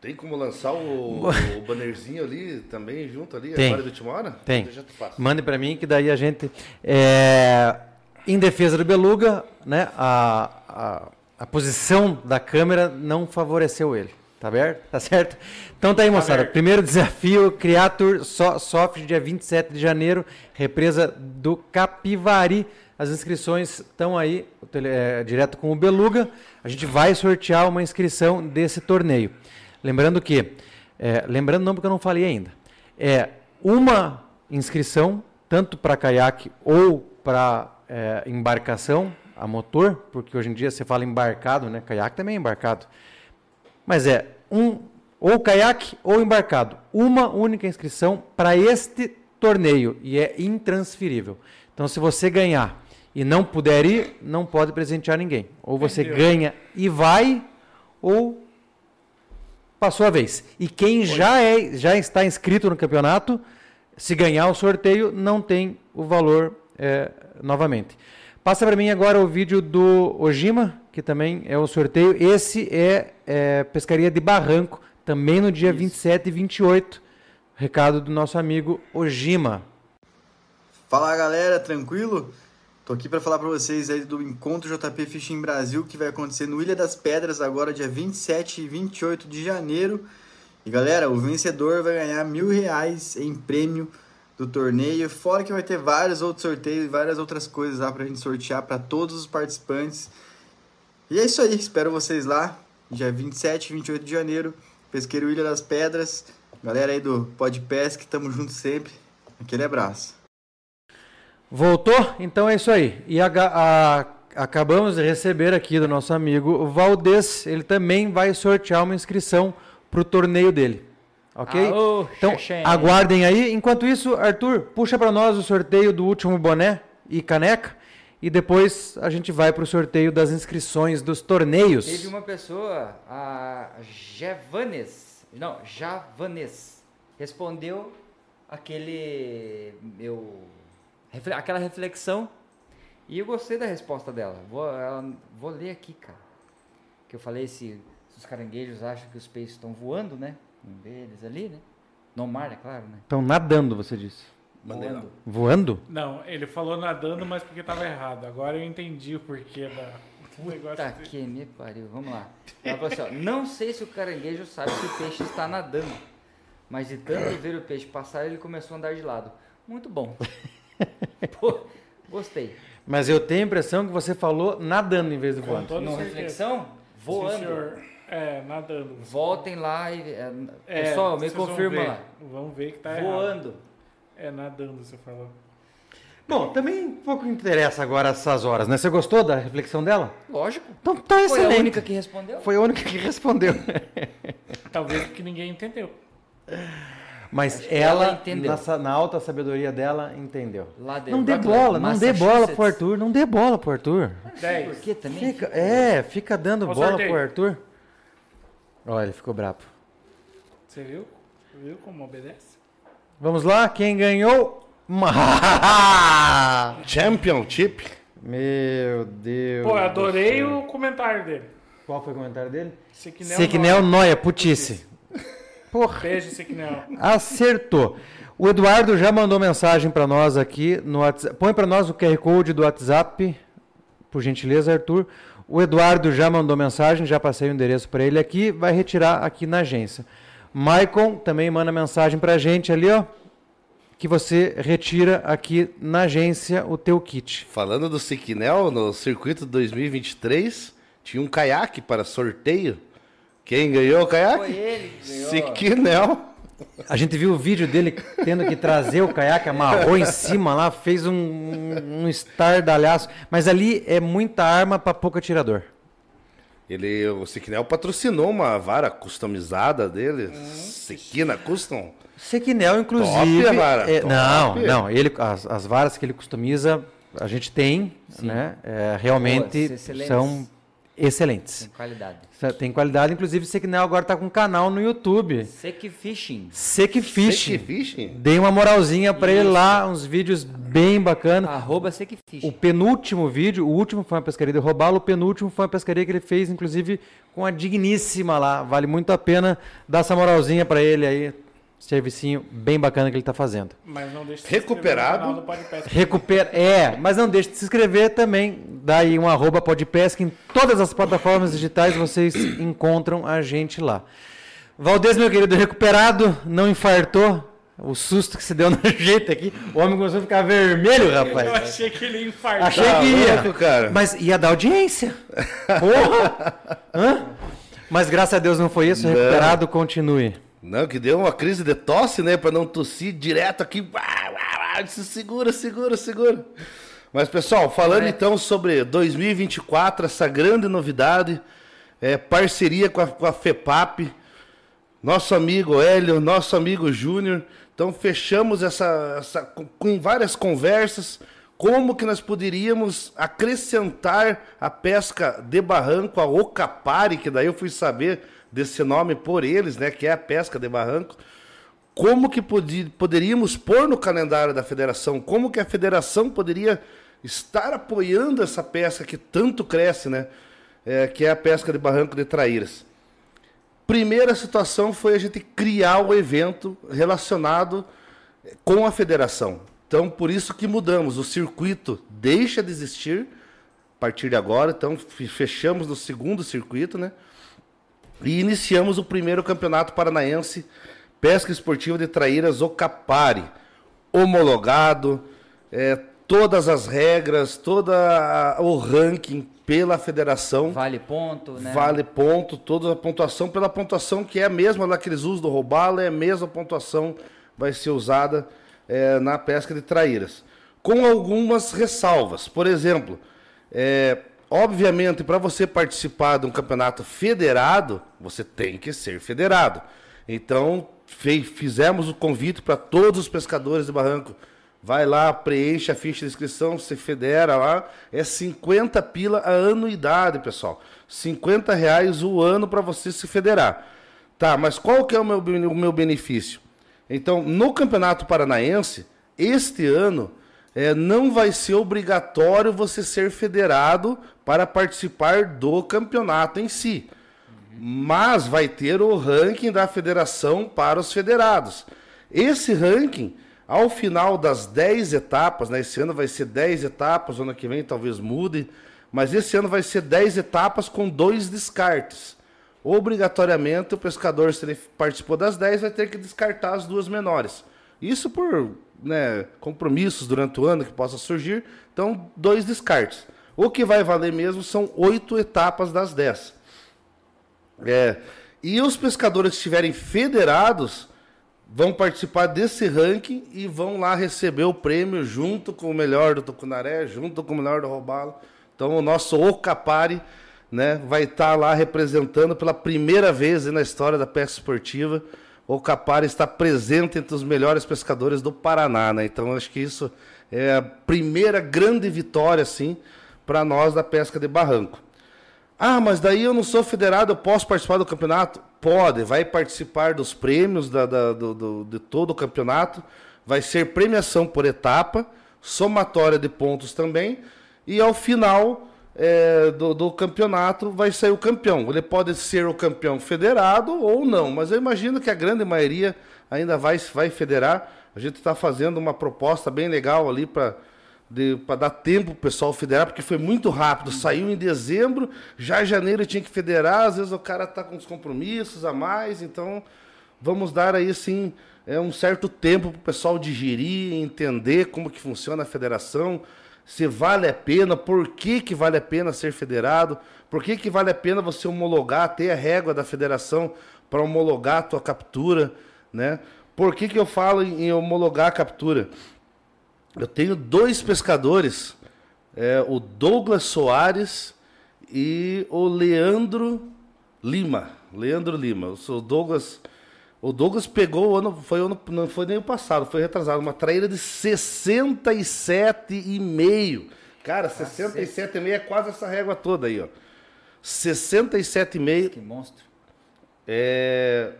Tem como lançar o, o bannerzinho ali também, junto ali, Tem. agora do Timora? Tem. Mande para mim que daí a gente. é, em defesa do Beluga, né? A, a, a posição da câmera não favoreceu ele. Tá aberto? Tá certo? Então tá aí, moçada. aberto. Primeiro desafio, Creator so, Soft, dia 27 de janeiro, represa do Capivari. As inscrições estão aí, é, direto com o Beluga. A gente vai sortear uma inscrição desse torneio. Lembrando que, é, lembrando não porque eu não falei ainda, é uma inscrição, tanto para caiaque ou para é, embarcação a motor, porque hoje em dia você fala embarcado, né? Caiaque também é embarcado. Mas é um ou caiaque ou embarcado. Uma única inscrição para este torneio e é intransferível. Então, se você ganhar e não puder ir, não pode presentear ninguém. Ou você Entendeu. ganha e vai, ou passou a vez. E quem já, é, já está inscrito no campeonato, se ganhar o sorteio, não tem o valor é, novamente. Passa para mim agora o vídeo do Ojima, que também é o sorteio. Esse é, é, Pescaria de Barranco, também no dia 27 e 28. Recado do nosso amigo Ojima. Fala galera, tranquilo? Tô aqui para falar para vocês aí do Encontro JP Fishing Brasil que vai acontecer no Ilha das Pedras agora dia 27 e 28 de janeiro. E galera, o vencedor vai ganhar mil reais em prêmio do torneio, fora que vai ter vários outros sorteios e várias outras coisas lá pra gente sortear para todos os participantes. E é isso aí, espero vocês lá, dia 27 e 28 de janeiro, Pesqueiro Ilha das Pedras. Galera aí do Podpesc, tamo junto sempre. Aquele abraço. Voltou? Então é isso aí. E a- a- acabamos de receber aqui do nosso amigo Valdez. Ele também vai sortear uma inscrição para o torneio dele. Ok? Aô, então aguardem aí. Enquanto isso, Arthur, puxa para nós o sorteio do último boné e caneca. E depois a gente vai para o sorteio das inscrições dos torneios. Teve uma pessoa, a Javanes, não, Javanes, respondeu aquele meu aquela reflexão e eu gostei da resposta dela. Vou, ela- vou ler aqui, cara. Que eu falei se, se os caranguejos acham que os peixes estão voando, né? Um deles ali, né? No mar, é claro, né? Estão nadando, você disse. Voando. Voando? Não, ele falou nadando, mas porque tava errado. Agora eu entendi o porquê da. Tá de- que me pariu, vamos lá. Ela falou assim, ó, não sei se o caranguejo sabe que o peixe está nadando, mas de tanto ver o peixe passar, ele começou a andar de lado. Muito bom. Pô, gostei. Mas eu tenho a impressão que você falou nadando em vez de Com voando. toda certeza. reflexão? Sim, Voando. senhor. É, nadando. Voltem lá e. é, É, pessoal, me confirma lá. Vamos ver que tá errado. Voando. É, nadando, você falou. Bom, também pouco interessa agora essas horas, né? Você gostou da reflexão dela? Lógico. Então tá Foi a excelente. única que respondeu? Foi a única que respondeu. Talvez porque ninguém entendeu. Mas ela, ela entendeu. na, na alta sabedoria dela, entendeu. Não dê bola, não dê bola pro Arthur, não dê bola pro Arthur. Por 10. que também? Fica, é, fica dando bola sorteio. pro Arthur. Olha, ele ficou brabo. Você viu? Viu como obedece? Vamos lá, quem ganhou? Championship. Meu Deus. Pô, adorei o comentário dele. Qual foi o comentário dele? Sequinel. Noia, putice. Porra. Beijo, Sequinel. Acertou. O Eduardo já mandou mensagem para nós aqui no WhatsApp. Põe para nós o QR Code do WhatsApp, por gentileza, Arthur. O Eduardo já mandou mensagem, já passei o endereço para ele aqui, vai retirar aqui na agência. Maicon também manda mensagem para a gente ali, ó, que você retira aqui na agência o teu kit. Falando do Siquinel, no circuito 2023, tinha um caiaque para sorteio. Quem ganhou o caiaque? Foi ele que ganhou. Siquinel. A gente viu o vídeo dele tendo que trazer o caiaque, amarrou em cima lá, fez um, um, estardalhaço. Mas ali é muita arma para pouco atirador. Ele, o Siquinel patrocinou uma vara customizada dele, Siquina Custom. Sequinel, inclusive. Top a vara, é, top. não, não. Ele, as, as varas que ele customiza, a gente tem, né? é, realmente Boas, excelentes. são excelentes. Com qualidade. Tem qualidade, inclusive o Sequinel agora está com um canal no YouTube. Sek Fishing. Sek Fish. Sick Fishing? Dei uma moralzinha para ele lá, uns vídeos bem bacanas. Arroba Sek O penúltimo vídeo, o último foi uma pescaria de robalo, o penúltimo foi uma pescaria que ele fez, inclusive, com a digníssima lá. Vale muito a pena dar essa moralzinha para ele aí. Servicinho bem bacana que ele está fazendo. Mas não deixe de Recuperado. se inscrever no canal do Podpesca. Recupera. É, mas não deixe de se inscrever também. Dá aí um arroba podpesca. Em todas as plataformas digitais vocês encontram a gente lá. Valdez, meu querido, recuperado, não infartou. O susto que se deu na jeito aqui. O homem começou a ficar vermelho, Eu rapaz. achei que ele ia infartar. Achei Tá que ia. louco, cara. Mas ia dar audiência. Porra! Hã? Mas graças a Deus não foi isso. Não. Recuperado, continue. Não, que deu uma crise de tosse, né? Pra não tossir direto aqui. Segura, segura, segura. Mas, pessoal, falando É. então sobre 2024, essa grande novidade, é, parceria com a, com a FEPAP, nosso amigo Hélio, nosso amigo Júnior. Então, fechamos essa, essa com várias conversas, como que nós poderíamos acrescentar a pesca de barranco, a Ocapari, que daí eu fui saber desse nome por eles, né, que é a pesca de barranco. Como que poderíamos pôr no calendário da federação? Como que a federação poderia estar apoiando essa pesca que tanto cresce, né? É, que é a pesca de barranco de traíras. Primeira situação foi a gente criar o evento relacionado com a federação. Então, por isso que mudamos. O circuito deixa de existir a partir de agora. Então, fe- fechamos no segundo circuito, né? E iniciamos o primeiro campeonato paranaense Pesca Esportiva de Traíras Ocapari. Homologado, é, todas as regras, todo o ranking pela federação. Vale ponto, né? Vale ponto, toda a pontuação, pela pontuação que é a mesma lá que eles usam do robalo, é a mesma pontuação vai ser usada é, na pesca de traíras. Com algumas ressalvas. Por exemplo, é, obviamente, para você participar de um campeonato federado, você tem que ser federado. Então, fizemos o convite para todos os pescadores de barranco. Vai lá, preenche a ficha de inscrição, se federa lá. É 50 pila a anuidade, pessoal. 50 reais o ano para você se federar. Tá, mas qual que é o meu, o meu benefício? Então, no Campeonato Paranaense, este ano, é, não vai ser obrigatório você ser federado para participar do campeonato em si. Mas vai ter o ranking da federação para os federados. Esse ranking, ao final das 10 etapas, né, esse ano vai ser 10 etapas, ano que vem talvez mude, mas esse ano vai ser 10 etapas com dois descartes. Obrigatoriamente, o pescador, se ele participou das 10, vai ter que descartar as duas menores. Isso por né, compromissos durante o ano que possa surgir. Então, dois descartes. O que vai valer mesmo são oito etapas das 10. É, e os pescadores que estiverem federados vão participar desse ranking e vão lá receber o prêmio junto com o melhor do Tucunaré, junto com o melhor do Robalo. Então o nosso Ocapari né, vai estar lá representando pela primeira vez na história da pesca esportiva. O Ocapari está presente entre os melhores pescadores do Paraná. Né? Então acho que isso é a primeira grande vitória assim, para nós da pesca de barranco. Ah, mas daí eu não sou federado, eu posso participar do campeonato? Pode, vai participar dos prêmios da, da- do, do- de todo o campeonato. Vai ser premiação por etapa, somatória de pontos também. E ao final é, do, do campeonato vai sair o campeão. Ele pode ser o campeão federado ou não, mas eu imagino que a grande maioria ainda vai, vai federar. A gente está fazendo uma proposta bem legal ali para dar tempo para o pessoal federar, porque foi muito rápido. Saiu em dezembro, já em janeiro tinha que federar, às vezes o cara está com os compromissos a mais, então vamos dar aí sim é, um certo tempo para o pessoal digerir, entender como que funciona a federação, se vale a pena, por que, que vale a pena ser federado, por que, que vale a pena você homologar, ter a régua da federação para homologar a tua captura, né? Por que, que eu falo em homologar a captura? Eu tenho dois pescadores, é, o Douglas Soares e o Leandro Lima. Leandro Lima. O Douglas, o Douglas pegou o ano, foi ano, não foi nem o passado, foi retrasado, uma traíra de 67,5. Cara, 67,5 é quase essa régua toda aí, ó. 67,5. Que monstro. É,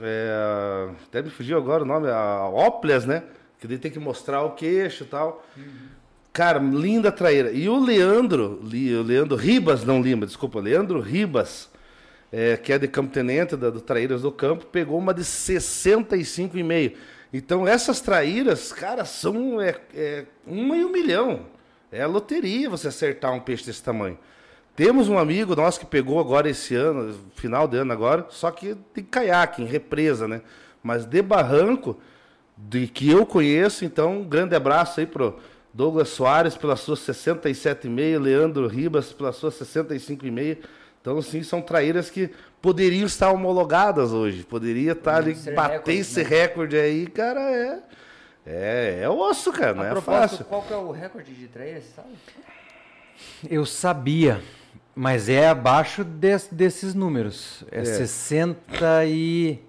é, até me fugiu agora o nome, a Oples, né? Que daí tem que mostrar o queixo e tal. Uhum. Cara, linda traíra. E o Leandro, o Leandro Ribas, não Lima, desculpa, Leandro Ribas, é, que é de Campo Tenente, da, do Traíras do Campo, pegou uma de 65,5. Então essas traíras, cara, são é, é, uma em um milhão. É loteria você acertar um peixe desse tamanho. Temos um amigo nosso que pegou agora esse ano, final de ano agora, só que de caiaque, em represa, né? Mas de barranco, de que eu conheço, então, um grande abraço aí pro Douglas Soares pela sua 67,5, Leandro Ribas pela sua 65,5. Então, sim, são traíras que poderiam estar homologadas hoje. Poderia estar ali, bater recorde, esse né? recorde aí, cara, é. É, é osso, cara, não é fácil. Qual que é o recorde de traíras, sabe? Eu sabia, mas é abaixo desses números. É, é. 60 e.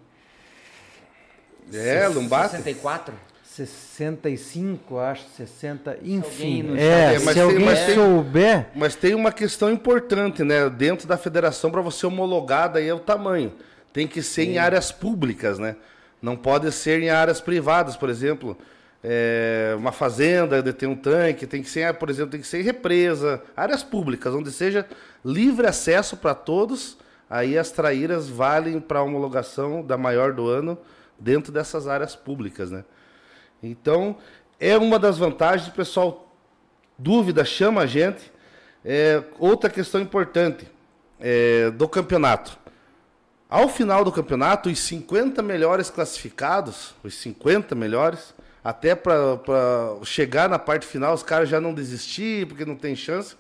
É, não bate? 64? 65, acho, 60, enfim. É, é, mas se alguém mas souber. Tem, mas tem uma questão importante, né? Dentro da federação, para você homologar, daí é o tamanho. Tem que ser Sim. em áreas públicas, né? Não pode ser em áreas privadas, por exemplo. É, uma fazenda de ter um tanque, tem que ser, por exemplo, tem que ser represa, áreas públicas, onde seja livre acesso para todos. Aí as traíras valem para homologação da maior do ano dentro dessas áreas públicas, né? Então, é uma das vantagens, pessoal, dúvida, chama a gente. É, outra questão importante é, do campeonato. Ao final do campeonato, os 50 melhores classificados, os 50 melhores, até para chegar na parte final, os caras já não desistir, porque não tem chance.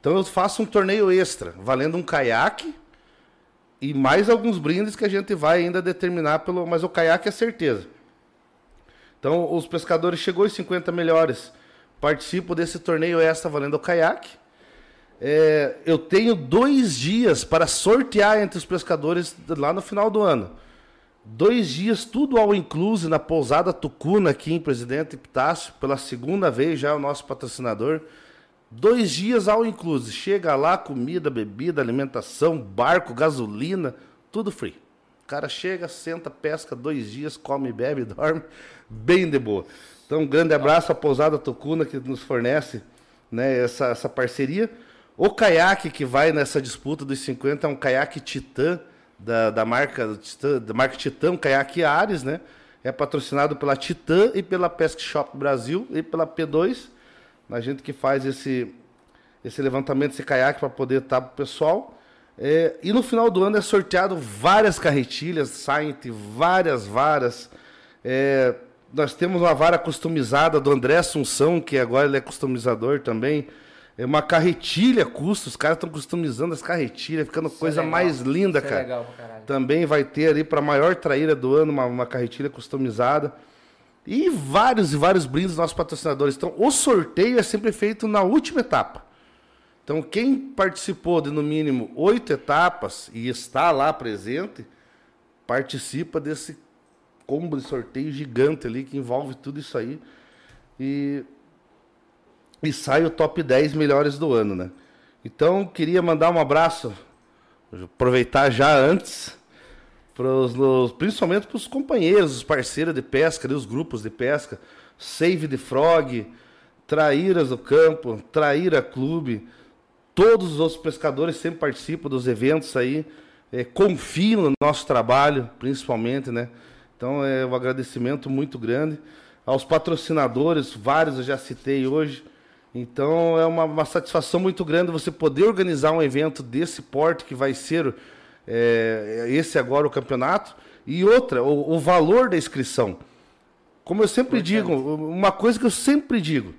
Então eu faço um torneio extra, valendo um caiaque e mais alguns brindes que a gente vai ainda determinar pelo. Mas o caiaque é certeza. Então, os pescadores chegou os 50 melhores. Participo desse torneio extra valendo o caiaque. É, eu tenho dois dias para sortear entre os pescadores lá no final do ano. Dois dias, tudo ao incluso na pousada Tucuna, aqui em Presidente Epitácio, pela segunda vez já o nosso patrocinador. Dois dias ao incluso. Chega lá, comida, bebida, alimentação, barco, gasolina, tudo free. Cara chega, senta, pesca dois dias, come, bebe, dorme, bem de boa. Então, um grande abraço à Pousada Tocuna que nos fornece né, essa, essa parceria. O caiaque que vai nessa disputa dos 50 é um caiaque Titã, da, da, marca, da marca Titã, um caiaque Ares, né? É patrocinado pela Titã e pela Pesca Shop Brasil e pela P2 a gente que faz esse, esse levantamento, esse caiaque para poder estar para o pessoal. É, e no final do ano é sorteado várias carretilhas, saem várias varas. É, nós temos uma vara customizada do André Assunção, que agora ele é customizador também. É uma carretilha custa, os caras estão customizando as carretilhas, ficando Isso é coisa é mais linda, Isso é cara. É legal pra também vai ter ali para a maior traíra do ano uma, uma carretilha customizada. E vários e vários brindes dos nossos patrocinadores. Então, o sorteio é sempre feito na última etapa. Então, quem participou de no mínimo oito etapas e está lá presente, participa desse combo de sorteio gigante ali que envolve tudo isso aí. E, e sai o top 10 melhores do ano, né? Então, queria mandar um abraço, aproveitar já antes pros, principalmente para os companheiros, os parceiros de pesca, os grupos de pesca, Save the Frog, Traíras do Campo, Traíra Clube, todos os outros pescadores sempre participam dos eventos aí, é, confiam no nosso trabalho, principalmente, né? Então é um agradecimento muito grande. aos patrocinadores, vários eu já citei hoje. Então é uma, uma satisfação muito grande você poder organizar um evento desse porte que vai ser é, esse agora o campeonato. E outra, o, o valor da inscrição. Como eu sempre digo, uma coisa que eu sempre digo: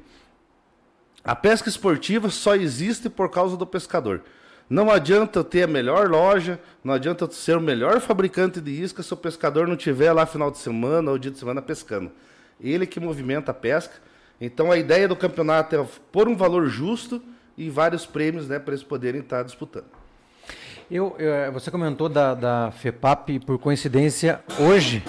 a pesca esportiva só existe por causa do pescador. Não adianta ter a melhor loja, não adianta ser o melhor fabricante de isca se o pescador não tiver lá final de semana ou dia de semana pescando. Ele que movimenta a pesca. Então a ideia do campeonato é pôr um valor justo e vários prêmios né, para eles poderem estar disputando. Eu, eu, você comentou da, da FEPAP, por coincidência, hoje,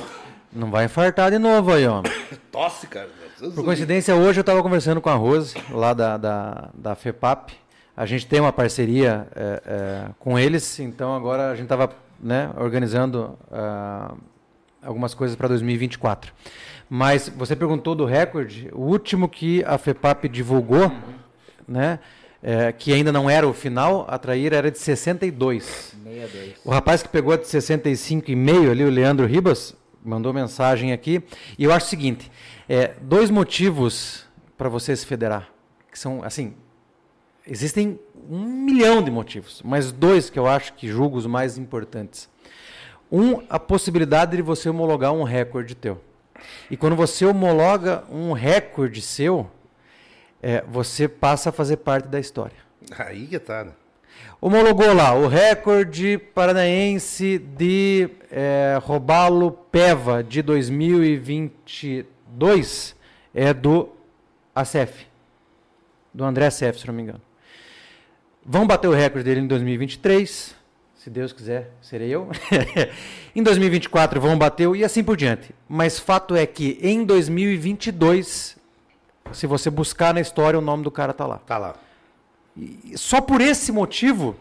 não vai infartar de novo aí, ó. Tosse, cara. Por coincidência, hoje eu estava conversando com a Rose, lá da, da, da FEPAP, a gente tem uma parceria é, é, com eles, então agora a gente estava né, organizando uh, algumas coisas para 2024. Mas você perguntou do recorde, o último que a FEPAP divulgou, uhum. né, é, que ainda não era o final, a traíra era de 62. 62. O rapaz que pegou de 65,5 ali, o Leandro Ribas, mandou mensagem aqui. E eu acho o seguinte: é, dois motivos para você se federar, que são assim, Existem um milhão de motivos, mas dois que eu acho que julgo os mais importantes. Um, a possibilidade de você homologar um recorde teu. E quando você homologa um recorde seu, é, você passa a fazer parte da história. Aí que tá, né? Homologou lá o recorde paranaense de é, Robalo Peva de 2022 é do ACF, do André ACF, se não me engano. Vão bater o recorde dele em 2023, se Deus quiser, serei eu. em 2024 vão bater e assim por diante. Mas fato é que em 2022, se você buscar na história, o nome do cara tá lá. Tá lá. E só por esse motivo,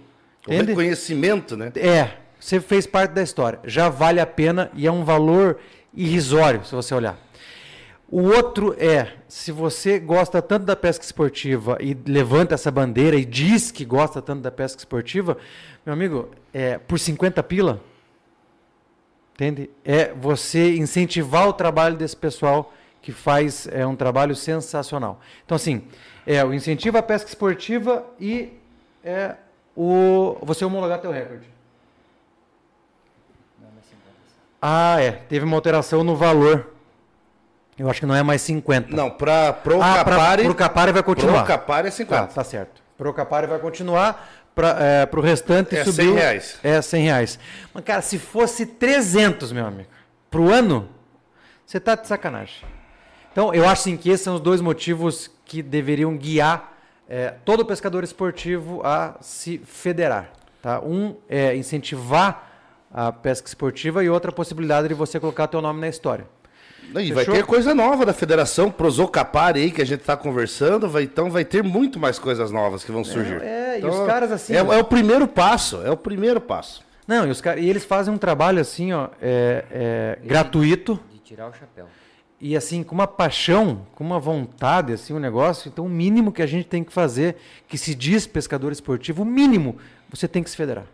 o reconhecimento, né? É, você fez parte da história. Já vale a pena e é um valor irrisório, se você olhar. O outro é, se você gosta tanto da pesca esportiva e levanta essa bandeira e diz que gosta tanto da pesca esportiva, meu amigo, é por 50 pila, entende? É você incentivar o trabalho desse pessoal que faz é um trabalho sensacional. Então assim, é o incentivo à pesca esportiva e é o você homologar teu recorde. Ah, é. Teve uma alteração no valor eu acho que não é mais 50. Não, para pro ah, Capari. Pro Capari vai continuar. Pro Capari é 50. Tá, tá certo. Pro Capari vai continuar. Para é, o restante é subiu. 100 reais. É 100 reais. Mas, cara, se fosse 300, meu amigo, pro ano, você tá de sacanagem. Então, eu acho sim que esses são os dois motivos que deveriam guiar é, todo pescador esportivo a se federar. Tá? Um é incentivar a pesca esportiva e outra possibilidade de você colocar teu nome na história. E vai ter coisa nova da federação, Prosocapar aí, que a gente está conversando, vai, então vai ter muito mais coisas novas que vão surgir. É, é então, e os caras assim... É, é, o primeiro passo, é o primeiro passo. Não, e, os e eles fazem um trabalho assim, ó, é, é gratuito. De tirar o chapéu. E assim, com uma paixão, com uma vontade, assim, um negócio. Então, o mínimo que a gente tem que fazer, que se diz pescador esportivo, o mínimo, você tem que se federar.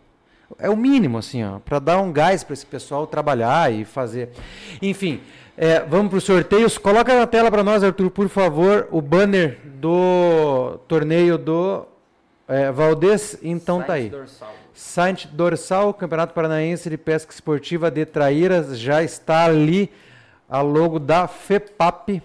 É o mínimo, assim, ó, para dar um gás para esse pessoal trabalhar e fazer. Enfim, é, vamos para os sorteios. Coloca na tela para nós, Arthur, por favor, o banner do torneio do é, Valdez. Então tá aí. Dorsal. Site Dorsal, Campeonato Paranaense de Pesca Esportiva de Traíras. Já está ali a logo da FEPAP.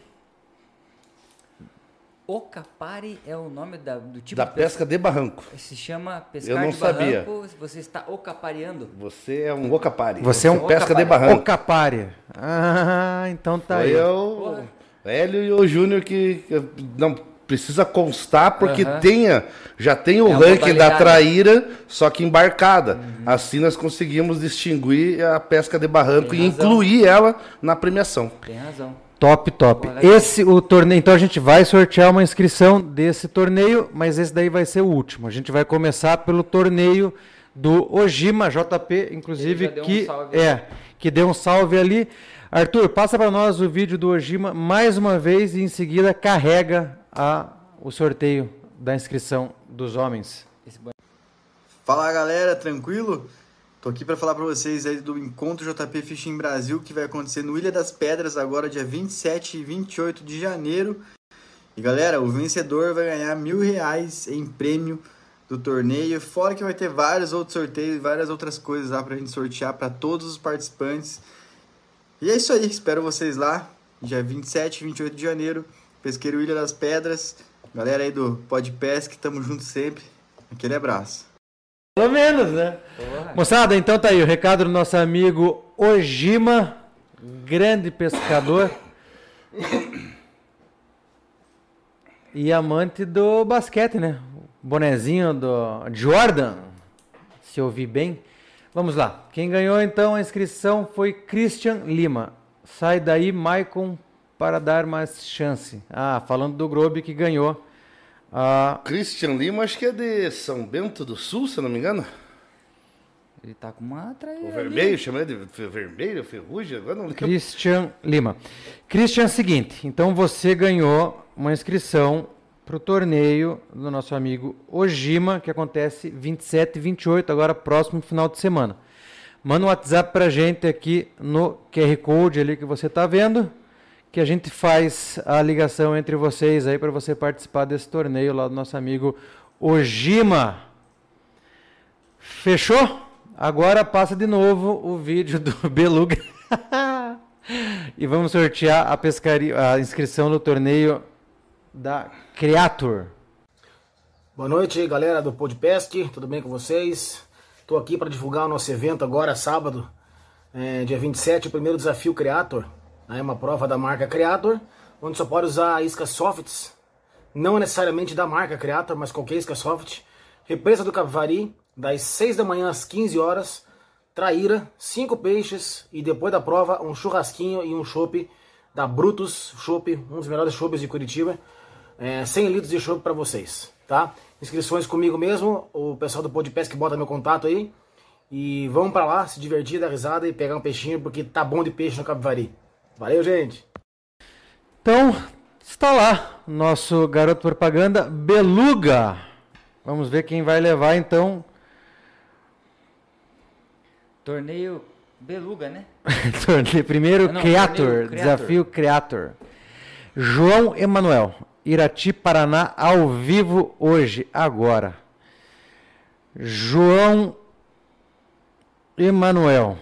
Ocapari é o nome da, do tipo da de pesca, pesca de barranco. Se chama pescar Eu não de sabia. barranco. Você está ocapareando. Você é um ocapari. Você é um pesca de barranco. Ocapari. Ah, então tá Foi aí. Eu, o Hélio e o Júnior que não precisa constar porque uhum. tenha, já tem o é ranking da traíra, só que embarcada. Uhum. Assim nós conseguimos distinguir a pesca de barranco tem e razão. incluir ela na premiação. Tem razão. Top, top. Esse o torneio, então a gente vai sortear uma inscrição desse torneio, mas esse daí vai ser o último. A gente vai começar pelo torneio do Ojima JP, inclusive que um é, que deu um salve ali. Arthur, passa para nós o vídeo do Ojima mais uma vez e em seguida carrega a, o sorteio da inscrição dos homens. Fala galera, tranquilo? Tô aqui para falar para vocês aí do Encontro JP Fishing Brasil que vai acontecer no Ilha das Pedras agora dia 27 e 28 de janeiro. E galera, o vencedor vai ganhar mil reais em prêmio do torneio, fora que vai ter vários outros sorteios, várias outras coisas lá pra gente sortear para todos os participantes. E é isso aí, espero vocês lá, dia 27 e 28 de janeiro, Pesqueiro Ilha das Pedras. Galera aí do Pod Pesca, tamo junto sempre. Aquele abraço. Pelo menos, né? Porra. Moçada, então tá aí o recado do nosso amigo Ojima, grande pescador. E amante do basquete, né? Bonezinho do Jordan, se eu ouvi bem. Vamos lá. Quem ganhou então a inscrição foi Christian Lima. Sai daí, Maicon, para dar mais chance. Ah, falando do Grobe que ganhou. Ah, Christian Lima, acho que é de São Bento do Sul, se eu não me engano. Ele tá com uma traíra. O vermelho, chamei de fe- vermelho, ferrugem, agora não lembro. Christian Lima. Christian, é o seguinte, então você ganhou uma inscrição para o torneio do nosso amigo Ojima, que acontece 27 e 28, agora próximo final de semana. Manda um WhatsApp para gente aqui no QR Code ali que você está vendo, que a gente faz a ligação entre vocês aí para você participar desse torneio lá do nosso amigo Ojima. Fechou? Agora passa de novo o vídeo do Beluga. e vamos sortear a pescaria, a inscrição no torneio da Creator. Boa noite, galera do Podpesc, tudo bem com vocês? Estou aqui para divulgar o nosso evento agora, sábado, é, dia 27, o primeiro desafio Creator. É uma prova da marca Creator, onde só pode usar iscas softs, não necessariamente da marca Creator, mas qualquer isca soft. Represa do Capivari, das 6 da manhã às 15 horas. Traíra, 5 peixes e depois da prova um churrasquinho e um chopp da Brutus Chopp, um dos melhores chopps de Curitiba. É, 100 litros de chopp para vocês, tá? Inscrições comigo mesmo, o pessoal do Podpesc que bota meu contato aí. E vamos para lá, se divertir, dar risada e pegar um peixinho, porque tá bom de peixe no Capivari. Valeu, gente! Então, está lá nosso garoto propaganda Beluga. Vamos ver quem vai levar então. Torneio Beluga, né? torneio primeiro não, Creator, torneio Creator. desafio Creator. João Emanuel, Irati, Paraná, ao vivo hoje, agora. João Emanuel.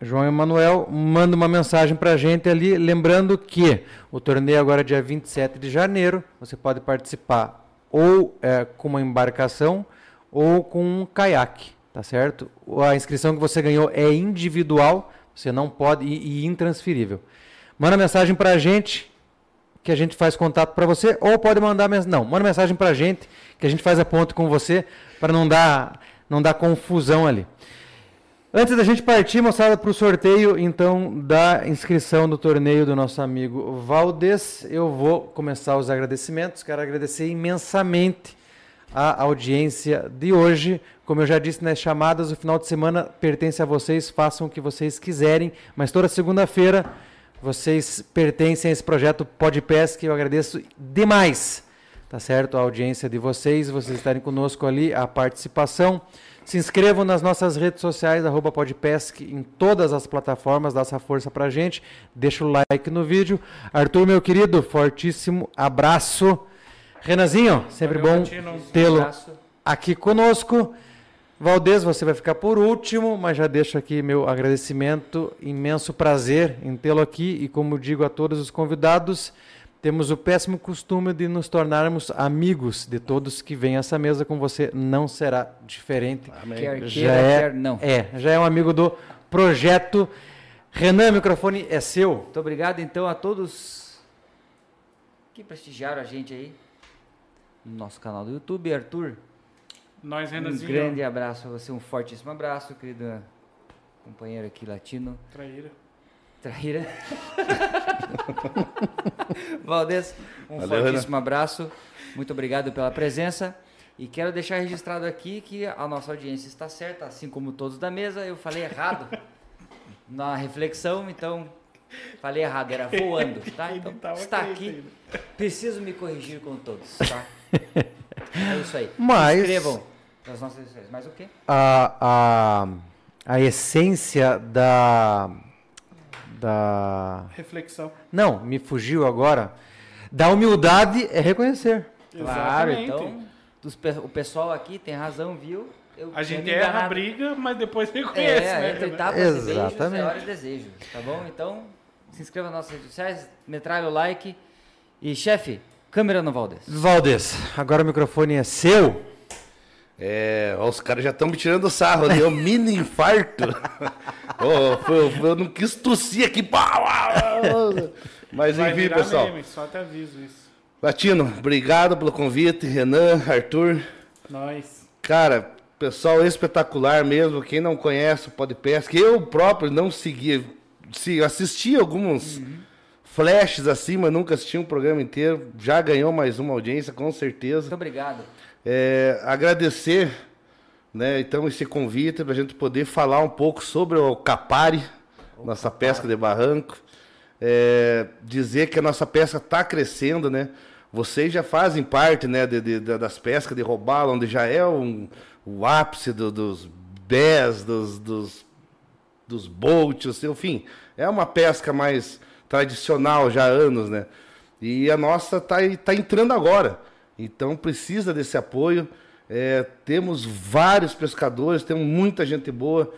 João Emanuel manda uma mensagem para a gente ali, lembrando que o torneio agora é dia 27 de janeiro. Você pode participar ou é, com uma embarcação ou com um caiaque, tá certo? A inscrição que você ganhou é individual, você não pode e, e intransferível. Manda mensagem para a gente que a gente faz contato para você, ou pode mandar não, manda mensagem para a gente que a gente faz a ponto com você para não dar não dar confusão ali. Antes da gente partir, moçada, para o sorteio, então, da inscrição do torneio do nosso amigo Valdez, eu vou começar os agradecimentos. Quero agradecer imensamente a audiência de hoje. Como eu já disse nas chamadas, o final de semana pertence a vocês, façam o que vocês quiserem, mas toda segunda-feira vocês pertencem a esse projeto Podpesc, eu agradeço demais, tá certo? A audiência de vocês, vocês estarem conosco ali, a participação. Se inscrevam nas nossas redes sociais, arroba Podpesc, em todas as plataformas, dá essa força pra gente. Deixa o like no vídeo. Arthur, meu querido, fortíssimo abraço. Renanzinho, sempre Valeu, bom tê-lo aqui conosco. Valdez, você vai ficar por último, mas já deixo aqui meu agradecimento, imenso prazer em tê-lo aqui e como digo a todos os convidados, temos o péssimo costume de nos tornarmos amigos de todos que vêm a essa mesa com você, não será diferente. Amém. Quer Já queira, é, quer não. é, já é um amigo do projeto. Renan, o microfone é seu. Muito obrigado então a todos que prestigiaram a gente aí no nosso canal do YouTube. Arthur, Nós, um grande abraço a você, um fortíssimo abraço, querido companheiro aqui latino. Traíra. Traíra. Valdez, um Valeu, fortíssimo abraço. Muito obrigado pela presença. E quero deixar registrado aqui que a nossa audiência está certa, assim como todos da mesa. Eu falei errado na reflexão, então falei errado, era voando, tá? Então está aqui. Preciso me corrigir com todos, tá? É isso aí. Mas- Se inscrevam. das nossas redes sociais. Mas o quê? A, a, a essência da. Da. Reflexão. Não, me fugiu agora. Da humildade é reconhecer. Claro, Exatamente. então dos o pessoal aqui tem razão, viu? Eu A gente erra, enganado. briga, mas depois reconhece, É, né? entre tapas e beijos Exatamente. é hora de desejo, tá bom? Então, se inscreva nas nossas redes sociais, metralha o like. E, chefe, câmera no Valdez. Valdez, agora o microfone é seu. É, ó, os caras já estão me tirando sarro ali, é um mini infarto. Ó, foi- foi- eu não quis tossir aqui. Mas Vai enfim, virar pessoal. meme, só te aviso isso. Latino, obrigado pelo convite. Renan, Arthur. Nós. Cara, pessoal espetacular mesmo. Quem não conhece o Podpesc, eu próprio não seguia. Se, assisti alguns flashes assim, mas nunca assisti um programa inteiro. Já ganhou mais uma audiência, com certeza. Muito obrigado. É, agradecer, né, então, esse convite para a gente poder falar um pouco sobre o Capari, nossa pesca de barranco. É, dizer que a nossa pesca está crescendo, né? Vocês já fazem parte, né, de, de- da- das pescas de robalo, onde já é um, o ápice do- dos bés, dos, dos, dos bolts, enfim. É uma pesca mais tradicional já há anos, né? E a nossa está tá entrando agora. Então precisa desse apoio. É, temos vários pescadores, temos muita gente boa.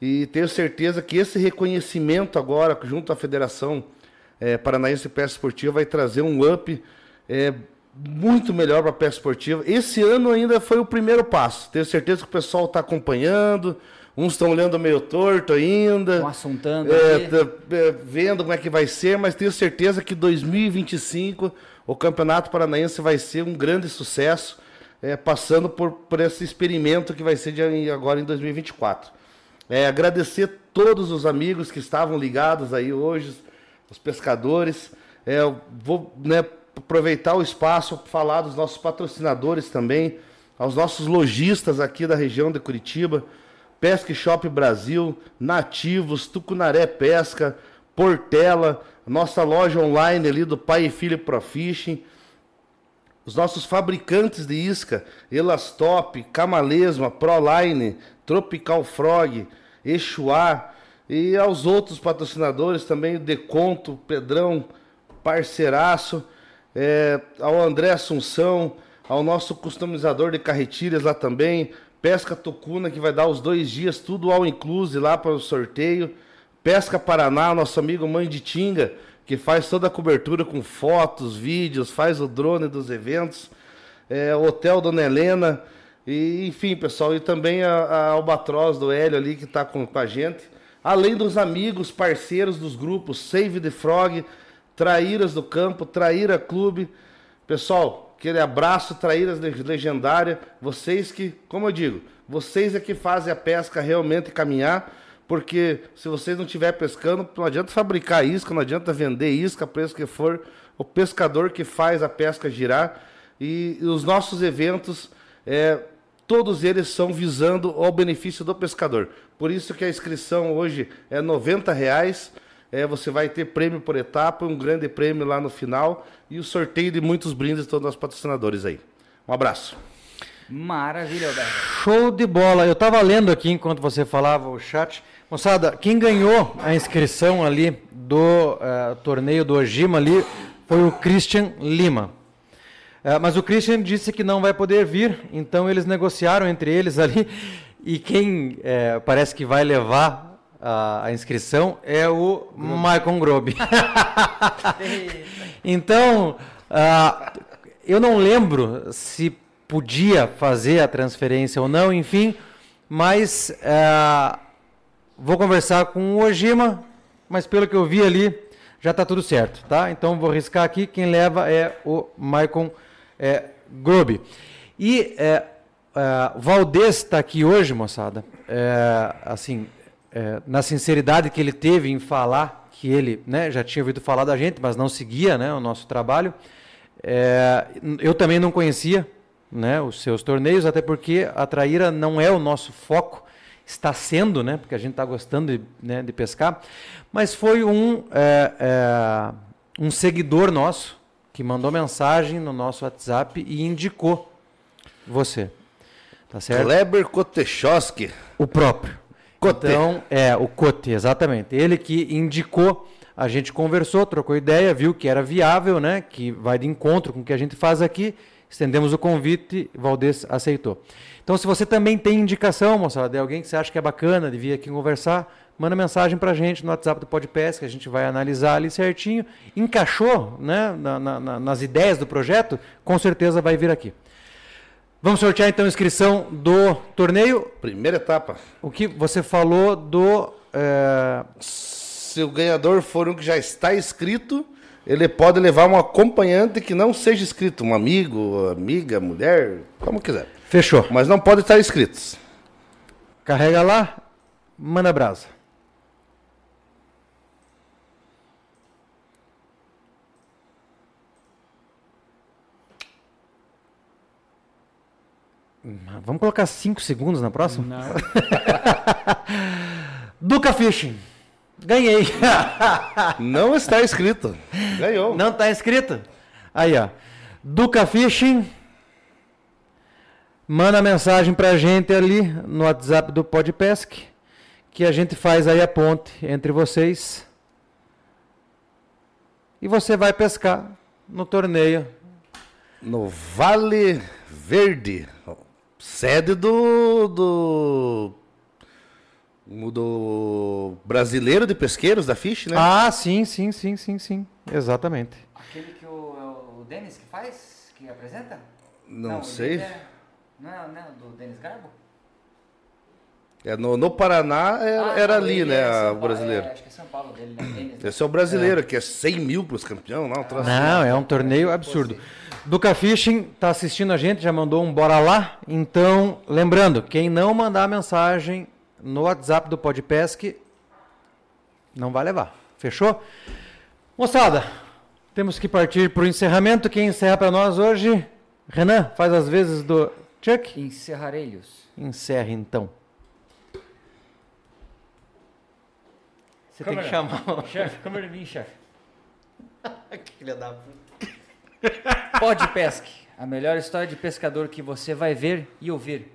E tenho certeza que esse reconhecimento agora, junto à Federação é, Paranaense de Pesca Esportiva, vai trazer um up é, muito melhor para a pesca esportiva. Esse ano ainda foi o primeiro passo. Tenho certeza que o pessoal está acompanhando. Uns estão olhando meio torto ainda. Estão assuntando É, tá, é, vendo como é que vai ser, mas tenho certeza que 2025 o Campeonato Paranaense vai ser um grande sucesso, é, passando por, por esse experimento que vai ser de agora em 2024. É, agradecer todos os amigos que estavam ligados aí hoje, os pescadores. É, vou né, aproveitar o espaço para falar dos nossos patrocinadores também, aos nossos lojistas aqui da região de Curitiba. Pesca Shop Brasil, Nativos, Tucunaré Pesca, Portela, nossa loja online ali do Pai e Filho Pro Fishing, os nossos fabricantes de isca, Elastop, Camalesma, Proline, Tropical Frog, Exuá e aos outros patrocinadores também, Deconto, Pedrão, parceiraço, é, ao André Assunção, ao nosso customizador de carretilhas lá também, Pesca Tocuna, que vai dar os dois dias, tudo ao inclusive lá para o sorteio. Pesca Paraná, nosso amigo Mãe de Tinga, que faz toda a cobertura com fotos, vídeos, faz o drone dos eventos. É, Hotel Dona Helena, e enfim, pessoal, e também a, a Albatroz do Hélio ali que está com, com a gente. Além dos amigos, parceiros dos grupos Save the Frog, Traíras do Campo, Traíra Clube. Pessoal, aquele abraço, Traíras Le- Legendária. Vocês que, como eu digo, vocês é que fazem a pesca realmente caminhar. Porque se vocês não estiverem pescando, não adianta fabricar isca, não adianta vender isca, preço que for. O pescador que faz a pesca girar. E, e os nossos eventos, é, todos eles são visando ao benefício do pescador. Por isso que a inscrição hoje é 90 reais. É, você vai ter prêmio por etapa, um grande prêmio lá no final e o sorteio de muitos brindes de todos os patrocinadores aí. Um abraço. Maravilha, Alberto. Show de bola. Eu estava lendo aqui enquanto você falava o chat. Moçada, quem ganhou a inscrição ali do eh, torneio do Ojima ali foi o Christian Lima. Eh, mas o Christian disse que não vai poder vir, então eles negociaram entre eles ali. E quem eh, parece que vai levar a, inscrição é o Michael Grobe. Então, ah, eu não lembro se podia fazer a transferência ou não, enfim, mas ah, vou conversar com o Ojima, mas pelo que eu vi ali, já está tudo certo, tá? Então vou riscar aqui, quem leva é o Maicon é, Grobe. E é, o Valdez está aqui hoje, moçada, é, assim, é, na sinceridade que ele teve em falar que ele né, já tinha ouvido falar da gente, mas não seguia né, o nosso trabalho. É, eu também não conhecia né, os seus torneios, até porque a traíra não é o nosso foco, está sendo, né, porque a gente está gostando de, né, de pescar, mas foi um, é, é, um seguidor nosso que mandou mensagem no nosso WhatsApp e indicou você. Tá certo? Kleber Kotechoski. O próprio. Cote. Então, é, o Cote, exatamente. Ele que indicou, a gente conversou, trocou ideia, viu que era viável, né? Que vai de encontro com o que a gente faz aqui. Estendemos o convite, Valdez aceitou. Então, se você também tem indicação, moçada, de alguém que você acha que é bacana de vir aqui conversar, manda mensagem pra gente no WhatsApp do Podpes, que a gente vai analisar ali certinho. Encaixou né, na- na- nas ideias do projeto, com certeza vai vir aqui. Vamos sortear então a inscrição do torneio. Primeira etapa. O que você falou do. é, Se o ganhador for um que já está inscrito, ele pode levar um acompanhante que não seja inscrito, um amigo, amiga, mulher, como quiser. Fechou. Mas não pode estar inscritos. Carrega lá, manda brasa. Hum, Vamos colocar 5 segundos na próxima? Não. Duca Fishing. Ganhei. Não está inscrito. Ganhou. Não tá inscrito? Aí, ó. Duca Fishing. Manda mensagem pra gente ali no WhatsApp do Podpesc. Que a gente faz aí a ponte entre vocês. E você vai pescar no torneio. No Vale Verde, sede do, do do brasileiro de pesqueiros da Fish, né? Ah, sim, sim, sim, sim, sim. Exatamente. Aquele que o, é o Denis que faz? Que apresenta? não, o sei. é- não é não, é do Denis Garbo? É, no, no Paraná era, Ah, era não, ali, né, é o Paulo, brasileiro. É, acho que é São Paulo dele, né? Denis, né? Esse é o brasileiro, que é 100 mil para os campeões, não, troço. Não, é um torneio absurdo. Duca Fishing tá assistindo a gente, já mandou um bora lá. Então, lembrando, quem não mandar mensagem no WhatsApp do Podpesc não vai levar. Fechou? Moçada, temos que partir para o encerramento. Quem encerra para nós hoje? Renan, faz as vezes do Chuck. Encerrarelhos. Encerra então. Você tem que Câmera. chamar o Chefe, câmera em mim, chefe. filho da puta. Pode Pesque, a melhor história de pescador que você vai ver e ouvir.